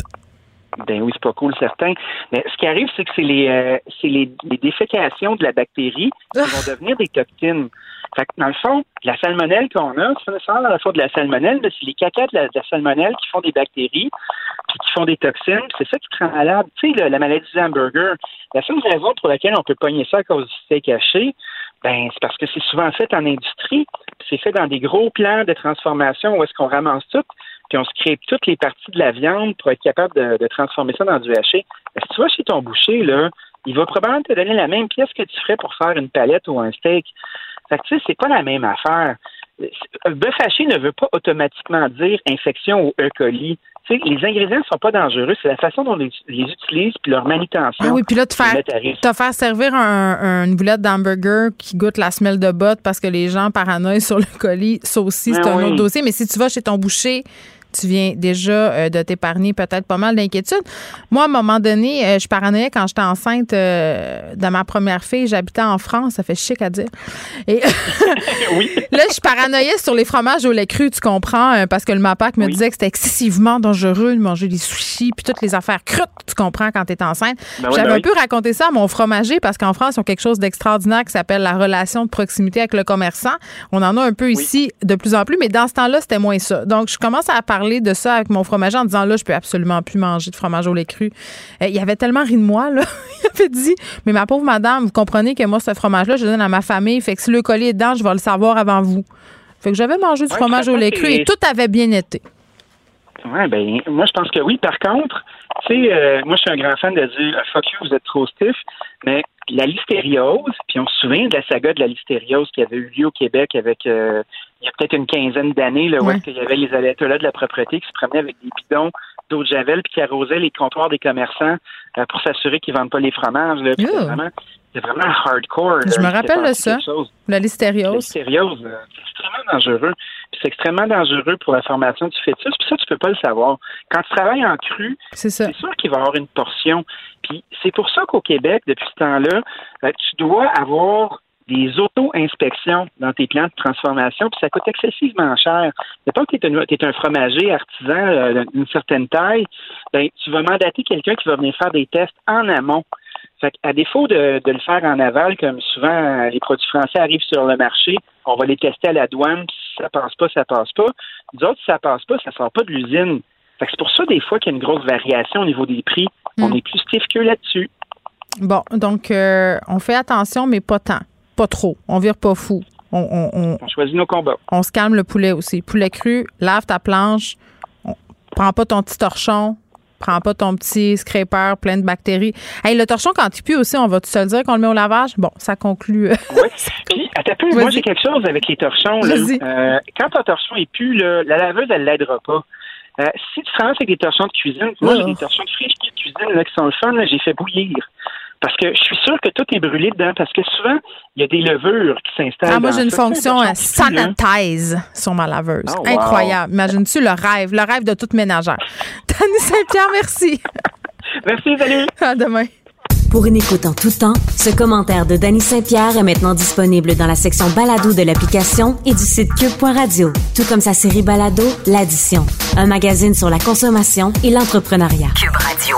Ben oui, c'est pas cool, certain. Mais ce qui arrive, c'est que c'est les, euh, c'est les, les défécations de la bactérie qui vont devenir des toxines. Fait que dans le fond, la salmonelle qu'on a, c'est pas à la fois de la salmonelle, mais c'est les cacas de la, de la salmonelle qui font des bactéries, puis qui font des toxines. C'est ça qui te rend malade. Tu sais, la maladie du hamburger, la seule raison pour laquelle on peut pogner ça à cause du steak haché, ben c'est parce que c'est souvent fait en industrie. puis C'est fait dans des gros plans de transformation où est-ce qu'on ramasse tout, puis on scrape toutes les parties de la viande pour être capable de, de transformer ça dans du haché. Si tu vas chez ton boucher, là, il va probablement te donner la même pièce que tu ferais pour faire une palette ou un steak. Fait que tu sais, c'est pas la même affaire. Le bœuf haché ne veut pas automatiquement dire infection ou E. coli. Les ingrédients ne sont pas dangereux, c'est la façon dont on les, les utilise puis leur manutention. Ah oui, puis là, te faire, te faire servir un, un- une boulette d'hamburger qui goûte la semelle de botte parce que les gens paranoïent sur le colis, ça aussi, c'est Ah un oui. autre dossier. Mais si tu vas chez ton boucher, tu viens déjà euh, de t'épargner peut-être pas mal d'inquiétudes. Moi, à un moment donné, euh, je paranoïais quand j'étais enceinte euh, de ma première fille. J'habitais en France, ça fait chic à dire. Et là, je paranoïais sur les fromages au lait cru, tu comprends, parce que le MAPAC me disait que c'était excessivement dangereux de manger des sushis puis toutes les affaires crues, tu comprends, quand t'es enceinte. Ben oui, J'avais ben un oui. peu raconté ça à mon fromager parce qu'en France, ils ont quelque chose d'extraordinaire qui s'appelle la relation de proximité avec le commerçant. On en a un peu ici de plus en plus, mais dans ce temps-là, c'était moins ça. Donc, je commence à parler de ça avec mon fromager en disant là, je peux absolument plus manger de fromage au lait cru. Euh, il avait tellement ri de moi, là. il avait dit, mais ma pauvre madame, vous comprenez que moi, ce fromage-là, je le donne à ma famille. Fait que si le colis est dedans, je vais le savoir avant vous. Fait que j'avais mangé du Ouais, fromage au lait cru et tout avait bien été. Ouais, ben, moi, je pense que oui. Par contre, tu sais, euh, moi, je suis un grand fan de dire fuck you, vous êtes trop stiff, mais la listériose, puis on se souvient de la saga de la listériose qui avait eu lieu au Québec avec, euh, il y a peut-être une quinzaine d'années, là, où Ouais. qu'il y avait les ayatollahs de la propreté qui se promenaient avec des bidons d'eau de javel puis qui arrosaient les comptoirs des commerçants euh, pour s'assurer qu'ils vendent pas les fromages. Là, Oh. c'est vraiment, c'est vraiment hardcore. Je là, me il rappelle de ça. La listériose. La listériose, euh, c'est extrêmement dangereux. Puis c'est extrêmement dangereux pour la formation du fœtus. Puis ça, tu peux pas le savoir. Quand tu travailles en cru, c'est sûr qu'il va y avoir une portion. Puis c'est pour ça qu'au Québec, depuis ce temps-là, euh, tu dois avoir des auto-inspections dans tes plans de transformation, puis ça coûte excessivement cher. Pas que tu es, un fromager artisan euh, d'une certaine taille, ben, tu vas mandater quelqu'un qui va venir faire des tests en amont. Fait à défaut de, de le faire en aval, comme souvent les produits français arrivent sur le marché, on va les tester à la douane, puis si ça passe pas, ça passe pas. Nous autres, si ça passe pas, ça sort pas de l'usine. Fait que c'est pour ça, des fois, qu'il y a une grosse variation au niveau des prix. On est plus stiff que là-dessus. Bon, donc, euh, on fait attention, mais pas tant. Pas trop. On vire pas fou. On, on, on, On choisit nos combats. on se calme le poulet aussi. Poulet cru, lave ta planche. Prends pas ton petit torchon. Prends pas ton petit scraper plein de bactéries. Hey, le torchon, quand il pue aussi, on va tout se le dire qu'on le met au lavage? Bon, ça conclut. euh, Puis, à ta peu, moi, j'ai quelque chose avec les torchons. là. Vas-y. Euh, quand ton torchon est pu, là, la laveuse, elle l'aidera pas. Euh, si tu travailles avec des torchons de cuisine, moi, j'ai des torchons de friche de cuisine là, qui sont le fun, j'ai fait bouillir. Parce que je suis sûr que tout est brûlé dedans, parce que souvent, il y a des levures qui s'installent. Ah, moi, j'ai une ça. fonction euh, de cuisine, sanitize sur ma laveuse. Oh, wow. Incroyable. Imagines-tu le rêve, le rêve de toute ménagère. Dani Saint-Pierre, merci. Merci, salut. À demain. Pour une écoute en tout temps, ce commentaire de Danny Saint-Pierre est maintenant disponible dans la section balado de l'application et du site cube.radio, tout comme sa série balado L'Addition, un magazine sur la consommation et l'entrepreneuriat. Cube Radio.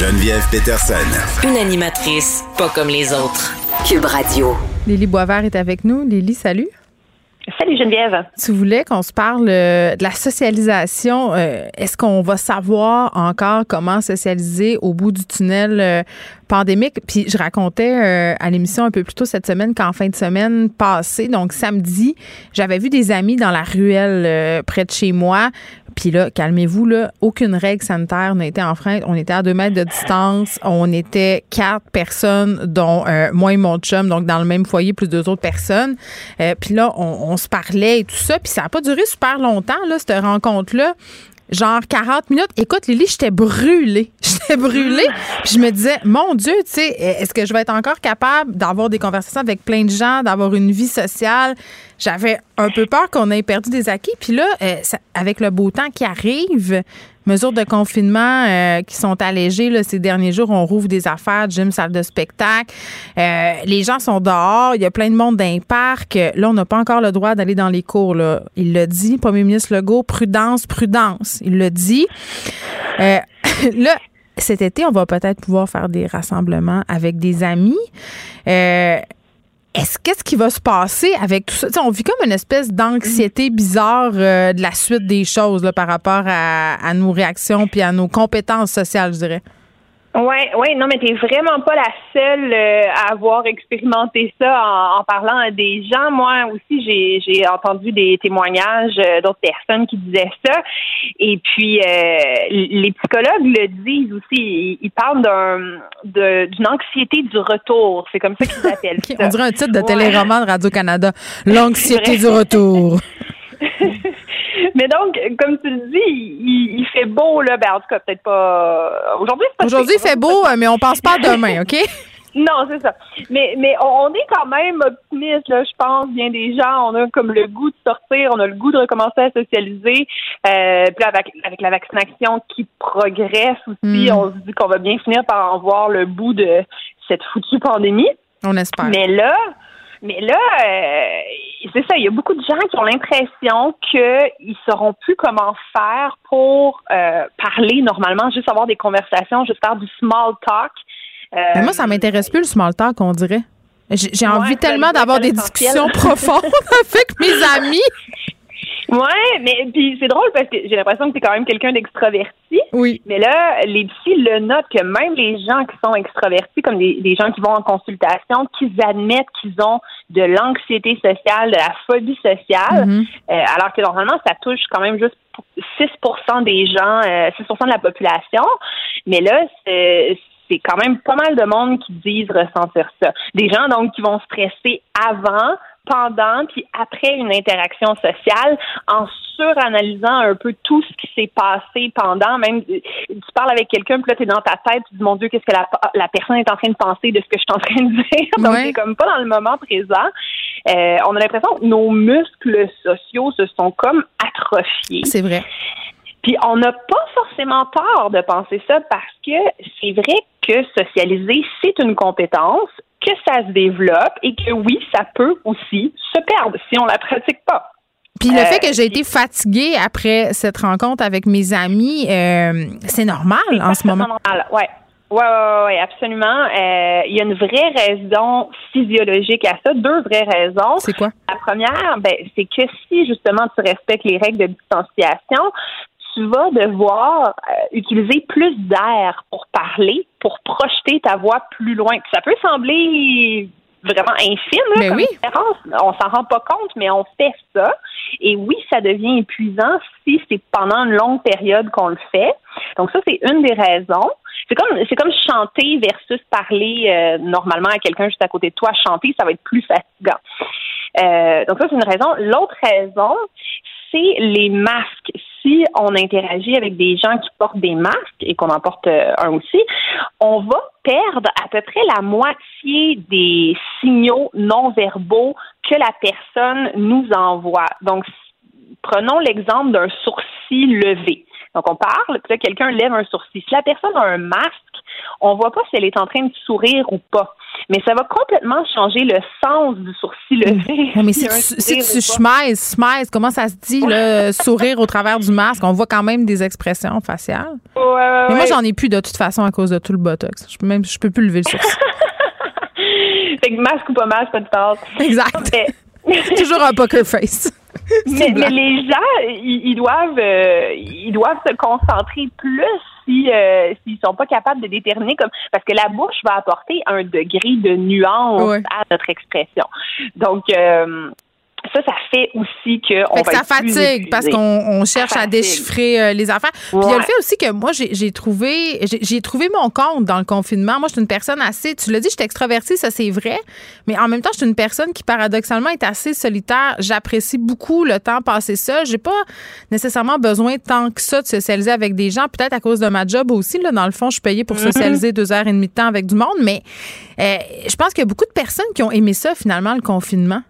Geneviève Peterson. Une animatrice pas comme les autres. Cube Radio. Lily Boisvert est avec nous. Lily, salut. Salut Geneviève. Tu voulais qu'on se parle euh, de la socialisation. Euh, Est-ce qu'on va savoir encore comment socialiser au bout du tunnel euh, pandémique? Puis je racontais euh, à l'émission un peu plus tôt cette semaine qu'en fin de semaine passée, donc samedi, j'avais vu des amis dans la ruelle euh, près de chez moi. Puis là, calmez-vous, là, aucune règle sanitaire n'a été enfreinte. On était à deux mètres de distance. On était quatre personnes, dont euh, moi et mon chum, donc dans le même foyer, plus deux autres personnes. Euh, puis là, on, se parlait et tout ça. Puis ça n'a pas duré super longtemps, là, cette rencontre-là. Genre 40 minutes. Écoute, Lily, j'étais brûlée. J'étais brûlée. Puis je me disais, mon Dieu, tu sais, est-ce que je vais être encore capable d'avoir des conversations avec plein de gens, d'avoir une vie sociale? J'avais un peu peur qu'on ait perdu des acquis. Puis là, euh, ça- avec le beau temps qui arrive, mesures de confinement euh, qui sont allégées là, ces derniers jours, on rouvre des affaires, gym, salle de spectacle. Euh, les gens sont dehors, il y a plein de monde dans les parcs. Là, on n'a pas encore le droit d'aller dans les cours. Là. Il l'a dit, Premier ministre Legault, prudence, prudence. Il l'a dit. Euh, là, cet été, on va peut-être pouvoir faire des rassemblements avec des amis. Est-ce qu'est-ce qui va se passer avec tout ça? Tu sais, on vit comme une espèce d'anxiété bizarre euh, de la suite des choses là, par rapport à, à nos réactions puis à nos compétences sociales, je dirais. Ouais, ouais, non, mais t'es vraiment pas la seule euh, à avoir expérimenté ça en, en parlant à des gens. Moi aussi, j'ai j'ai entendu des témoignages euh, d'autres personnes qui disaient ça. Et puis, euh, les psychologues le disent aussi. Ils, ils parlent d'un de- d'une anxiété du retour. C'est comme ça qu'ils appellent ça. On dirait un titre de Ouais. téléroman de Radio-Canada. L'anxiété C'est du retour. Mais donc, comme tu le dis, il, il fait beau, là. Ben, en tout cas, peut-être pas. Aujourd'hui, c'est pas Aujourd'hui, il fait beau, euh, mais on pense pas à demain, OK? Non, c'est ça. Mais, mais on, est quand même optimiste, là, je pense. Bien des gens, on a comme le goût de sortir, on a le goût de recommencer à socialiser. Euh, puis avec, avec la vaccination qui progresse aussi, Mm. on se dit qu'on va bien finir par en voir le bout de cette foutue pandémie. On espère. Mais là, mais là, euh, c'est ça. Il y a beaucoup de gens qui ont l'impression qu'ils sauront plus comment faire pour euh, parler normalement, juste avoir des conversations, juste faire du small talk. Euh, Mais moi, ça m'intéresse plus le small talk, on dirait. J'ai Ouais, envie tellement d'avoir des discussions profondes avec mes amis. Ouais, mais puis c'est drôle parce que j'ai l'impression que tu es quand même quelqu'un d'extraverti. Oui. Mais là, les psys le notent que même les gens qui sont extravertis, comme des, des gens qui vont en consultation, qu'ils admettent qu'ils ont de l'anxiété sociale, de la phobie sociale, Mhm. euh, alors que normalement, ça touche quand même juste 6 des gens, euh, 6% de la population. Mais là, c'est c'est quand même pas mal de monde qui disent ressentir ça. Des gens donc qui vont stresser avant, pendant puis après une interaction sociale en suranalysant un peu tout ce qui s'est passé pendant même tu parles avec quelqu'un puis là tu es dans ta tête tu te dis mon dieu qu'est-ce que la, la personne est en train de penser de ce que je suis en train de dire? Donc Ouais. c'est comme pas dans le moment présent Euh, on a l'impression que nos muscles sociaux se sont comme atrophiés C'est vrai. puis on n'a pas forcément tort de penser ça parce que c'est vrai que socialiser, c'est une compétence, que ça se développe et que oui, ça peut aussi se perdre si on la pratique pas. Puis le Euh, fait que j'ai été fatiguée après cette rencontre avec mes amis, euh, c'est normal en ce moment. Normal, ouais. Oui, ouais, ouais, absolument. Euh, il y a une vraie raison physiologique à ça, deux vraies raisons. C'est quoi? La première, ben, c'est que si justement tu respectes les règles de distanciation, tu vas devoir euh, utiliser plus d'air pour parler, pour projeter ta voix plus loin. Ça peut sembler vraiment infime là, Mais comme oui. différence. On s'en rend pas compte, mais on fait ça. Et oui, ça devient épuisant si c'est pendant une longue période qu'on le fait. Donc ça, c'est une des raisons. C'est comme c'est comme chanter versus parler euh, normalement à quelqu'un juste à côté de toi. Chanter, ça va être plus fatigant. Euh, donc ça, c'est une raison. L'autre raison, c'est les masques. Si on interagit avec des gens qui portent des masques et qu'on en porte euh, un aussi, on va perdre à peu près la moitié des signaux non verbaux que la personne nous envoie. Donc, prenons l'exemple d'un sourcil levé. Donc, on parle, quelqu'un lève un sourcil. Si la personne a un masque, on voit pas si elle est en train de sourire ou pas. Mais ça va complètement changer le sens du sourcil levé. Mais si tu, si tu comment ça se dit, là, sourire au travers du masque? On voit quand même des expressions faciales. Ouais, ouais, Mais moi, j'en ai plus de toute façon à cause de tout le botox. Je peux même, je peux plus lever le sourcil. fait que masque ou pas masque, pas de passe. Exact. Toujours un poker face. Mais, les gens, ils, ils doivent, euh, ils doivent se concentrer plus si euh, s'ils sont pas capables de déterminer comme parce que la bouche va apporter un degré de nuance Ouais. à notre expression. Donc euh, ça, ça fait aussi que on Fait que ça fatigue parce qu'on on cherche à déchiffrer euh, les affaires. Puis il y a le fait aussi que moi, j'ai trouvé j'ai trouvé mon compte dans le confinement. Moi, je suis une personne assez, tu l'as dit, je suis extravertie, ça c'est vrai. Mais en même temps, je suis une personne qui paradoxalement est assez solitaire. J'apprécie beaucoup le temps passé seul. J'ai pas nécessairement besoin tant que ça de socialiser avec des gens. Peut-être à cause de ma job aussi. Là, dans le fond, je suis payée pour Mhm. socialiser deux heures et demie de temps avec du monde. Mais euh, je pense qu'il y a beaucoup de personnes qui ont aimé ça finalement, le confinement.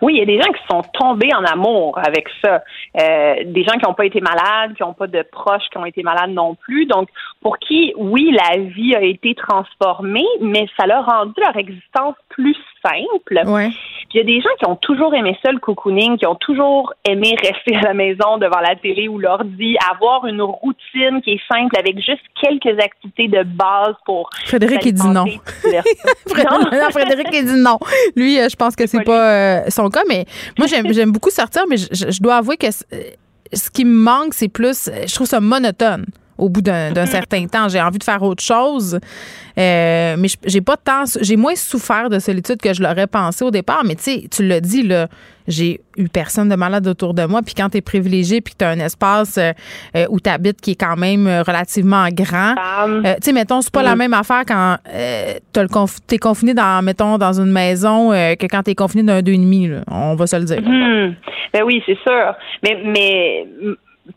Oui, il y a des gens qui sont tombés en amour avec ça. Euh, des gens qui n'ont pas été malades, qui n'ont pas de proches qui ont été malades non plus. Donc, pour qui, oui, la vie a été transformée, mais ça leur a rendu leur existence plus simple. Ouais. Il y a des gens qui ont toujours aimé ça, le cocooning, qui ont toujours aimé rester à la maison devant la télé ou l'ordi, avoir une routine qui est simple avec juste quelques activités de base pour Frédéric, il dit non. non, Frédéric, il dit non. Lui, euh, je pense que c'est pas euh, son cas, mais moi, j'aime beaucoup sortir, mais je, dois avouer que euh, ce qui me manque, c'est plus, je trouve ça monotone au bout d'un d'un certain temps. J'ai envie de faire autre chose, euh, mais j'ai pas tant, j'ai moins souffert de solitude que je l'aurais pensé au départ, mais tu sais, tu l'as dit, là, j'ai eu personne de malade autour de moi, puis quand tu es privilégié, puis que tu as un espace euh, euh, où tu habites qui est quand même relativement grand, euh, tu sais, mettons, c'est pas la Mm. même affaire quand euh, conf- t'es confiné dans, mettons, dans une maison que quand t'es confiné d'un deux et demi, là. On va se le dire. Hmm. Ben oui, c'est sûr. Mais, mais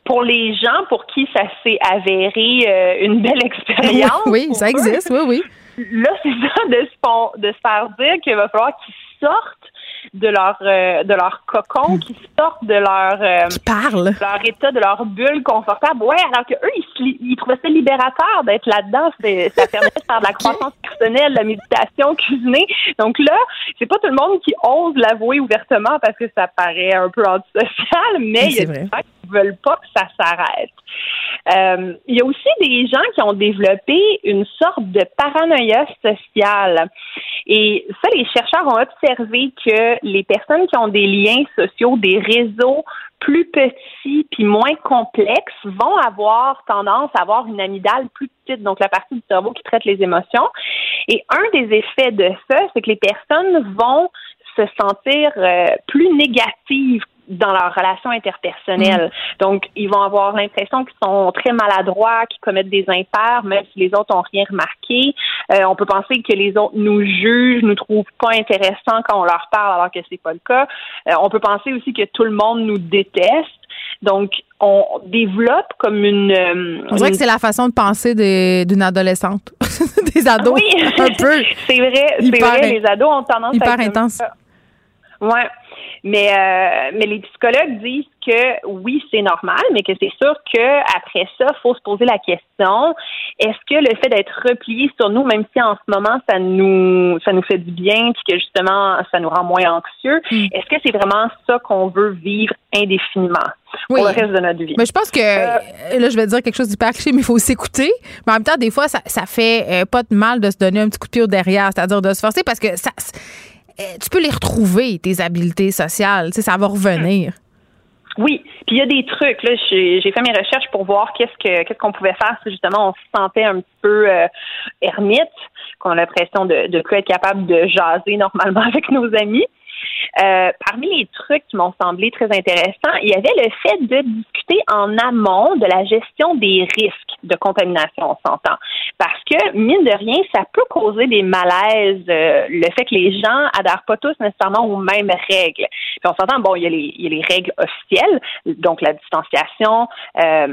pour les gens pour qui ça s'est avéré euh, une belle expérience. Oui, ça eux, existe, oui, oui. Là, c'est ça de se, de se faire dire qu'il va falloir qu'ils sortent de leur euh, de leur cocon, qu'ils sortent de leur euh, parlent. de leur état, de leur bulle confortable. Ouais, alors que eux, ils, se li- ils trouvaient ça libérateur d'être là-dedans. Ça permettait de faire de la croissance personnelle, de la méditation, cuisiner. Donc là, c'est pas tout le monde qui ose l'avouer ouvertement parce que ça paraît un peu antisocial, mais il y a des gens qui veulent pas que ça s'arrête. Euh, il y a aussi des gens qui ont développé une sorte de paranoïa sociale. Et ça, les chercheurs ont observé que les personnes qui ont des liens sociaux, des réseaux plus petits puis moins complexes vont avoir tendance à avoir une amygdale plus petite, donc la partie du cerveau qui traite les émotions. Et un des effets de ça, c'est que les personnes vont se sentir euh, plus négatives dans leurs relations interpersonnelles. Donc, ils vont avoir l'impression qu'ils sont très maladroits, qu'ils commettent des impairs, même si les autres ont rien remarqué. Euh, on peut penser que les autres nous jugent, nous trouvent pas intéressants quand on leur parle, alors que c'est pas le cas. Euh, on peut penser aussi que tout le monde nous déteste. Donc, on développe comme une. euh, On dirait une que c'est la façon de penser d'une adolescente. des ados. Oui, un peu. c'est vrai, c'est Hyper vrai. Les ados ont tendance hyper à être comme intense. Ouais. Mais euh, mais les psychologues disent que oui, c'est normal, mais que c'est sûr que après ça, faut se poser la question est-ce que le fait d'être replié sur nous, même si en ce moment ça nous ça nous fait du bien, puis que justement ça nous rend moins anxieux, Hmm. est-ce que c'est vraiment ça qu'on veut vivre indéfiniment pour le reste de notre vie? Mais je pense que, euh, là, je vais dire quelque chose d'hyper cliché, mais il faut s'écouter. Mais en même temps, des fois, ça, ça fait euh, pas de mal de se donner un petit coup de pied au derrière, c'est-à-dire de se forcer parce que ça, euh, tu peux les retrouver, tes habiletés sociales. Tu sais, ça va revenir. Oui, puis il y a des trucs. Là, j'ai fait mes recherches pour voir qu'est-ce que qu'on pouvait faire si justement on se sentait un peu euh, ermite, qu'on a l'impression de de plus être capable de jaser normalement avec nos amis. Euh, parmi les trucs qui m'ont semblé très intéressants, il y avait le fait de discuter en amont de la gestion des risques de contamination, on s'entend. Parce que, mine de rien, ça peut causer des malaises, euh, le fait que les gens adhèrent pas tous nécessairement aux mêmes règles. Puis on s'entend, bon, il y, a les, règles officielles, donc la distanciation, euh,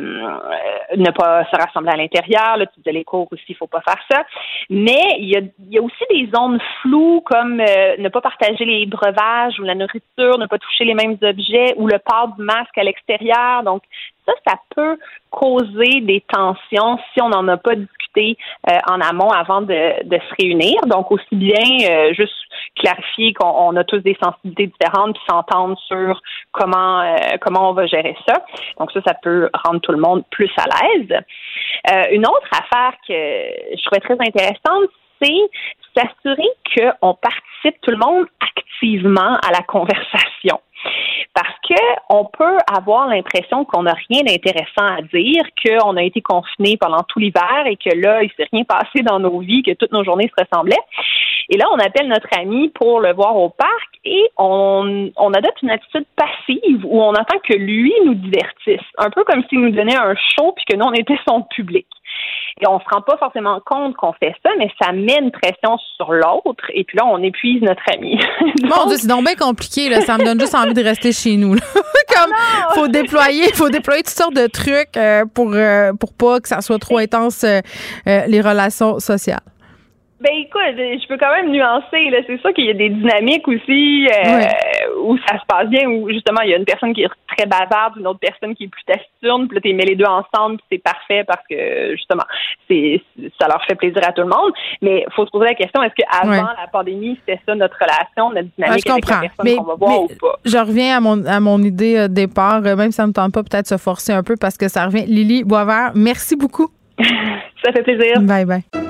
ne pas se rassembler à l'intérieur, là, tu disais les aussi, il faut pas faire ça. Mais il y a, il y a aussi des zones floues comme euh, ne pas partager les breuvages ou la nourriture, ne pas toucher les mêmes objets ou le port du masque à l'extérieur. Donc, ça, ça peut causer des tensions si on n'en a pas discuté euh, en amont avant de, se réunir. Donc, aussi bien euh, juste clarifier qu'on on a tous des sensibilités différentes puis s'entendre sur comment euh, comment on va gérer ça. Donc, ça, ça peut rendre tout le monde plus à l'aise. Une autre affaire que je trouvais très intéressante, c'est s'assurer qu'on participe tout le monde activement à la conversation. Parce que on peut avoir l'impression qu'on n'a rien d'intéressant à dire, qu'on a été confiné pendant tout l'hiver et que là, il s'est rien passé dans nos vies, que toutes nos journées se ressemblaient. Et là, on appelle notre ami pour le voir au parc et on, on adopte une attitude passive où on attend que lui nous divertisse. Un peu comme s'il nous donnait un show puis que nous, on était son public. Et on se rend pas forcément compte qu'on fait ça, mais ça met une pression sur l'autre. Et puis là, on épuise notre ami. Mon Dieu, c'est donc bien compliqué. Là. Ça me donne juste envie de rester chez nous. là. Comme, faut déployer, faut déployer toutes sortes de trucs euh, pour, euh, pour pas que ça soit trop intense, euh, euh, les relations sociales. Ben écoute, je peux quand même nuancer. Là. C'est sûr qu'il y a des dynamiques aussi euh, où ça se passe bien, où justement il y a une personne qui est très bavarde, une autre personne qui est plus taciturne, puis là tu mets les deux ensemble, puis c'est parfait parce que justement c'est ça leur fait plaisir à tout le monde. Mais faut se poser la question est-ce qu'avant Ouais. la pandémie c'était ça notre relation, notre Ah, dynamique je avec la comprends. personne Mais, qu'on va voir mais ou pas? je reviens à mon, à mon idée euh, de départ, euh, même si ça ne me tente pas peut-être se forcer un peu parce que ça revient. Lily Boisvert, merci beaucoup. ça fait plaisir. Bye bye.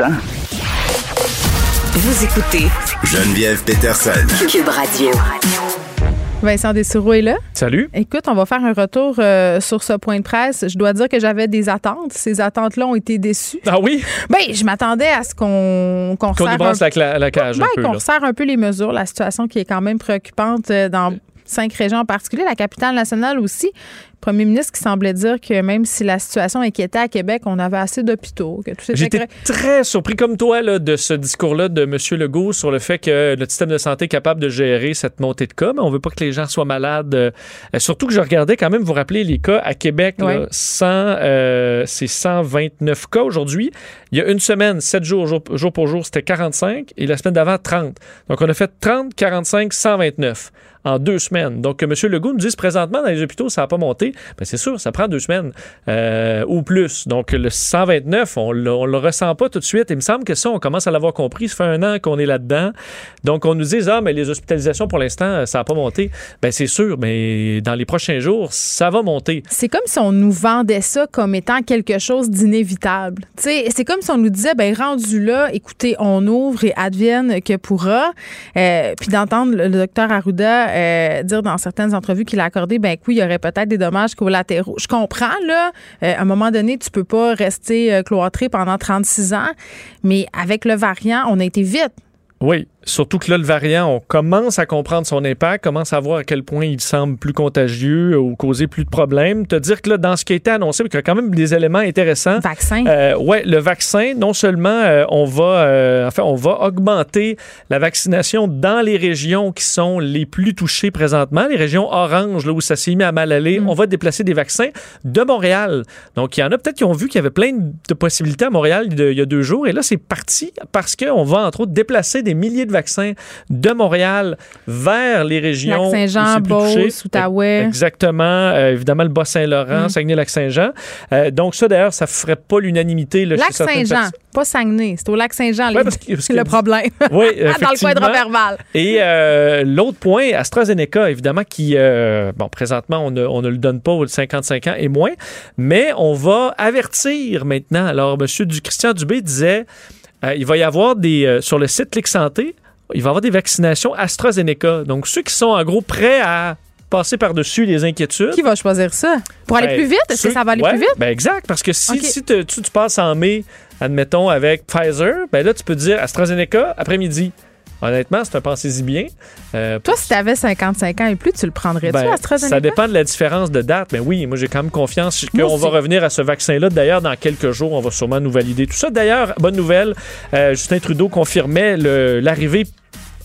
Ça, Vous écoutez Geneviève Peterson. Cube Radio. Vincent Dessureau est là. Salut. Écoute, on va faire un retour euh, sur ce point de presse. Je dois dire que j'avais des attentes. Ces attentes-là ont été déçues. Ah oui? Ben, je m'attendais à ce qu'on qu'on un- la, la cage un Ben, peu. qu'on resserre un peu les mesures, la situation qui est quand même préoccupante euh, dans cinq régions en particulier, la capitale nationale aussi. Premier ministre qui semblait dire que même si la situation inquiétait à Québec, on avait assez d'hôpitaux, J'étais très surpris, comme toi, là, de ce discours-là de M. Legault sur le fait que notre système de santé est capable de gérer cette montée de cas, mais on veut pas que les gens soient malades. Euh, surtout que je regardais quand même, vous rappelez, les cas à Québec, Ouais. 100, euh, c'est 129 cas aujourd'hui. Il y a une semaine, 7 jours, jour, jour pour jour, c'était 45, et la semaine d'avant, 30. Donc, on a fait 30, 45, 129 en deux semaines. Donc, que M. Legault nous dise présentement dans les hôpitaux, ça n'a pas monté. Ben, c'est sûr, ça prend deux semaines euh, ou plus. Donc, le 129, on ne le ressent pas tout de suite. Il me semble que ça, on commence à l'avoir compris. Ça fait un an qu'on est là-dedans. Donc, on nous dit, ah, mais les hospitalisations, pour l'instant, ça n'a pas monté. Ben, c'est sûr, mais dans les prochains jours, ça va monter. C'est comme si on nous vendait ça comme étant quelque chose d'inévitable. C'est comme si on nous disait, ben rendu là, écoutez, on ouvre et advienne que pourra. Euh, puis d'entendre le, docteur Arruda euh, dire dans certaines entrevues qu'il a accordé, ben oui, il y aurait peut-être des dommages Je comprends là, euh, à un moment donné, tu peux pas rester euh, cloîtré pendant 36 ans, mais avec le variant, on a été vite. Oui. Surtout que là, le variant, on commence à comprendre son impact, commence à voir à quel point il semble plus contagieux ou causer plus de problèmes. Te dire que là, dans ce qui a été annoncé, il y a quand même des éléments intéressants. Vaccin. Euh, ouais, le vaccin, non seulement euh, on va, euh, enfin, on va augmenter la vaccination dans les régions qui sont les plus touchées présentement, les régions oranges, là où ça s'est mis à mal aller. On va déplacer des vaccins de Montréal. Donc, il y en a peut-être qui ont vu qu'il y avait plein de possibilités à Montréal il y a- il y a deux jours. Et là, c'est parti parce qu'on va, entre autres, déplacer des milliers de vaccins de Montréal vers les régions. Lac-Saint-Jean. Beauce, Outaouais. Exactement. Euh, évidemment, le Bas-Saint-Laurent, Mm. Saguenay-Lac-Saint-Jean. Euh, donc, ça, d'ailleurs, ça ferait pas l'unanimité. là, Lac-Saint-Jean, pas Saguenay. C'est au Lac-Saint-Jean, Ouais, le problème. Oui, Dans le coin de. Roberval. Et euh, l'autre point, AstraZeneca, évidemment, qui, bon, présentement, on ne, on ne le donne pas aux 55 ans et moins, mais on va avertir maintenant. Alors, M. Du, Christian Dubé disait, euh, il va y avoir des, euh, sur le site Clic Santé, il va y avoir des vaccinations AstraZeneca. Donc, ceux qui sont en gros prêts à passer par-dessus les inquiétudes. Qui va choisir ça? Pour aller Ben, plus vite? Est-ce que ça va aller ouais, plus vite? Ben exact, parce que si, Ok. si te- tu, tu passes en mai, admettons, avec Pfizer, ben là, tu peux dire AstraZeneca après-midi. Honnêtement, c'est un pensez-y bien. Euh, Toi, si tu avais 55 ans et plus, tu le prendrais-tu, ben, AstraZeneca? ça dépend de la différence de date. Mais oui, moi, j'ai quand même confiance qu'on va revenir à ce vaccin-là. D'ailleurs, dans quelques jours, on va sûrement nous valider tout ça. D'ailleurs, bonne nouvelle, euh, Justin Trudeau confirmait l'arrivée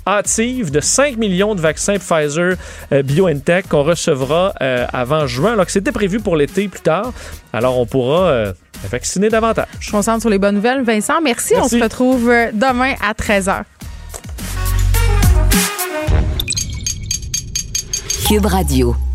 hâtive de 5 millions de vaccins Pfizer euh, BioNTech qu'on recevra euh, avant juin, alors que c'était prévu pour l'été plus tard. Alors, on pourra euh, vacciner davantage. Je me concentre sur les bonnes nouvelles. Vincent, merci. On Merci. se retrouve demain à 13h. Cube Radio.